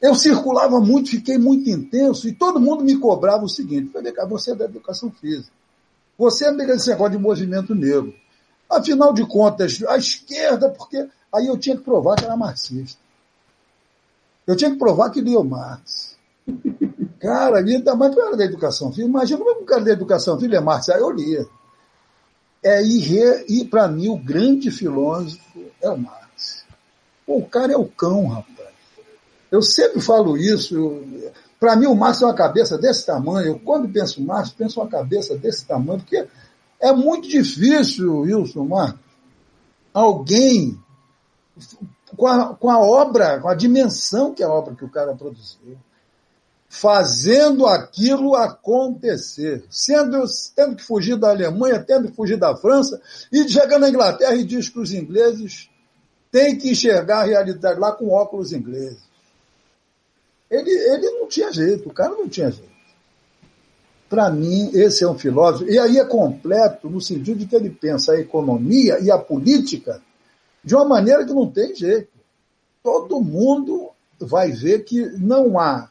eu circulava muito, fiquei muito intenso e todo mundo me cobrava o seguinte: você é da educação física, você é desse negócio de movimento negro. Afinal de contas, a esquerda, porque aí eu tinha que provar que era marxista. Eu tinha que provar que lia o Marx. cara, ainda mais para da educação física, imagina como é que o cara da educação física é Marx, aí eu lia. É, e, e para mim, o grande filósofo é o Marx. o cara é o cão, rapaz. Eu sempre falo isso. Para mim, o Marx é uma cabeça desse tamanho. Eu, quando penso Marx, penso uma cabeça desse tamanho, porque é muito difícil, Wilson Marx, alguém com a, com a obra, com a dimensão que é a obra que o cara produziu, fazendo aquilo acontecer, sendo tendo que fugir da Alemanha, tendo que fugir da França, e chegando na Inglaterra e diz que os ingleses têm que enxergar a realidade lá com óculos ingleses. Ele, ele não tinha jeito, o cara não tinha jeito. Para mim, esse é um filósofo, e aí é completo no sentido de que ele pensa a economia e a política de uma maneira que não tem jeito. Todo mundo vai ver que não há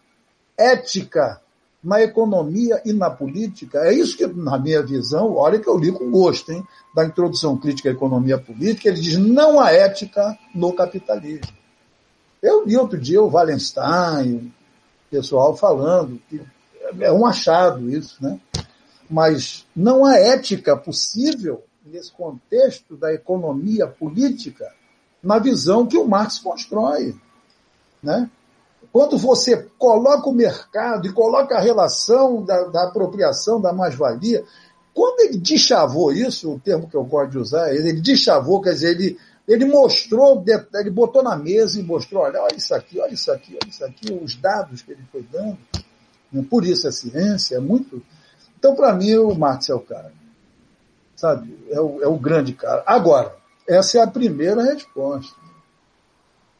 ética na economia e na política. É isso que, na minha visão, olha que eu li com gosto, hein, da introdução crítica à economia política, ele diz não há ética no capitalismo. Eu li outro dia o Wallenstein, pessoal falando que é um achado isso, né? Mas não há ética possível nesse contexto da economia política na visão que o Marx constrói, né? Quando você coloca o mercado e coloca a relação da, da apropriação da mais-valia, quando ele deschavou isso, o termo que eu gosto de usar, ele, ele deschavou, quer dizer, ele, ele mostrou, ele botou na mesa e mostrou, olha, olha isso aqui, olha isso aqui, olha isso aqui, os dados que ele foi dando. Né? Por isso a ciência é muito. Então, para mim, o Marx é o cara. Sabe? É o, é o grande cara. Agora, essa é a primeira resposta.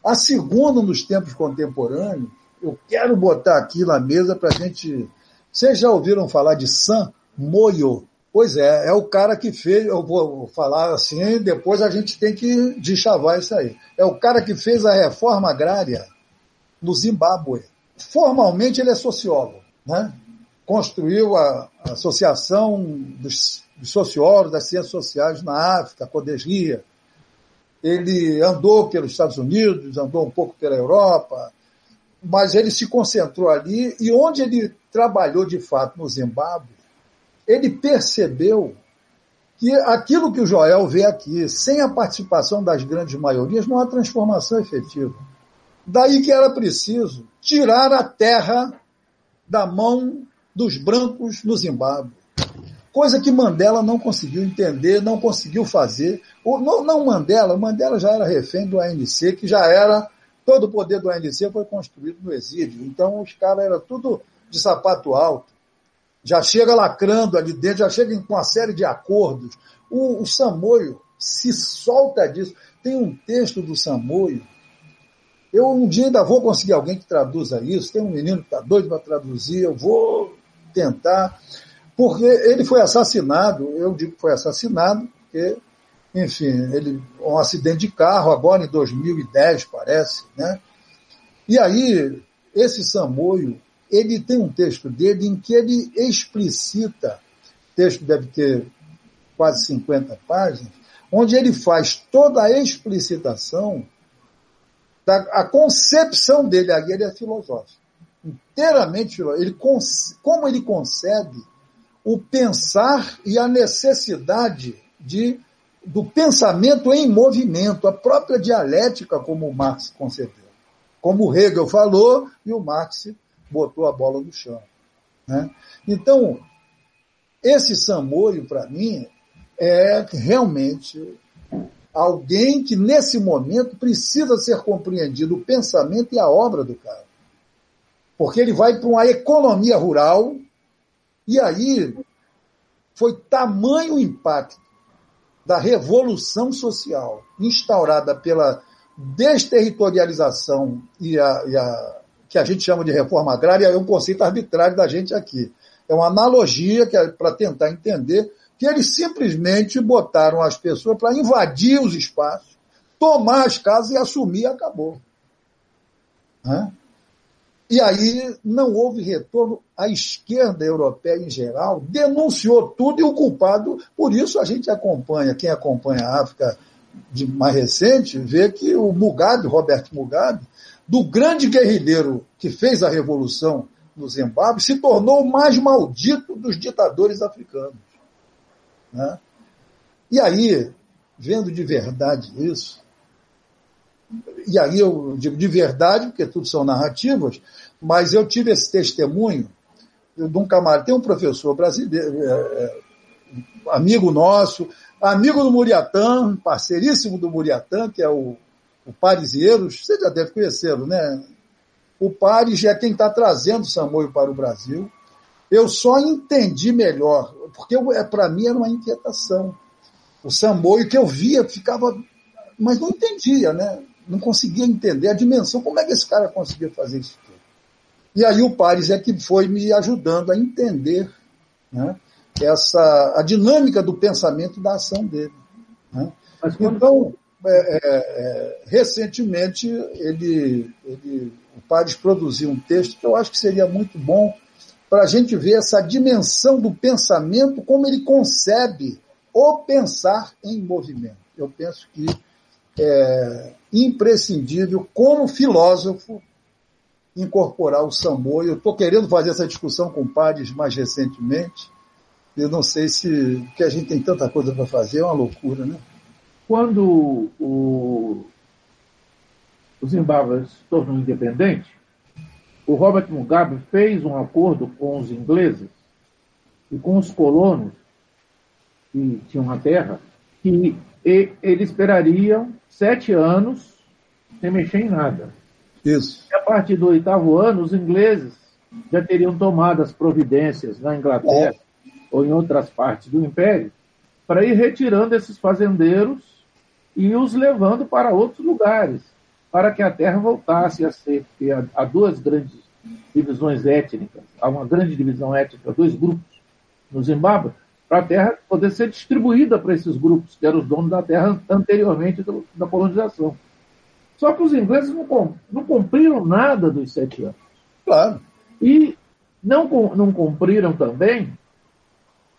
A segunda, nos tempos contemporâneos, eu quero botar aqui na mesa para a gente. Vocês já ouviram falar de Sam Moyo? Pois é, é o cara que fez, eu vou falar assim, depois a gente tem que deschavar isso aí. É o cara que fez a reforma agrária no Zimbábue. Formalmente ele é sociólogo, né? Construiu a, Associação dos, dos Sociólogos das Ciências Sociais na África, a Codesria, ele andou pelos Estados Unidos, andou um pouco pela Europa, mas ele se concentrou ali e onde ele trabalhou de fato no Zimbábue, ele percebeu que aquilo que o Joel vê aqui, sem a participação das grandes maiorias, não há transformação efetiva. Daí que era preciso tirar a terra da mão dos brancos no Zimbábue coisa que Mandela não conseguiu entender, não conseguiu fazer. Não, não Mandela, Mandela já era refém do ANC, que já era, todo o poder do ANC foi construído no exílio. Então os caras eram tudo de sapato alto. Já chega lacrando ali dentro, já chega com uma série de acordos. O, o Samoio se solta disso. Tem um texto do Samoio eu um dia ainda vou conseguir alguém que traduza isso. Tem um menino que está doido para traduzir, eu vou tentar porque ele foi assassinado, eu digo que foi assassinado, porque, enfim, ele um acidente de carro agora em 2010, parece, né? E aí, esse Samoio, ele tem um texto dele em que ele explicita, o texto deve ter quase 50 páginas, onde ele faz toda a explicitação da a concepção dele, aí ele é filosófico, inteiramente filosófico. Ele, como ele concebe o pensar e a necessidade de, do pensamento em movimento, a própria dialética, como o Marx concebeu. Como o Hegel falou e o Marx botou a bola no chão. Né? Então, esse Samoio, para mim, é realmente alguém que, nesse momento, precisa ser compreendido o pensamento e a obra do cara. Porque ele vai para uma economia rural e aí foi tamanho o impacto da revolução social instaurada pela desterritorialização e a, e a, que a gente chama de reforma agrária, é um conceito arbitrário da gente aqui. É uma analogia que é para tentar entender que eles simplesmente botaram as pessoas para invadir os espaços, tomar as casas e assumir acabou. Né? E aí não houve retorno. A esquerda europeia em geral denunciou tudo e o culpado, por isso a gente acompanha, quem acompanha a África de mais recente, vê que o Mugabe, Roberto Mugabe, do grande guerrilheiro que fez a revolução no Zimbábue, se tornou o mais maldito dos ditadores africanos. Né? E aí, vendo de verdade isso, e aí eu digo de verdade, porque tudo são narrativas, mas eu tive esse testemunho de um camarada, tem um professor brasileiro, é, é, amigo nosso, amigo do Muriatã, parceiríssimo do Muriatã, que é o, o você já deve conhecê-lo, né? O Paris é quem está trazendo o Samoio para o Brasil. Eu só entendi melhor, porque é, para mim era uma inquietação. O Samoio que eu via ficava, mas não entendia, né? Não conseguia entender a dimensão, como é que esse cara conseguia fazer isso tudo. E aí o Paris é que foi me ajudando a entender né, essa, a dinâmica do pensamento e da ação dele. Né? Então, é, é, é, recentemente, ele, ele, o Paris produziu um texto que eu acho que seria muito bom para a gente ver essa dimensão do pensamento, como ele concebe o pensar em movimento. Eu penso que é imprescindível, como filósofo, incorporar o Sambo. Eu estou querendo fazer essa discussão com pares mais recentemente. Eu não sei se que a gente tem tanta coisa para fazer, é uma loucura, né? Quando o, o Zimbábue se tornou independente, o Robert Mugabe fez um acordo com os ingleses e com os colonos que tinham a terra, que eles esperariam sete anos sem mexer em nada. Isso. E a partir do oitavo ano, os ingleses já teriam tomado as providências na Inglaterra é. ou em outras partes do Império para ir retirando esses fazendeiros e os levando para outros lugares, para que a terra voltasse a ser, porque há duas grandes divisões étnicas, há uma grande divisão étnica, dois grupos no Zimbábue, para a terra poder ser distribuída para esses grupos, que eram os donos da terra anteriormente da colonização. Só que os ingleses não, não cumpriram nada dos sete anos. Claro. E não, não cumpriram também,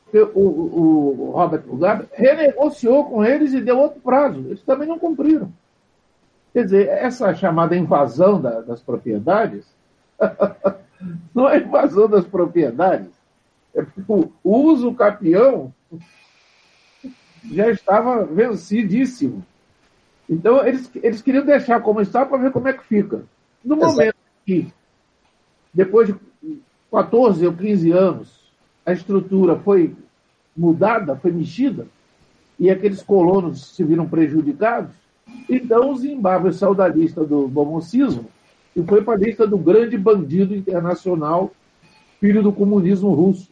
porque o, o, o Robert Mugabe renegociou com eles e deu outro prazo. Eles também não cumpriram. Quer dizer, essa chamada invasão da, das propriedades não é invasão das propriedades, é o uso capião já estava vencidíssimo. Então, eles, eles queriam deixar como está para ver como é que fica. No momento que, depois de 14 ou 15 anos, a estrutura foi mudada, foi mexida, e aqueles colonos se viram prejudicados, então o Zimbábue saiu da lista do bomocismo e foi para a lista do grande bandido internacional, filho do comunismo russo.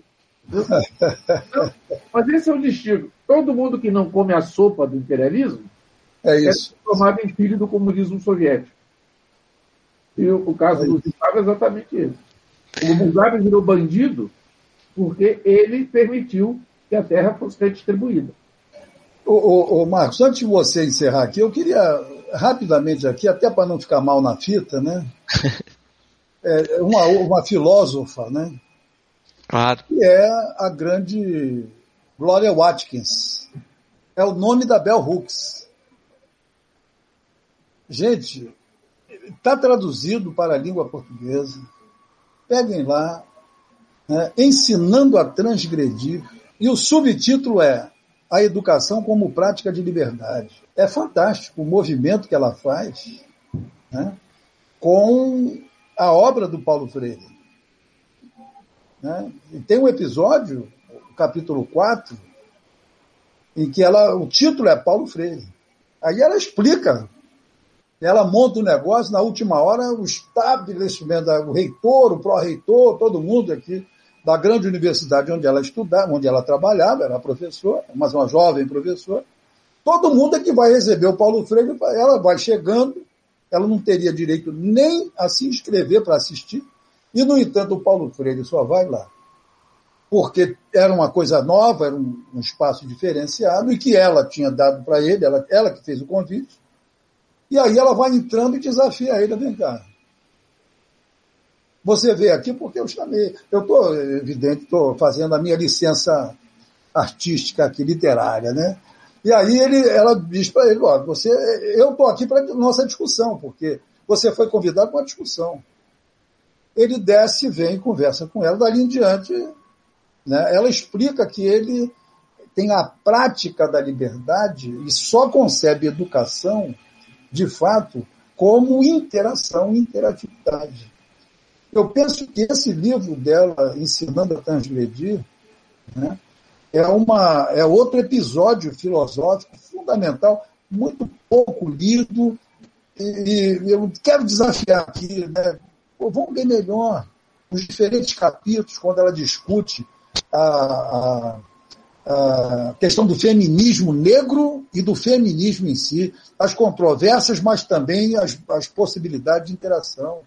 Então, mas esse é o destino. Todo mundo que não come a sopa do imperialismo é, isso. é transformado em filho do comunismo soviético. E o, o caso é do Zimbábue é exatamente esse. O Mugabe virou bandido porque ele permitiu que a terra fosse redistribuída. Ô, ô, ô, Marcos, antes de você encerrar aqui, eu queria rapidamente aqui, até para não ficar mal na fita, né? É, uma, uma filósofa, né? Claro. Que é a grande Gloria Watkins. É o nome da Bell Hooks. Gente, está traduzido para a língua portuguesa. Peguem lá, né, ensinando a transgredir. E o subtítulo é A Educação como Prática de Liberdade. É fantástico o movimento que ela faz né, com a obra do Paulo Freire. Né? E tem um episódio, capítulo 4, em que ela, o título é Paulo Freire. Aí ela explica, ela monta o um negócio, na última hora, o estabelecimento, o reitor, o pró-reitor, todo mundo aqui da grande universidade onde ela estudava, onde ela trabalhava, era professora, mas uma jovem professora, todo mundo é que vai receber o Paulo Freire, ela vai chegando, ela não teria direito nem a se inscrever para assistir, e, no entanto, o Paulo Freire só vai lá porque era uma coisa nova, era um, um espaço diferenciado, e que ela tinha dado para ele, ela, ela que fez o convite. E aí ela vai entrando e desafia ele, vem cá. Você vê aqui porque eu chamei. Eu estou, evidente, estou fazendo a minha licença artística aqui, literária, né? E aí ele, ela diz para ele, ó, você, eu estou aqui para nossa discussão, porque você foi convidado para uma discussão. ele desce, vem conversa com ela. Dali em diante, né, ela explica que ele tem a prática da liberdade e só concebe educação, de fato, como interação e interatividade. Eu penso que esse livro dela, Ensinando a Transgredir, né, é, uma, é outro episódio filosófico fundamental, muito pouco lido, e, eu quero desafiar aqui, né, pô, vamos ler melhor os diferentes capítulos, quando ela discute a, a, a questão do feminismo negro e do feminismo em si, as controvérsias, mas também as, as possibilidades de interação.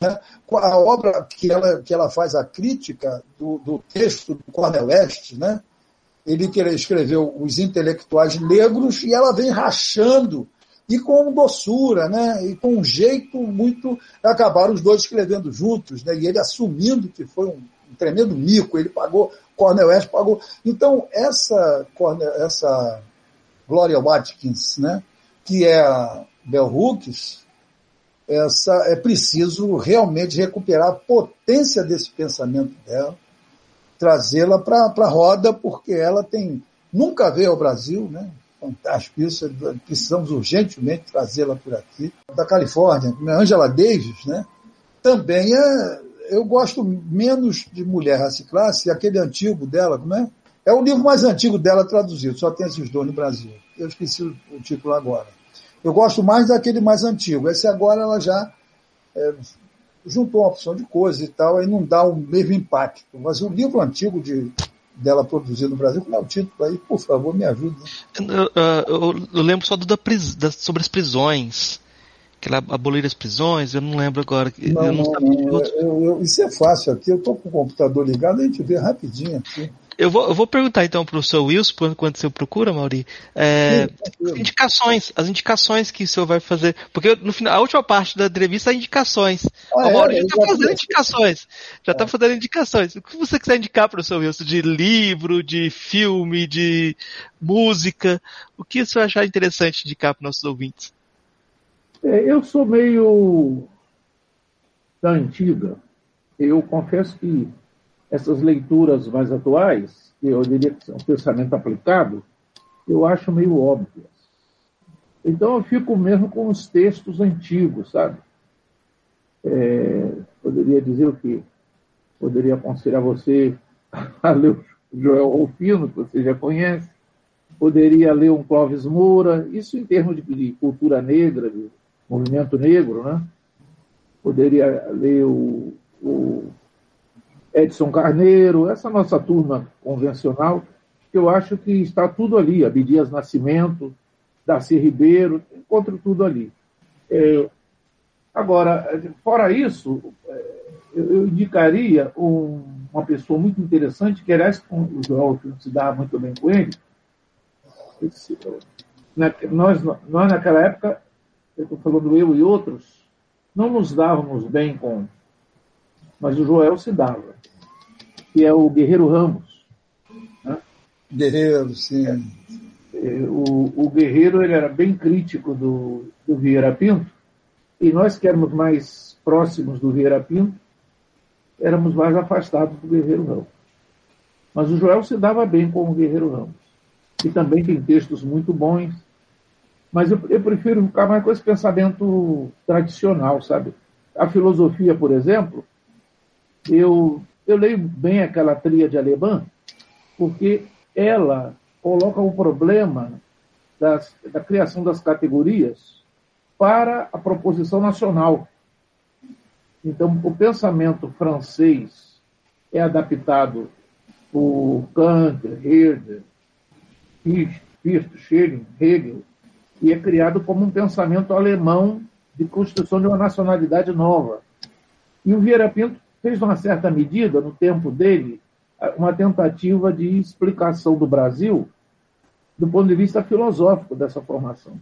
Né? A obra que ela, que ela faz a crítica do, do texto do Cornel West, né? ele que escreveu Os Intelectuais Negros, e ela vem rachando, e com doçura, né? e com um jeito muito. Acabaram os dois escrevendo juntos, né? e ele assumindo que foi um, um tremendo mico, ele pagou, Cornel West pagou. Então, essa, essa Gloria Watkins, né? que é a Bell Hooks, essa, é preciso realmente recuperar a potência desse pensamento dela, trazê-la para a roda, porque ela tem nunca veio ao Brasil, né? Fantástico isso, precisamos urgentemente trazê-la por aqui. Da Califórnia, Angela Davis, né? Também é, eu gosto menos de Mulher, Raça e Classe, aquele antigo dela, como é? É o livro mais antigo dela traduzido, só tem esses dois no Brasil. Eu esqueci o título agora. Eu gosto mais daquele mais antigo. Esse agora ela já é, juntou uma opção de coisas e tal, aí não dá o mesmo impacto. Mas o livro antigo de, dela produzido no Brasil, qual é o título aí? Por favor, me ajude. Eu, eu, eu lembro só do da, da, sobre as prisões. Que ela abolir as prisões, eu não lembro agora. Não, eu não, não, eu, isso é fácil aqui, eu estou com o computador ligado, a gente vê rapidinho aqui. Eu vou, eu vou perguntar então para o seu Wilson, quando você procura, Mauri, é, Sim, indicações, as indicações que o senhor vai fazer, porque no final, a última parte da entrevista é indicações. Ah, o Mauri é, já está fazendo indicações, já está é. fazendo indicações. O que você quiser indicar para o seu Wilson, de livro, de filme, de música, o que o senhor achar interessante indicar para nossos ouvintes? É, eu sou meio da antiga. Eu confesso que essas leituras mais atuais, que eu diria que são pensamento aplicado, eu acho meio óbvias. Então eu fico mesmo com os textos antigos, sabe? É, poderia dizer o quê? Poderia aconselhar você a ler o Joel Rufino, que você já conhece. Poderia ler um Clóvis Moura, isso em termos de, de cultura negra, de movimento negro, né? Poderia ler o, o Edson Carneiro, essa nossa turma convencional, que eu acho que está tudo ali. Abdias Nascimento, Darcy Ribeiro, encontro tudo ali. É, agora, fora isso, é, eu indicaria um, uma pessoa muito interessante, que aliás o Joel se dá muito bem com ele. Esse, na, nós, nós, naquela época, eu estou falando eu e outros, não nos dávamos bem com mas o Joel se dava, que é o Guerreiro Ramos. Né? Guerreiro, sim. É, o, o, Guerreiro ele era bem crítico do, do Vieira Pinto, e nós que éramos mais próximos do Vieira Pinto, éramos mais afastados do Guerreiro Ramos. Mas o Joel se dava bem com o Guerreiro Ramos, que também tem textos muito bons, mas eu, eu prefiro ficar mais com esse pensamento tradicional, sabe? A filosofia, por exemplo, eu, eu leio bem aquela tríade alemã, porque ela coloca o problema das, da criação das categorias para a proposição nacional. Então, o pensamento francês é adaptado por Kant, Herder, Fichte, Schelling, Hegel, e é criado como um pensamento alemão de construção de uma nacionalidade nova. E o Vieira Pinto fez, uma certa medida, no tempo dele, uma tentativa de explicação do Brasil do ponto de vista filosófico dessa formação.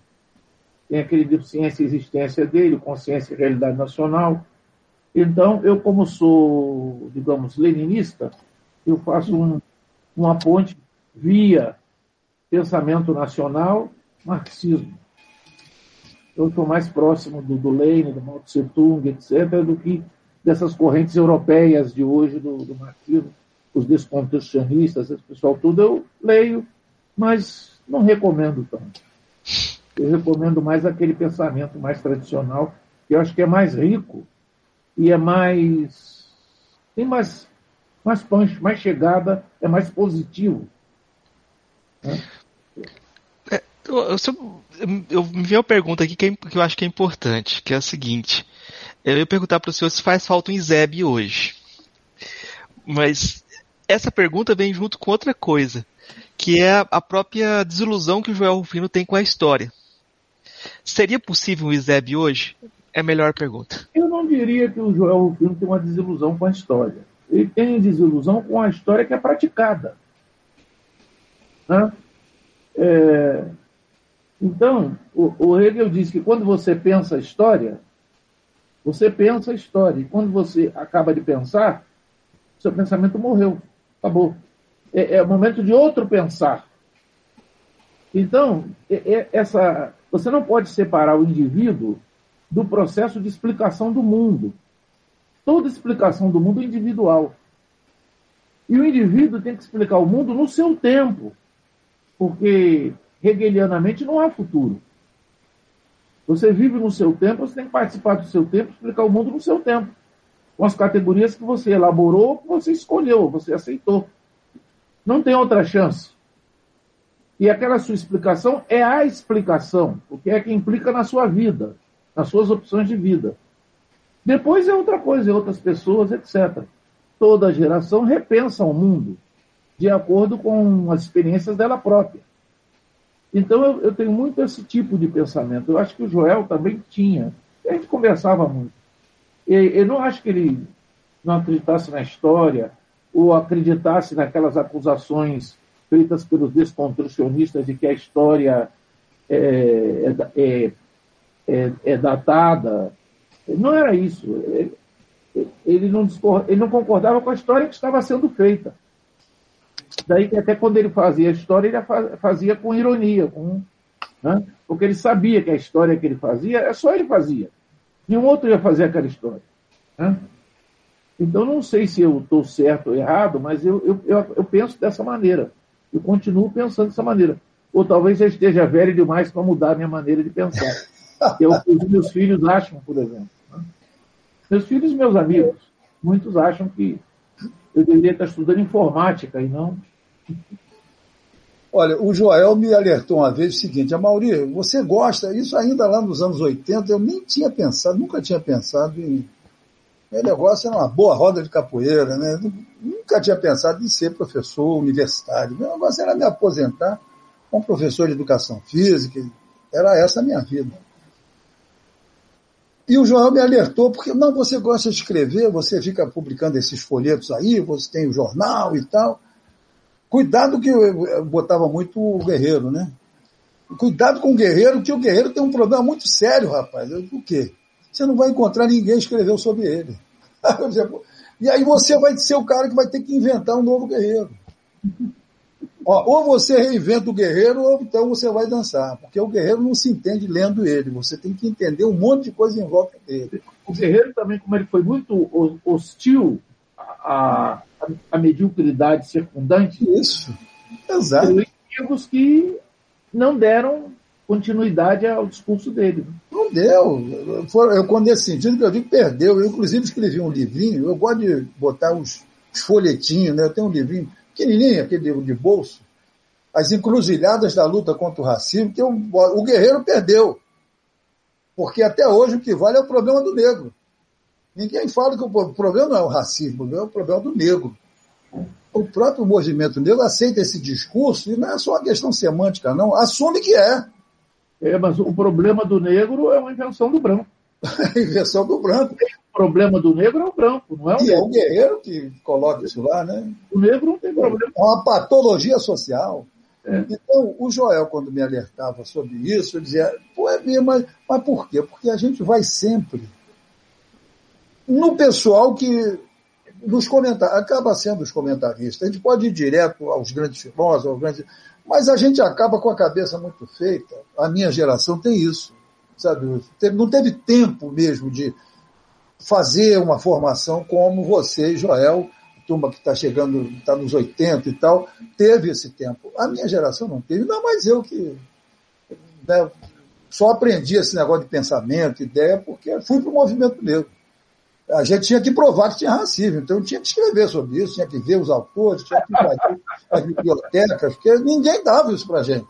Tem aquele livro Ciência e Existência dele, Consciência e Realidade Nacional. Então, eu, como sou, digamos, leninista, eu faço um, uma ponte via pensamento nacional, marxismo. Eu estou mais próximo do, do Lenin, do Mao Tse Tung, etc., do que dessas correntes europeias de hoje, do, do marxismo, os desconstrucionistas, esse pessoal tudo, eu leio, mas não recomendo tanto. Eu recomendo mais aquele pensamento mais tradicional, que eu acho que é mais rico e é mais. tem mais, mais punch, mais chegada, é mais positivo. Né? Eu, eu, eu, me veio uma pergunta aqui que, é, que eu acho que é importante, que é a seguinte. Eu ia perguntar para o senhor se faz falta um ISEB hoje. Mas essa pergunta vem junto com outra coisa, que é a própria desilusão que o Joel Rufino tem com a história. Seria possível um ISEB hoje? É a melhor pergunta. Eu não diria que o Joel Rufino tem uma desilusão com a história. Ele tem desilusão com a história que é praticada. Né? É... Então, o, o Hegel diz que quando você pensa a história, você pensa a história. E quando você acaba de pensar, seu pensamento morreu. Acabou. É, é o momento de outro pensar. Então, é, é, essa, você não pode separar o indivíduo do processo de explicação do mundo. Toda explicação do mundo é individual. E o indivíduo tem que explicar o mundo no seu tempo. Porque, hegelianamente, não há futuro. Você vive no seu tempo, você tem que participar do seu tempo, explicar o mundo no seu tempo. Com as categorias que você elaborou, que você escolheu, você aceitou. Não tem outra chance. E aquela sua explicação é a explicação, porque é que implica na sua vida, nas suas opções de vida. Depois é outra coisa, é outras pessoas, etc. Toda geração repensa o mundo de acordo com as experiências dela própria. Então eu, eu, tenho muito esse tipo de pensamento. Eu acho que o Joel também tinha. A gente conversava muito. Eu não acho que ele não acreditasse na história ou acreditasse naquelas acusações feitas pelos desconstrucionistas de que a história é, é, é, é datada. Não era isso. Ele, ele, não ele não concordava com a história que estava sendo feita. Daí que até quando ele fazia a história, ele fazia com ironia, com, né? porque ele sabia que a história que ele fazia, é só ele fazia. Nenhum outro ia fazer aquela história. Né? Então, não sei se eu estou certo ou errado, mas eu, eu, eu, eu, penso dessa maneira. Eu continuo pensando dessa maneira. Ou talvez eu esteja velho demais para mudar a minha maneira de pensar. Que é o que os meus filhos acham, por exemplo. Né? Meus filhos e meus amigos, muitos acham que eu deveria estar estudando informática e não. Olha, o Joel me alertou uma vez o seguinte, a Mauri, você gosta, isso ainda lá nos anos 80, eu nem tinha pensado, nunca tinha pensado em. Meu negócio era uma boa roda de capoeira, né? Nunca tinha pensado em ser professor universitário. Meu negócio era me aposentar como professor de educação física. Era essa a minha vida. E o Joel me alertou, porque não, você gosta de escrever, você fica publicando esses folhetos aí, você tem o jornal e tal. Cuidado que eu botava muito o guerreiro, né? Cuidado com o guerreiro, que o guerreiro tem um problema muito sério, rapaz. Eu, o quê? Você não vai encontrar ninguém escreveu sobre ele. e aí você vai ser o cara que vai ter que inventar um novo guerreiro. Ó, ou você reinventa o guerreiro, ou então você vai dançar. Porque o guerreiro não se entende lendo ele. Você tem que entender um monte de coisa em volta dele. O guerreiro também, como ele foi muito hostil à, à mediocridade circundante. Isso. Exato. Inimigos que não deram continuidade ao discurso dele. Não deu. Eu, quando nesse sentido que eu digo, perdeu. Eu, inclusive, escrevi um livrinho. Eu gosto de botar os folhetinhos, né? Eu tenho um livrinho pequenininho, aquele de bolso, as encruzilhadas da luta contra o racismo, que o, o guerreiro perdeu. Porque até hoje o que vale é o problema do negro. Ninguém fala que o problema não é o racismo, é o problema do negro. O próprio movimento negro aceita esse discurso e não é só uma questão semântica, não. Assume que é. É, mas o problema do negro é uma invenção do branco. invenção do branco problema do negro é o branco, não é o E é o guerreiro que coloca isso lá, né? O negro não tem problema. É uma patologia social. É. Então, o Joel, quando me alertava sobre isso, ele dizia, pô, é mesmo, mas, mas por quê? Porque a gente vai sempre no pessoal que nos comentar, acaba sendo os comentaristas. A gente pode ir direto aos grandes filósofos, aos grandes, mas a gente acaba com a cabeça muito feita. A minha geração tem isso, sabe? Não teve tempo mesmo de fazer uma formação como você, Joel, turma que está chegando, está nos 80 e tal, teve esse tempo. A minha geração não teve, não, mas eu que né, só aprendi esse negócio de pensamento, ideia, porque fui para o movimento negro. A gente tinha que provar que tinha racismo, então tinha que escrever sobre isso, tinha que ver os autores, tinha que invadir as bibliotecas, porque ninguém dava isso para a gente.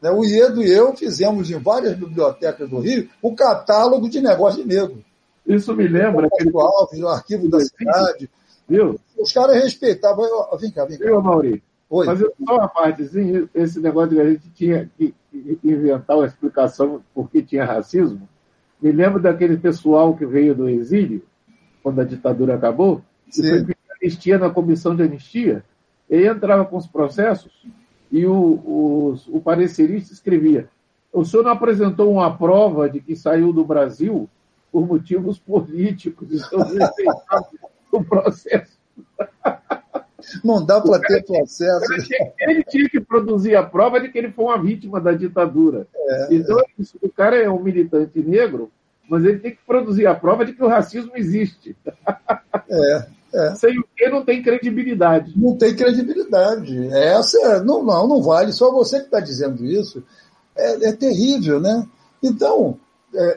Né, o Iedo e eu fizemos em várias bibliotecas do Rio o catálogo de negócio de negro. Isso me lembra. Aquele... Alves, o arquivo da cidade. Viu? Os caras respeitavam. Vem cá, vem cá. Viu, Mauri? Oi. Mas só uma partezinha, esse negócio de a gente tinha que inventar uma explicação por que tinha racismo. Me lembro daquele pessoal que veio do exílio, quando a ditadura acabou, Sim. e foi anistia na comissão de anistia. Ele entrava com os processos e o, o, o parecerista escrevia: o senhor não apresentou uma prova de que saiu do Brasil por motivos políticos, então o processo. Não dá para ter processo. Ele tinha que produzir a prova de que ele foi uma vítima da ditadura. É, então, é. o cara é um militante negro, mas ele tem que produzir a prova de que o racismo existe. É, é. Sem o que não tem credibilidade. Não tem credibilidade. Essa não, não, não vale. Só você que está dizendo isso. É, é, terrível, né? Então, é,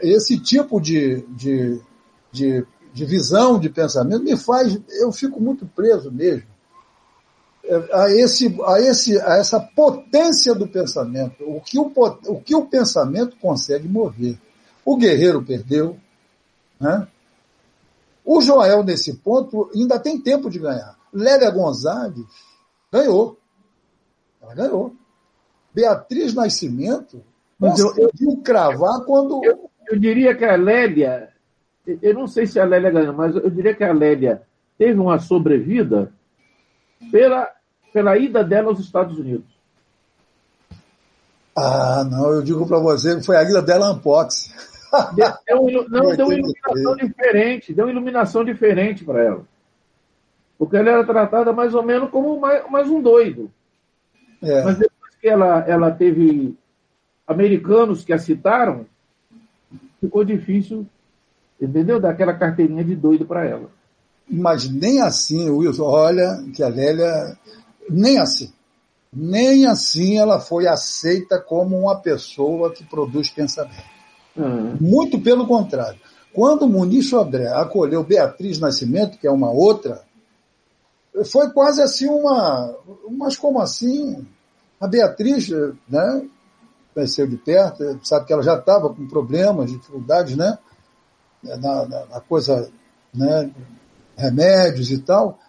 esse tipo de, de, de, de visão, de pensamento, me faz. Eu fico muito preso mesmo a, esse, a, esse, a essa potência do pensamento, o que o, o que o pensamento consegue mover. O guerreiro perdeu, né? O Joel, nesse ponto, ainda tem tempo de ganhar. Lélia Gonzalez ganhou. Ela ganhou. Beatriz Nascimento conseguiu eu, cravar quando. Eu, eu, diria que a Lélia, eu não sei se a Lélia ganhou, mas eu diria que a Lélia teve uma sobrevida pela, pela ida dela aos Estados Unidos. Ah, não, eu digo para você que foi a ida dela Ampox. Deu, não, deu uma iluminação diferente, deu uma iluminação diferente para ela. Porque ela era tratada mais ou menos como mais, mais um doido. É. Mas depois que ela, ela teve americanos que a citaram, ficou difícil, entendeu? Dar aquela carteirinha de doido para ela. Mas nem assim, Wilson, olha que a Lélia, nem assim. Nem assim ela foi aceita como uma pessoa que produz pensamento. Uhum. Muito pelo contrário. Quando Muniz Sodré acolheu Beatriz Nascimento, que é uma outra, foi quase assim uma. Mas como assim? A Beatriz, né? Conheceu de perto, sabe que ela já estava com problemas, dificuldades, né? Na, na, na coisa, né? remédios e tal.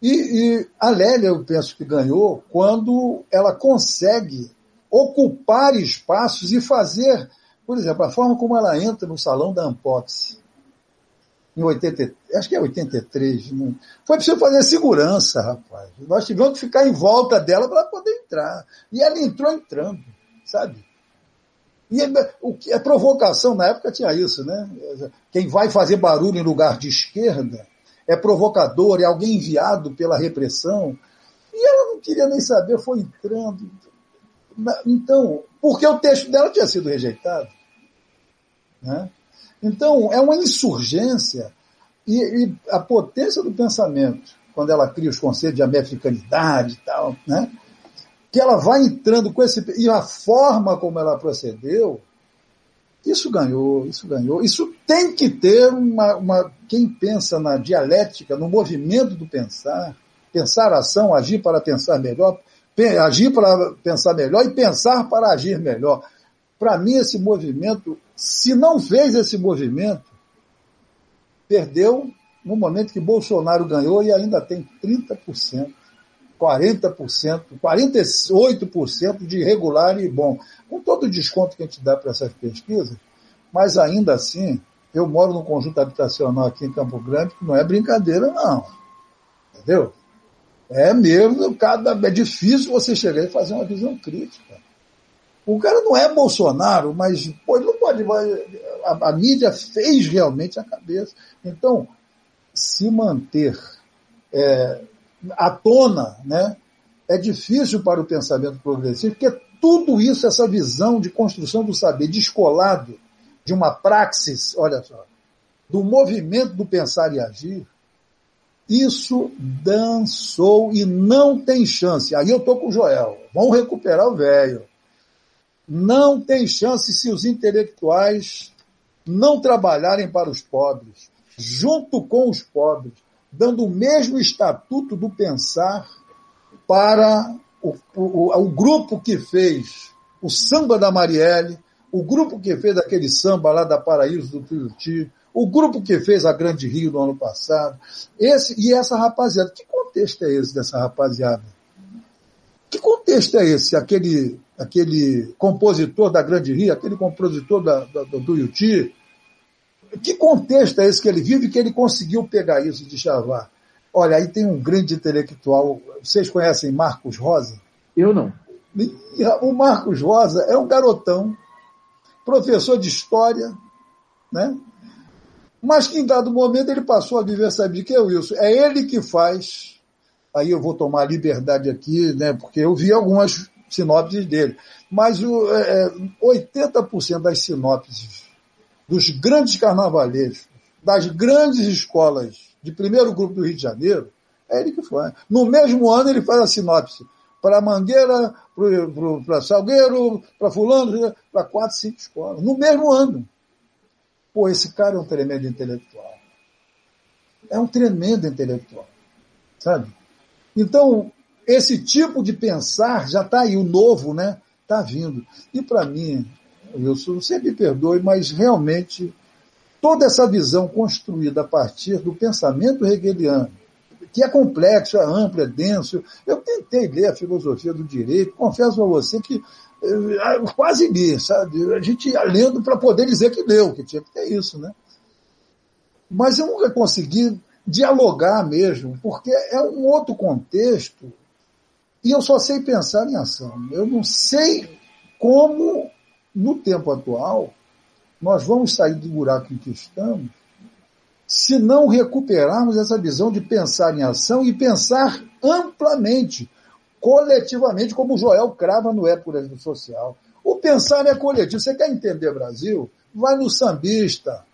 E, e a Lélia, eu penso que ganhou quando ela consegue ocupar espaços e fazer, por exemplo, a forma como ela entra no salão da Ampox, em 80, acho que é 83, não, foi preciso fazer segurança, rapaz. Nós tivemos que ficar em volta dela para poder entrar. E ela entrou entrando, sabe? E o que a provocação na época tinha isso, né? Quem vai fazer barulho em lugar de esquerda é provocador, é alguém enviado pela repressão. E ela não queria nem saber, foi entrando. Então, porque o texto dela tinha sido rejeitado. Né? Então, é uma insurgência e, e, a potência do pensamento, quando ela cria os conceitos de americanidade e tal, né? Que ela vai entrando com esse. E a forma como ela procedeu, isso ganhou, isso ganhou. Isso tem que ter uma, uma. Quem pensa na dialética, no movimento do pensar, pensar ação, agir para pensar melhor, agir para pensar melhor e pensar para agir melhor. Para mim, esse movimento, se não fez esse movimento, perdeu no momento que Bolsonaro ganhou e ainda tem 30%. 40%, 48% de irregular e bom. Com todo o desconto que a gente dá para essas pesquisas, mas ainda assim, eu moro num conjunto habitacional aqui em Campo Grande que não é brincadeira, não. Entendeu? É mesmo, cada, é difícil você chegar e fazer uma visão crítica. O cara não é Bolsonaro, mas pô, não pode. A, a mídia fez realmente a cabeça. Então, se manter é, à tona, né? É difícil para o pensamento progressista, porque tudo isso, essa visão de construção do saber descolado de uma praxis, olha só, do movimento do pensar e agir, isso dançou e não tem chance. Aí eu estou com o Joel. Vamos recuperar o velho. Não tem chance se os intelectuais não trabalharem para os pobres, junto com os pobres, dando o mesmo estatuto do pensar para o, o, o grupo que fez o samba da Marielle, o grupo que fez aquele samba lá da Paraíso do Tuiuti, o grupo que fez a Grande Rio no ano passado, esse e essa rapaziada. Que contexto é esse dessa rapaziada? Que contexto é esse? Aquele, aquele compositor da Grande Rio, aquele compositor da, da, do Yuti? Que contexto é esse que ele vive que ele conseguiu pegar isso de chavar? Olha, aí tem um grande intelectual. Vocês conhecem Marcos Rosa? Eu não. O Marcos Rosa é um garotão, professor de história, né? mas que em dado momento ele passou a viver, sabe de que, Wilson? É ele que faz, aí eu vou tomar liberdade aqui, né, porque eu vi algumas sinopses dele, mas o, é, 80% é, das sinopses dos grandes carnavalescos, das grandes escolas de primeiro grupo do Rio de Janeiro, é ele que faz. No mesmo ano ele faz a sinopse para Mangueira, para Salgueiro, para Fulano, para quatro, cinco escolas, no mesmo ano. Pô, esse cara é um tremendo intelectual. É um tremendo intelectual. Sabe? Então, esse tipo de pensar já está aí, o novo, né? Está vindo. E para mim, Wilson, você me perdoe, mas realmente toda essa visão construída a partir do pensamento hegeliano, que é complexo, é amplo, é denso. Eu tentei ler a filosofia do direito, confesso a você que eu quase li, sabe? A gente ia lendo para poder dizer que leu, que tinha que ter isso, né? Mas eu nunca consegui dialogar mesmo, porque é um outro contexto e eu só sei pensar em ação. Eu não sei como, no tempo atual, nós vamos sair do buraco em que estamos se não recuperarmos essa visão de pensar em ação e pensar amplamente coletivamente, como Joel crava no época social. O pensar é coletivo. Você quer entender Brasil? Vai no sambista,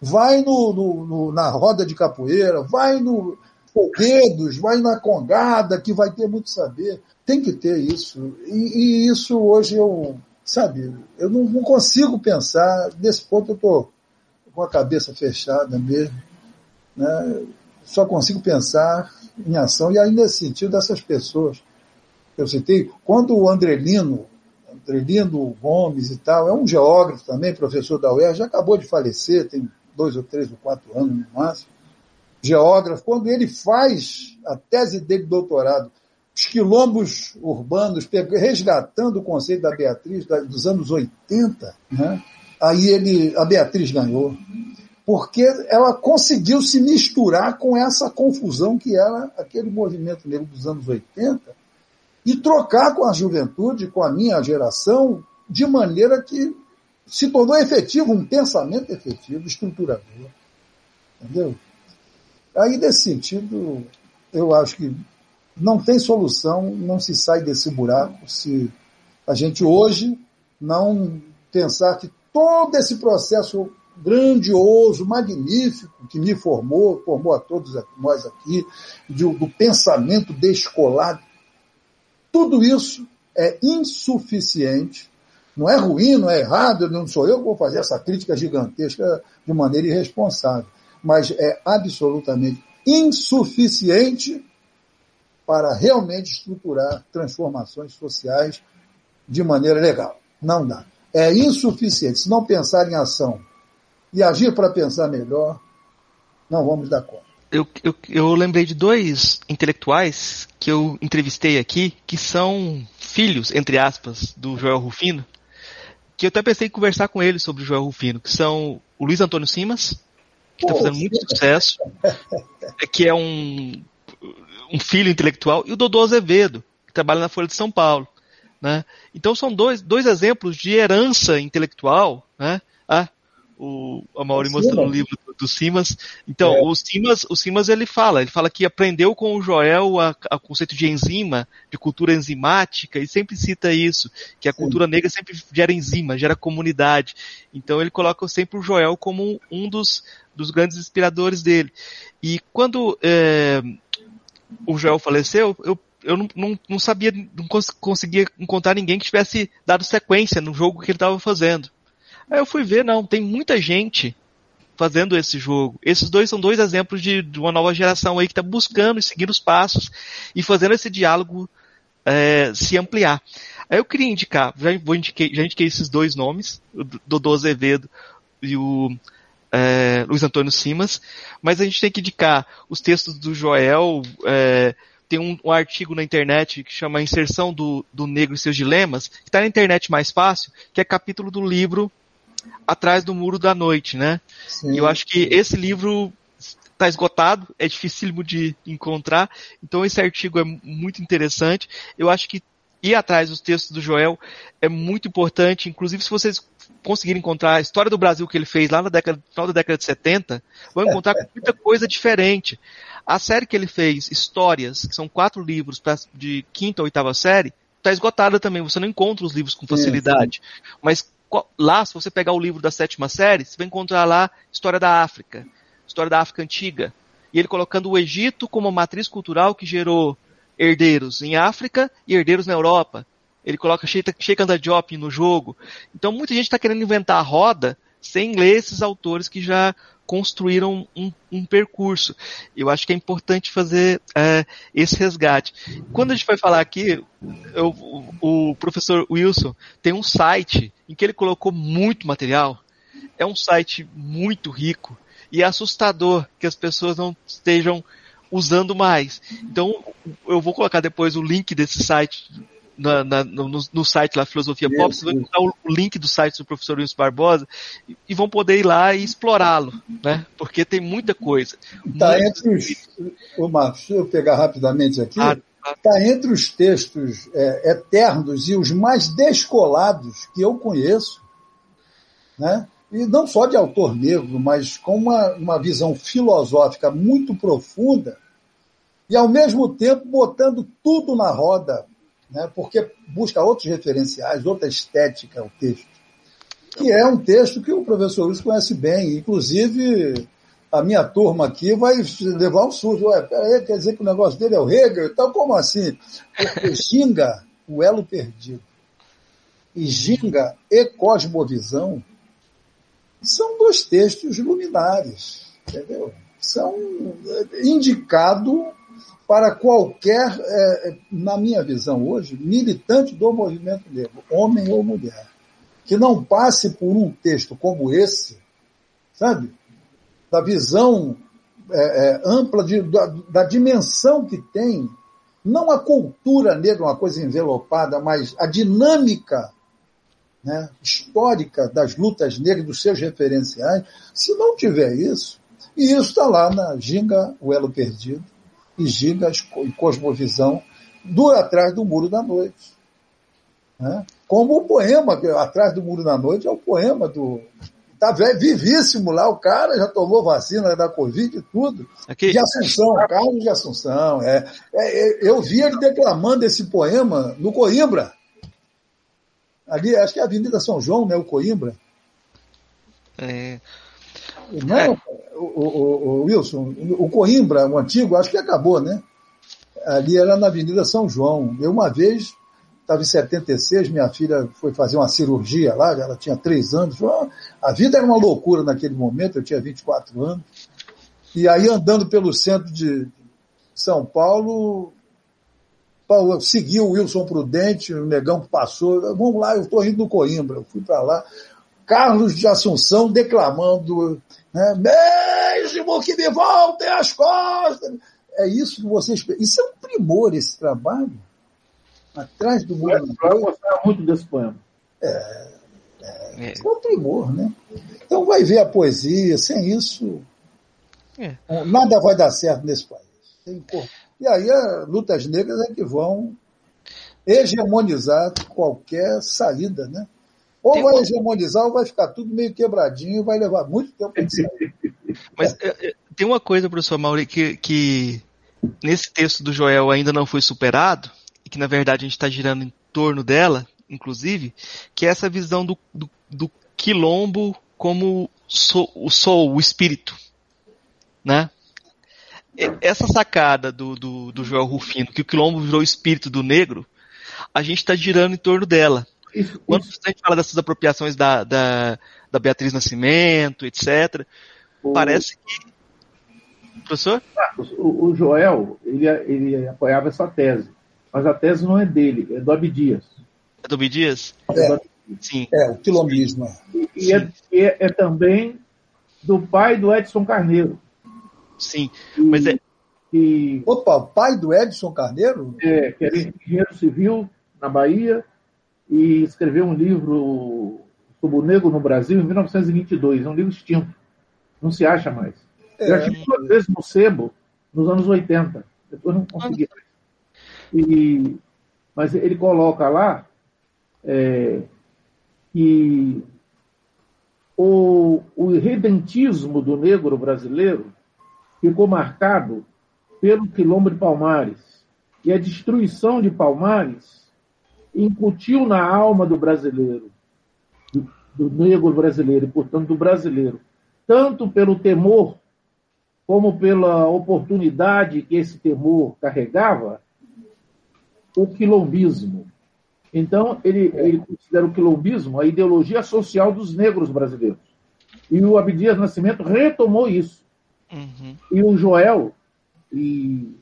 vai no, no, no, na roda de capoeira, vai no Foguedos, vai na congada, que vai ter muito saber. Tem que ter isso. E, e isso hoje eu, sabe, eu não, não consigo pensar. Nesse ponto eu estou com a cabeça fechada mesmo. Né? Só consigo pensar em ação. E aí, nesse sentido, dessas pessoas eu citei, quando o Andrelino, Andrelino Gomes e tal, é um geógrafo também, professor da UERJ, já acabou de falecer, tem dois ou três ou quatro anos no máximo, geógrafo, quando ele faz a tese dele de doutorado, os quilombos urbanos, resgatando o conceito da Beatriz dos anos 80, né? aí ele, a Beatriz ganhou, porque ela conseguiu se misturar com essa confusão que era aquele movimento negro dos anos 80, e trocar com a juventude, com a minha geração, de maneira que se tornou efetivo, um pensamento efetivo, estruturador. Entendeu? Aí, nesse sentido, eu acho que não tem solução, não se sai desse buraco se a gente hoje não pensar que todo esse processo grandioso, magnífico, que me formou, formou a todos nós aqui, do, do pensamento descolado, tudo isso é insuficiente, não é ruim, não é errado, não sou eu que vou fazer essa crítica gigantesca de maneira irresponsável, mas é absolutamente insuficiente para realmente estruturar transformações sociais de maneira legal. Não dá. É insuficiente. Se não pensar em ação e agir para pensar melhor, não vamos dar conta eu, eu, eu lembrei de dois intelectuais que eu entrevistei aqui, que são filhos, entre aspas, do Joel Rufino, que eu até pensei em conversar com eles sobre o Joel Rufino, que são o Luiz Antônio Simas, que está fazendo muito sucesso, que é um, um filho intelectual, e o Dodô Azevedo, que trabalha na Folha de São Paulo. Né? Então são dois, dois exemplos de herança intelectual. Né? Ah, o a Mauri mostrando o livro do, do Simas. Então, é. o Simas, o Simas ele fala, ele fala que aprendeu com o Joel o conceito de enzima, de cultura enzimática, e sempre cita isso, que a Sim. cultura negra sempre gera enzima, gera comunidade. Então ele coloca sempre o Joel como um dos, dos grandes inspiradores dele. E quando é, o Joel faleceu, eu eu não, não, não, sabia, não cons conseguia encontrar ninguém que tivesse dado sequência no jogo que ele estava fazendo. Aí eu fui ver, não, tem muita gente fazendo esse jogo. Esses dois são dois exemplos de, de uma nova geração aí que está buscando e seguindo os passos e fazendo esse diálogo é, se ampliar. Aí eu queria indicar, já, vou indiquei, já indiquei esses dois nomes, o Dodô Azevedo e o é, Luiz Antônio Simas, mas a gente tem que indicar os textos do Joel, é, tem um, um, artigo na internet que chama Inserção do, do Negro e seus Dilemas, que está na internet mais fácil, que é capítulo do livro Atrás do Muro da Noite, né? Sim. E eu acho que esse livro está esgotado, é dificílimo de encontrar, então esse artigo é muito interessante. Eu acho que ir atrás dos textos do Joel é muito importante, inclusive se vocês conseguirem encontrar a história do Brasil que ele fez lá na década, final da década de 70, vão encontrar muita coisa diferente. A série que ele fez, Histórias, que são quatro livros pra, de quinta ou oitava série, está esgotada também, você não encontra os livros com facilidade. Sim, sim. Mas lá, se você pegar o livro da sétima série, você vai encontrar lá História da África, História da África Antiga. E ele colocando o Egito como matriz cultural que gerou herdeiros em África e herdeiros na Europa. Ele coloca Sheikh Anta Diop no jogo. Então muita gente está querendo inventar a roda sem ler esses autores que já construíram um, um, percurso. Eu acho que é importante fazer é, esse resgate. Quando a gente vai falar aqui, eu, o, o professor Wilson tem um site em que ele colocou muito material. É um site muito rico e é assustador que as pessoas não estejam usando mais. Então, eu vou colocar depois o link desse site na, na, no, no, site lá, Filosofia Pop, você vai encontrar o, o, link do site do professor Wilson Barbosa e, e vão poder ir lá e explorá-lo, né? Porque tem muita coisa. Está entre os. Ô, Marcos, deixa eu pegar rapidamente aqui. Está ah, tá entre os textos é, eternos e os mais descolados que eu conheço, né? E não só de autor negro, mas com uma, uma visão filosófica muito profunda e, ao mesmo tempo, botando tudo na roda né, porque busca outros referenciais, outra estética ao texto. Que é um texto que o professor Luiz conhece bem, inclusive a minha turma aqui vai levar um susto. Ué, peraí, quer dizer que o negócio dele é o Hegel? Então, como assim? Porque Ginga, o elo perdido, e Ginga e Cosmovisão são dois textos luminares, entendeu? São eh, indicado para qualquer, é, na minha visão hoje, militante do movimento negro, homem ou mulher, que não passe por um texto como esse, sabe? Da visão é, é, ampla de, da, da dimensão que tem, não a cultura negra, uma coisa envelopada, mas a dinâmica né, histórica das lutas negras, dos seus referenciais, se não tiver isso, e isso está lá na Ginga, o Elo Perdido, e gigas e cosmovisão do Atrás do Muro da Noite. Né? Como o poema, Atrás do Muro da Noite, é o poema do. Tá vivíssimo lá, o cara já tomou vacina da Covid e tudo. Aqui. De Assunção, Carlos de Assunção. É, é, é, eu vi ele declamando esse poema no Coimbra. Ali, acho que é a Avenida São João, né? O Coimbra. É. Não, é. o, o, o, Wilson, o Coimbra, o antigo, acho que acabou, né? Ali era na Avenida São João. Eu uma vez, estava em 76, minha filha foi fazer uma cirurgia lá, ela tinha três anos. A vida era uma loucura naquele momento, eu tinha 24 anos. E aí andando pelo centro de São Paulo, seguiu o Wilson Prudente, o negão passou, vamos lá, eu estou indo no Coimbra. Eu fui para lá, Carlos de Assunção declamando, né, mesmo que me voltem as costas. É isso que vocês. Isso é um primor, esse trabalho. Atrás do mundo. Eu gostava muito desse poema. É, é, é. é um primor, né? Então vai ver a poesia, sem isso. É. Nada vai dar certo nesse país. E aí as lutas negras é que vão hegemonizar qualquer saída, né? Ou tem vai uma... hegemonizar ou vai ficar tudo meio quebradinho, vai levar muito tempo para sair. Mas é, tem uma coisa, professor Mauri, que, que nesse texto do Joel ainda não foi superado, e que na verdade a gente está girando em torno dela, inclusive, que é essa visão do, do, do quilombo como so, o sou, o espírito. Né? Essa sacada do, do, do Joel Rufino, que o quilombo virou o espírito do negro, a gente está girando em torno dela. Isso, Quando isso. a gente fala dessas apropriações da, da, da Beatriz Nascimento, etc., o... parece que. Professor? Ah, o, o, Joel, ele, ele apoiava essa tese. Mas a tese não é dele, é do Abdias. É do Abdias? É, é, Sim. é o quilombismo. E, e é, é, é, também do pai do Edson Carneiro. Sim, e, mas é. E, Opa, o pai do Edson Carneiro? É, que era engenheiro civil na Bahia e escreveu um livro sobre o negro no Brasil em 1922. É um livro extinto. Não se acha mais. É. Eu achei duas vezes no sebo nos anos 80. Depois não consegui. E, mas ele coloca lá é, que o, o redentismo do negro brasileiro ficou marcado pelo quilombo de Palmares. E a destruição de Palmares incutiu na alma do brasileiro, do, do negro brasileiro, e portanto do brasileiro, tanto pelo temor como pela oportunidade que esse temor carregava, o quilombismo. Então, ele, ele considera o quilombismo a ideologia social dos negros brasileiros. E o Abdias Nascimento retomou isso. Uhum. E o Joel, e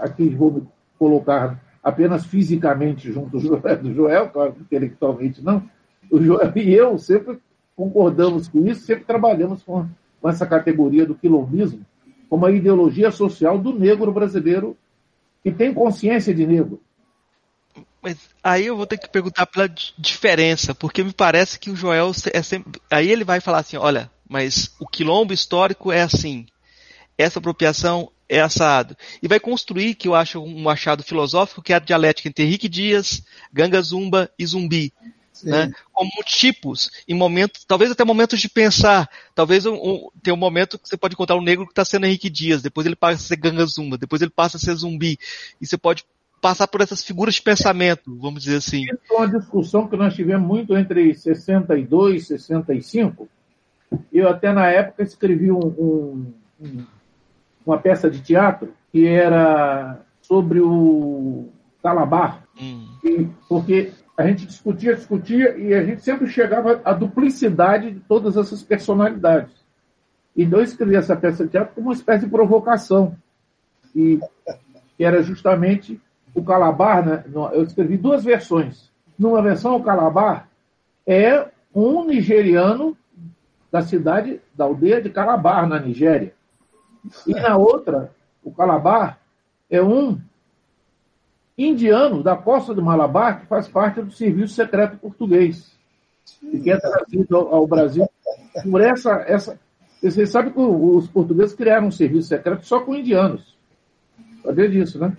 aqui vou colocar apenas fisicamente junto do Joel, claro, intelectualmente não, o Joel e eu sempre concordamos com isso, sempre trabalhamos com, com essa categoria do quilombismo como a ideologia social do negro brasileiro que tem consciência de negro. Mas aí eu vou ter que perguntar pela diferença, porque me parece que o Joel é sempre. Aí ele vai falar assim: olha, mas o quilombo histórico é assim. Essa apropriação é assado. E vai construir, que eu acho um achado filosófico, que é a dialética entre Henrique Dias, Ganga Zumba e Zumbi. Né? Como tipos, em momentos, talvez até momentos de pensar. Talvez um, um, tem um momento que você pode encontrar um negro que está sendo Henrique Dias, depois ele passa a ser Ganga Zumba, depois ele passa a ser zumbi. E você pode passar por essas figuras de pensamento, vamos dizer assim. Isso é uma discussão que nós tivemos muito entre 62 e 65. Eu até na época escrevi um, um, uma peça de teatro que era sobre o Calabar, hum. e, porque a gente discutia, discutia e a gente sempre chegava à duplicidade de todas essas personalidades. Então eu escrevi essa peça de teatro como uma espécie de provocação, e que era justamente o Calabar, né? eu escrevi duas versões. Numa versão, o Calabar é um nigeriano da cidade, da aldeia de Calabar, na Nigéria. E na outra, o Calabar é um indiano da costa do Malabar que faz parte do Serviço Secreto Português e que é trazido ao, Brasil por essa, essa. Você sabe que os portugueses criaram um serviço secreto só com indianos. Saber disso, né?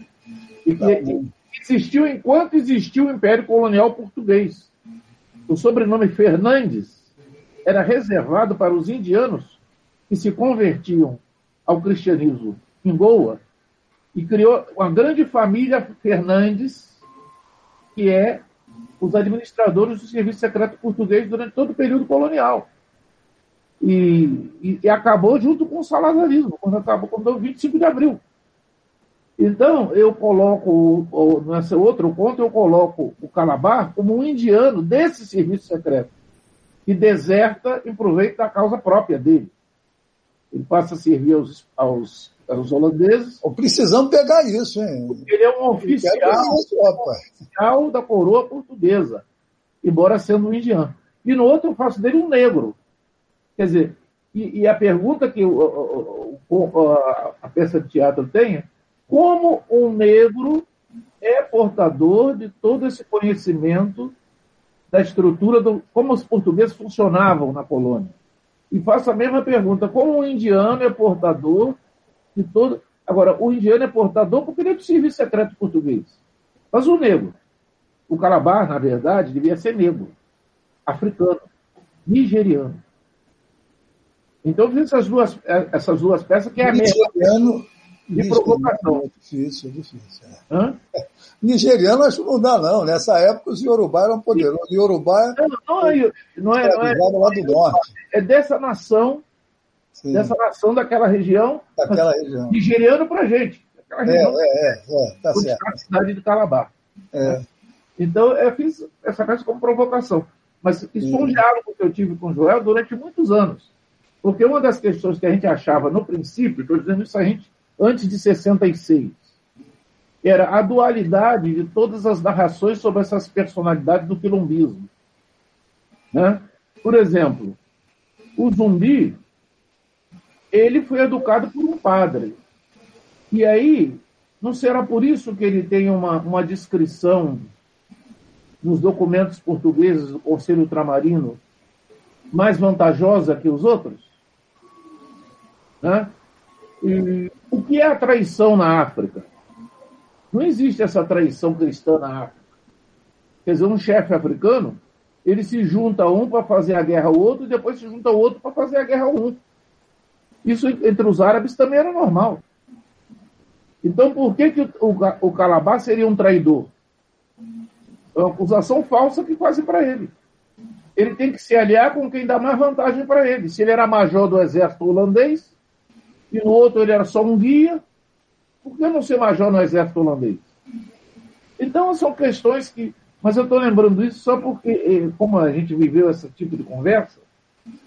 E que existiu enquanto existiu o Império Colonial Português. O sobrenome Fernandes era reservado para os indianos que se convertiam ao cristianismo em Goa e criou uma grande família Fernandes, que é os administradores do Serviço Secreto Português durante todo o período colonial. E, e, e acabou junto com o salazarismo, quando acabou quando deu 25 de abril. Então, eu coloco, nesse outro ponto, eu coloco o Calabar como um indiano desse serviço secreto, que deserta em proveito da causa própria dele. Ele passa a servir aos, aos os holandeses. Precisamos pegar isso, hein? Ele é um oficial, isso, oficial da coroa portuguesa, embora sendo um indiano. E no outro eu faço dele um negro. Quer dizer, e, e a pergunta que o, o, a, a peça de teatro tem é como um negro é portador de todo esse conhecimento da estrutura do como os portugueses funcionavam na colônia. E faço a mesma pergunta: como um indiano é portador de todo. Agora, o indiano é portador porque ele é do serviço secreto português. Mas o negro, o Calabar, na verdade, devia ser negro. africano, nigeriano. Então, essas duas, essas duas peças que é a Nigeriano, de provocação. É difícil, é difícil. É. Hã? Nigeriano acho que não dá, não. Nessa época os Yorubá eram poderosos. Yorubá não, não, é, não é, não é, lá do norte. É dessa nação, Sim. dessa nação daquela região. Daquela região. Nigeriano pra gente. É, região, é, é, é, tá certo. A cidade de Calabar. É. Então, eu fiz essa peça como provocação. Mas isso foi um diálogo que eu tive com o Joel durante muitos anos. Porque uma das questões que a gente achava no princípio, estou dizendo isso a gente antes de 66, era a dualidade de todas as narrações sobre essas personalidades do quilombismo. Né? Por exemplo, o zumbi, ele foi educado por um padre. E aí, não será por isso que ele tem uma, uma descrição nos documentos portugueses do Conselho Ultramarino mais vantajosa que os outros? Né? O que é a traição na África? Não existe essa traição cristã na África. Quer dizer, um chefe africano, ele se junta a um para fazer a guerra ao outro e depois se junta ao outro para fazer a guerra ao um. Isso entre os árabes também era normal. Então, por que, que o, o, o Calabar seria um traidor? É uma acusação falsa que fazem para ele. Ele tem que se aliar com quem dá mais vantagem para ele. Se ele era major do exército holandês, e no outro ele era só um guia. Por que não ser major no exército holandês? Então são questões que. Mas eu estou lembrando isso só porque, eh, como a gente viveu esse tipo de conversa,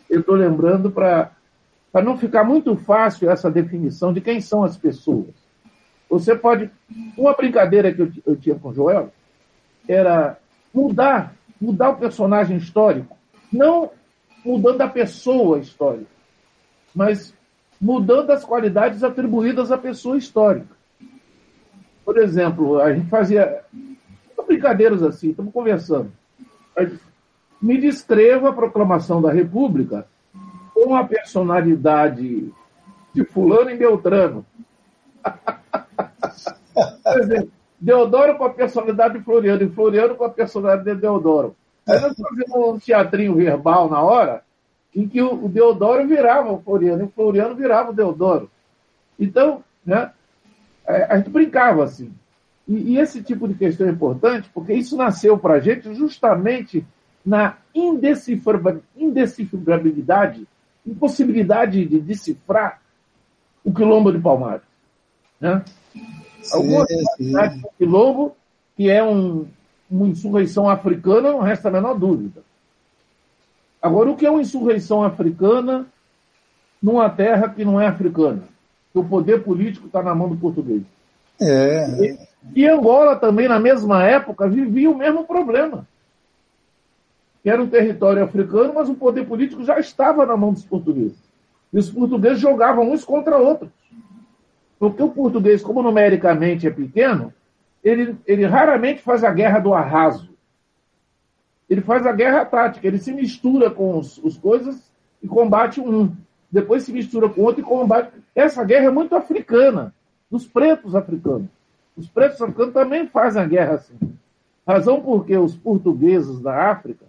eu estou lembrando para não ficar muito fácil essa definição de quem são as pessoas. Você pode. Uma brincadeira que eu, eu tinha com o Joel era mudar, mudar o personagem histórico. Não mudando a pessoa histórica, mas mudando as qualidades atribuídas à pessoa histórica. Por exemplo, a gente fazia brincadeiras assim, estamos conversando. Me descreva a proclamação da República com a personalidade de fulano e Beltrano. Por exemplo, Deodoro com a personalidade de Floriano e Floriano com a personalidade de Deodoro. Aí nós fazíamos um teatrinho verbal na hora, em que o Deodoro virava o Floriano e o Floriano virava o Deodoro. Então, né, a gente brincava assim. E, e esse tipo de questão é importante porque isso nasceu para a gente justamente na indecifrabilidade, impossibilidade de decifrar o quilombo de Palmares. Né? Algumas cidades do quilombo, que é um, uma insurreição africana, não resta a menor dúvida. Agora, o que é uma insurreição africana numa terra que não é africana? Que o poder político está na mão do português. É. E, e, Angola também, na mesma época, vivia o mesmo problema. Que era um território africano, mas o poder político já estava na mão dos portugueses. E os portugueses jogavam uns contra outros. Porque o português, como numericamente é pequeno, ele, ele raramente faz a guerra do arraso ele faz a guerra tática, ele se mistura com os, os coisas e combate um. Depois se mistura com outro e combate. Essa guerra é muito africana, dos pretos africanos. Os pretos africanos também fazem a guerra assim. Razão porque os portugueses da África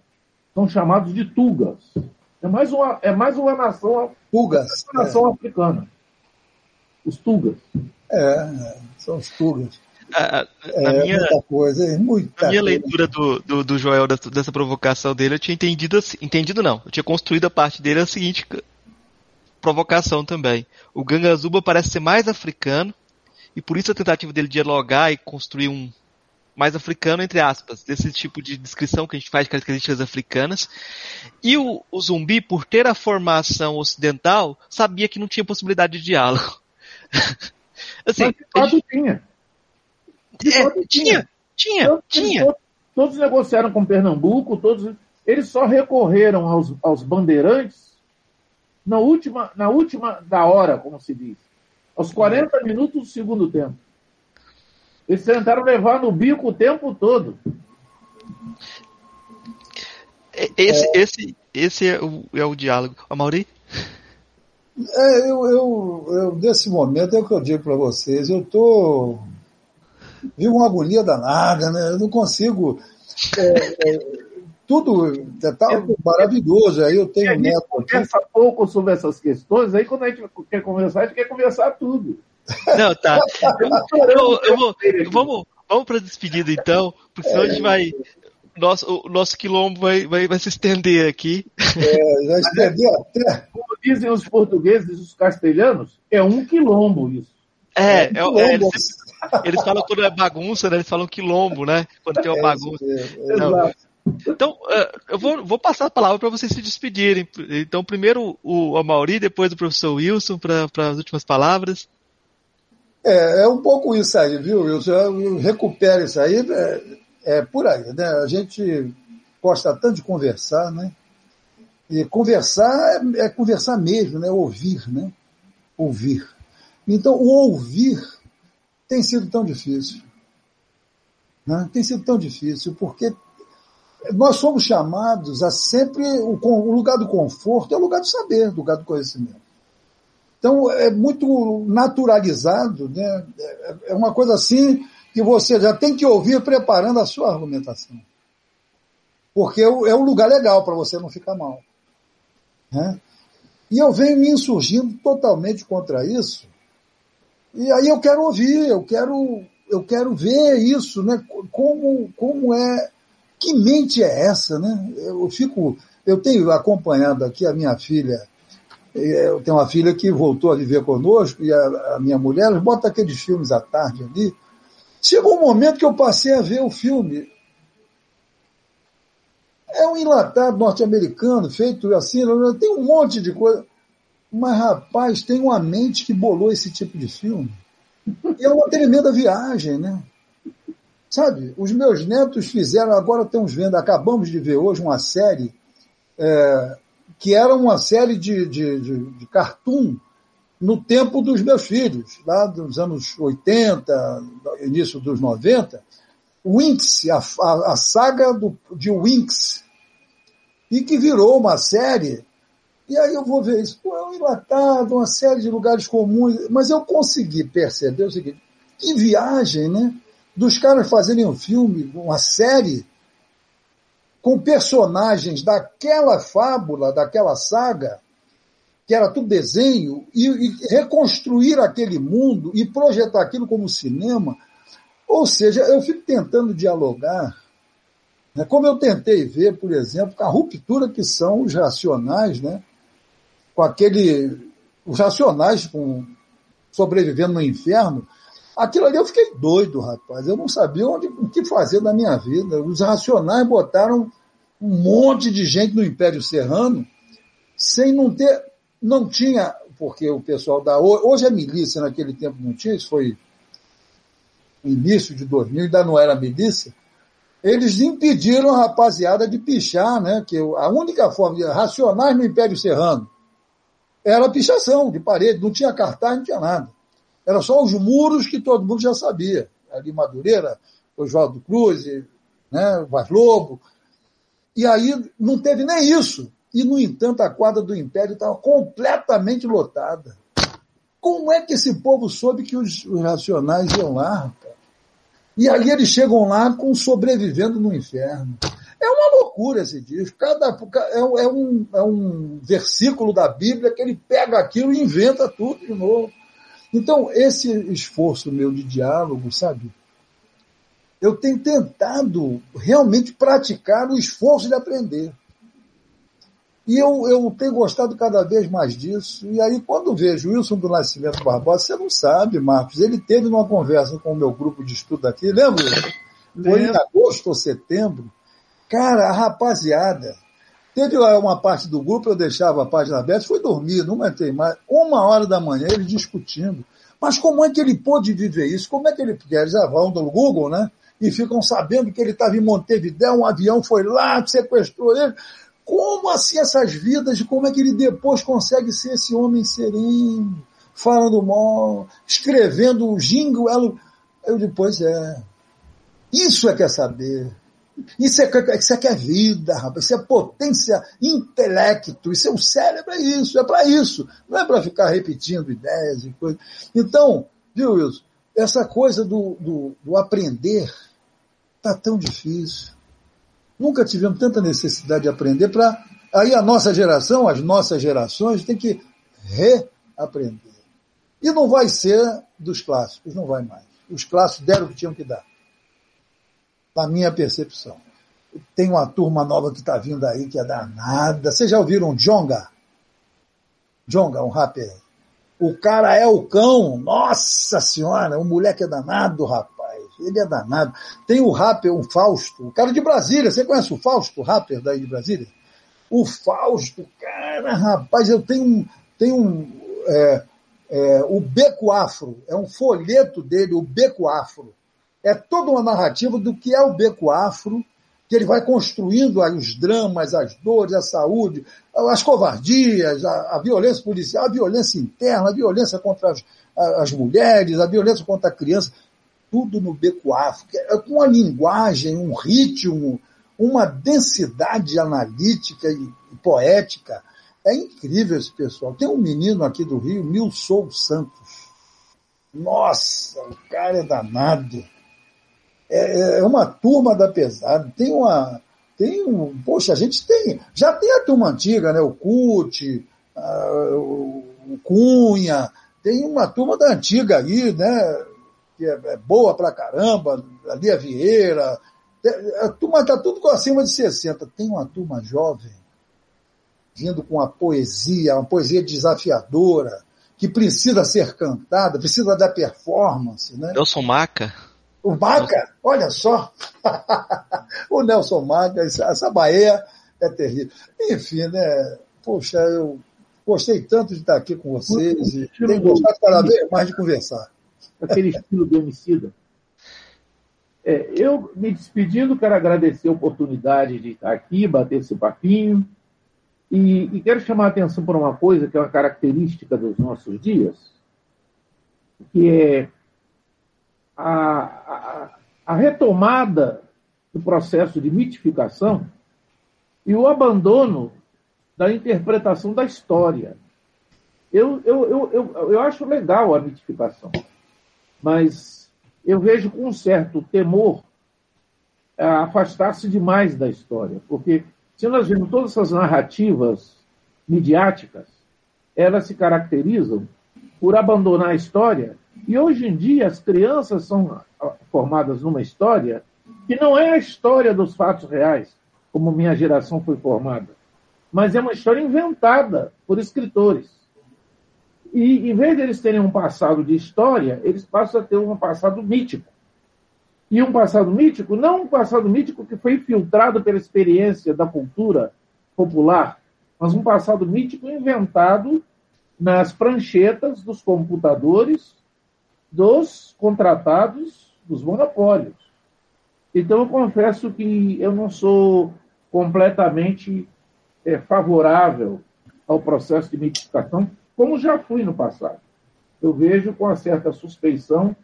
são chamados de tugas. É mais uma, é mais uma nação, tugas, uma nação é. africana. Os tugas. É, são os tugas. A, a, é, minha, muita coisa, é muita minha coisa. leitura do, do, do Joel, dessa, dessa, provocação dele, eu tinha entendido assim, entendido não, eu tinha construído a parte dele a seguinte provocação também. O Gangazuba parece ser mais africano, e por isso a tentativa dele dialogar e construir um mais africano, entre aspas, desse tipo de descrição que a gente faz de características africanas. E o, o zumbi, por ter a formação ocidental, sabia que não tinha possibilidade de diálogo. assim, Mas, gente... tinha. É, tinha, tinha, todos, tinha. Todos, todos, negociaram com Pernambuco, todos. Eles só recorreram aos, aos bandeirantes na última, na última da hora, como se diz. Aos 40 minutos do segundo tempo. Eles tentaram levar no bico o tempo todo. Esse, é, esse, esse é, o, é o diálogo. A Mauri? É, eu, eu, eu, nesse momento é o que eu digo para vocês. Eu estou viu uma agonia danada, né? Eu não consigo. É, é, tudo tá é, maravilhoso. Aí eu tenho um neto. Conversa pouco sobre essas questões, aí quando a gente quer conversar, a gente quer conversar tudo. Não, tá. eu, eu vou, vamos, vamos para a despedida então, porque senão a gente vai. Nosso, o nosso quilombo vai, vai, vai se estender aqui. É, já estendeu até. Como dizem os portugueses e os castelhanos, é um quilombo isso. É, é, um é eles, eles, falam quando é bagunça, né? Eles falam quilombo, né? Quando tem uma é bagunça. É, então, eu vou, vou, passar a palavra para vocês se despedirem. Então, primeiro o Amauri, depois o professor Wilson, para as últimas palavras. É, é um pouco isso aí, viu, Wilson? Recupera isso aí, é, é, por aí, né? A gente gosta tanto de conversar, né? E conversar é, é conversar mesmo, né? Ouvir, né? Ouvir. Então, o ouvir tem sido tão difícil. Né? Tem sido tão difícil, porque nós somos chamados a sempre. O, o lugar do conforto é o lugar do saber, o lugar do conhecimento. Então, é muito naturalizado, né? é uma coisa assim que você já tem que ouvir preparando a sua argumentação. Porque é um lugar legal para você não ficar mal. Né? E eu venho me insurgindo totalmente contra isso. E aí eu quero ouvir, eu quero, eu quero ver isso, né? Como, como é, que mente é essa, né? Eu fico, eu tenho acompanhado aqui a minha filha eu tenho uma filha que voltou a viver conosco e a, a minha mulher bota aqueles filmes à tarde ali. Chegou um momento que eu passei a ver o filme. É um enlatado norte-americano, feito assim, tem um monte de coisa. Mas, rapaz, tem uma mente que bolou esse tipo de filme. E é uma tremenda viagem, né? Sabe, os meus netos fizeram, agora estamos vendo, acabamos de ver hoje uma série é, que era uma série de, de, de, de cartoon no tempo dos meus filhos, lá dos anos 80, início dos 90, Winx, a, a, a saga do, de Winx, e que virou uma série. E aí eu vou ver isso, pô, é um enlatado, uma série de lugares comuns, mas eu consegui perceber o seguinte, que viagem, né? Dos caras fazerem um filme, uma série, com personagens daquela fábula, daquela saga, que era tudo desenho, e, e, reconstruir aquele mundo e projetar aquilo como cinema. Ou seja, eu fico tentando dialogar, né, como eu tentei ver, por exemplo, a ruptura que são os racionais, né, com aquele. os racionais com, sobrevivendo no inferno. Aquilo ali eu fiquei doido, rapaz. Eu não sabia onde, o que fazer da minha vida. Os racionais botaram um monte de gente no Império Serrano sem não ter. Não tinha, porque o pessoal da. Hoje é milícia, naquele tempo não tinha, isso foi início de 2000, ainda não era milícia. Eles impediram a rapaziada de pichar, né? Que a única forma de racionais no Império Serrano era pichação de parede, não tinha cartaz, não tinha nada. Era só os muros que todo mundo já sabia. Ali Madureira, Oswaldo Cruz, né, Vaz Lobo. E aí não teve nem isso. E, no entanto, a quadra do Império estava completamente lotada. Como é que esse povo soube que os, os racionais iam lá? E aí eles chegam lá com sobrevivendo no inferno. É uma loucura esse disco. Cada, é, é, um, é um versículo da Bíblia que ele pega aquilo e inventa tudo de novo. Então, esse esforço meu de diálogo, sabe? Eu tenho tentado realmente praticar o esforço de aprender. E eu, eu tenho gostado cada vez mais disso. E aí, quando vejo Wilson do Nascimento Barbosa, você não sabe, Marcos, ele teve uma conversa com o meu grupo de estudo aqui, lembra? Foi em agosto ou setembro. Cara, a rapaziada, Teve uma parte do grupo, eu deixava a página aberta, fui dormir, não aguentei mais. Uma hora da manhã, eles discutindo. Mas como é que ele pôde viver isso? Como é que ele. Porque eles vão do Google, né? E ficam sabendo que ele estava em Montevidéu, um avião foi lá, sequestrou ele. Como assim essas vidas? Como é que ele depois consegue ser esse homem sereno, falando mal, escrevendo o jingle? Eu depois é. Isso é que é saber. Isso é, isso é que é vida, rapaz. Isso é potência, intelecto. Isso é o cérebro, é isso, é para isso. Não é para ficar repetindo ideias e coisas. Então, viu, Wilson? Essa coisa do, do, do aprender tá tão difícil. Nunca tivemos tanta necessidade de aprender para. Aí a nossa geração, as nossas gerações, tem que reaprender. E não vai ser dos clássicos, não vai mais. Os clássicos deram o que tinham que dar. Na minha percepção. Tem uma turma nova que está vindo aí que é danada. Vocês já ouviram Jonga? Jonga, um rapper. O cara é o cão. Nossa senhora, o moleque é danado, rapaz. Ele é danado. Tem o rapper, o Fausto, o cara de Brasília. Você conhece o Fausto, o rapper daí de Brasília? O Fausto, cara, rapaz, eu tenho, tenho um. É, é, o Beco Afro, é um folheto dele, o Beco Afro. É toda uma narrativa do que é o Beco Afro que ele vai construindo os dramas, as dores, a saúde, as covardias, a, a violência policial, a violência interna, a violência contra as, as mulheres, a violência contra a criança, tudo no beco afro, é com uma linguagem, um ritmo, uma densidade analítica e, e poética. É incrível esse pessoal. Tem um menino aqui do Rio, Nilson Santos. Nossa, o cara é danado é, é uma turma da pesada, tem uma. Tem um. Poxa, a gente tem. Já tem a turma antiga, né? O CUT, o Cunha, tem uma turma da antiga aí, né? Que é, é boa pra caramba, a Lia Vieira. A turma está tudo acima de 60. Tem uma turma jovem vindo com a poesia, uma poesia desafiadora, que precisa ser cantada, precisa da performance, né? Nelson Maca. O Maca, olha só. o Nelson Maca, essa Bahia é terrível. Enfim, né? Poxa, eu gostei tanto de estar aqui com vocês e tenho gostado cada vez mais de conversar. Aquele estilo do homicida. É, eu, me despedindo, quero agradecer a oportunidade de estar aqui, bater esse papinho. E, e quero chamar a atenção para uma coisa que é uma característica dos nossos dias, que é a, a, a retomada do processo de mitificação e o abandono da interpretação da história. Eu, eu, eu, eu, eu acho legal a mitificação, mas eu vejo com um certo temor afastar-se demais da história, porque se nós vemos todas essas narrativas midiáticas, elas se caracterizam por abandonar a história e hoje em dia as crianças são ah, formadas numa história que não é a história dos fatos reais, como minha geração foi formada, mas é uma história inventada por escritores. E em vez de eles terem um passado de história, eles passam a ter um passado mítico. E um passado mítico, não um passado mítico que foi filtrado pela experiência da cultura popular, mas um passado mítico inventado nas pranchetas dos computadores dos contratados dos monopólios. Então, eu confesso que eu não sou completamente é, favorável ao processo de mitificação, como já fui no passado. Eu vejo com uma certa suspeição,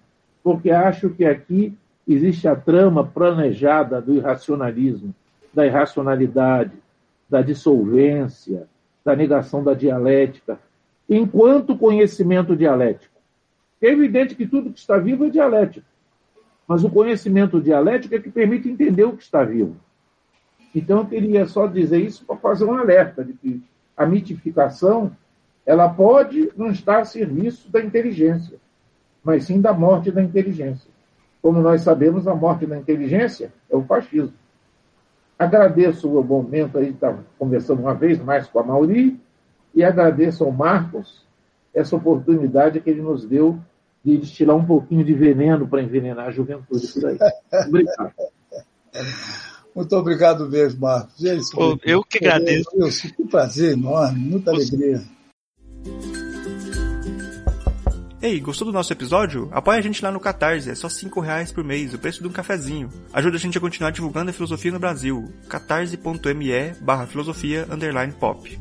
porque acho que aqui existe a trama planejada do irracionalismo, da irracionalidade, da dissolvência, da negação da dialética, enquanto conhecimento dialético. É evidente que tudo que está vivo é dialético, mas o conhecimento dialético é que permite entender o que está vivo. Então, eu queria só dizer isso para fazer um alerta de que a mitificação ela pode não estar a serviço da inteligência, mas sim da morte da inteligência. Como nós sabemos, a morte da inteligência é o fascismo. Agradeço o momento aí de estar conversando uma vez mais com a Mauri e agradeço ao Marcos essa oportunidade que ele nos deu de destilar um pouquinho de veneno para envenenar a juventude por aí. Obrigado. Muito obrigado mesmo, Marcos. É isso, Pô, eu que agradeço. Deus, que prazer enorme, muita alegria. Ei, gostou do nosso episódio? Apoia a gente lá no Catarse, é só 5 reais por mês, o preço de um cafezinho. Ajuda a gente a continuar divulgando a filosofia no Brasil. catarse.me barra filosofia underline pop.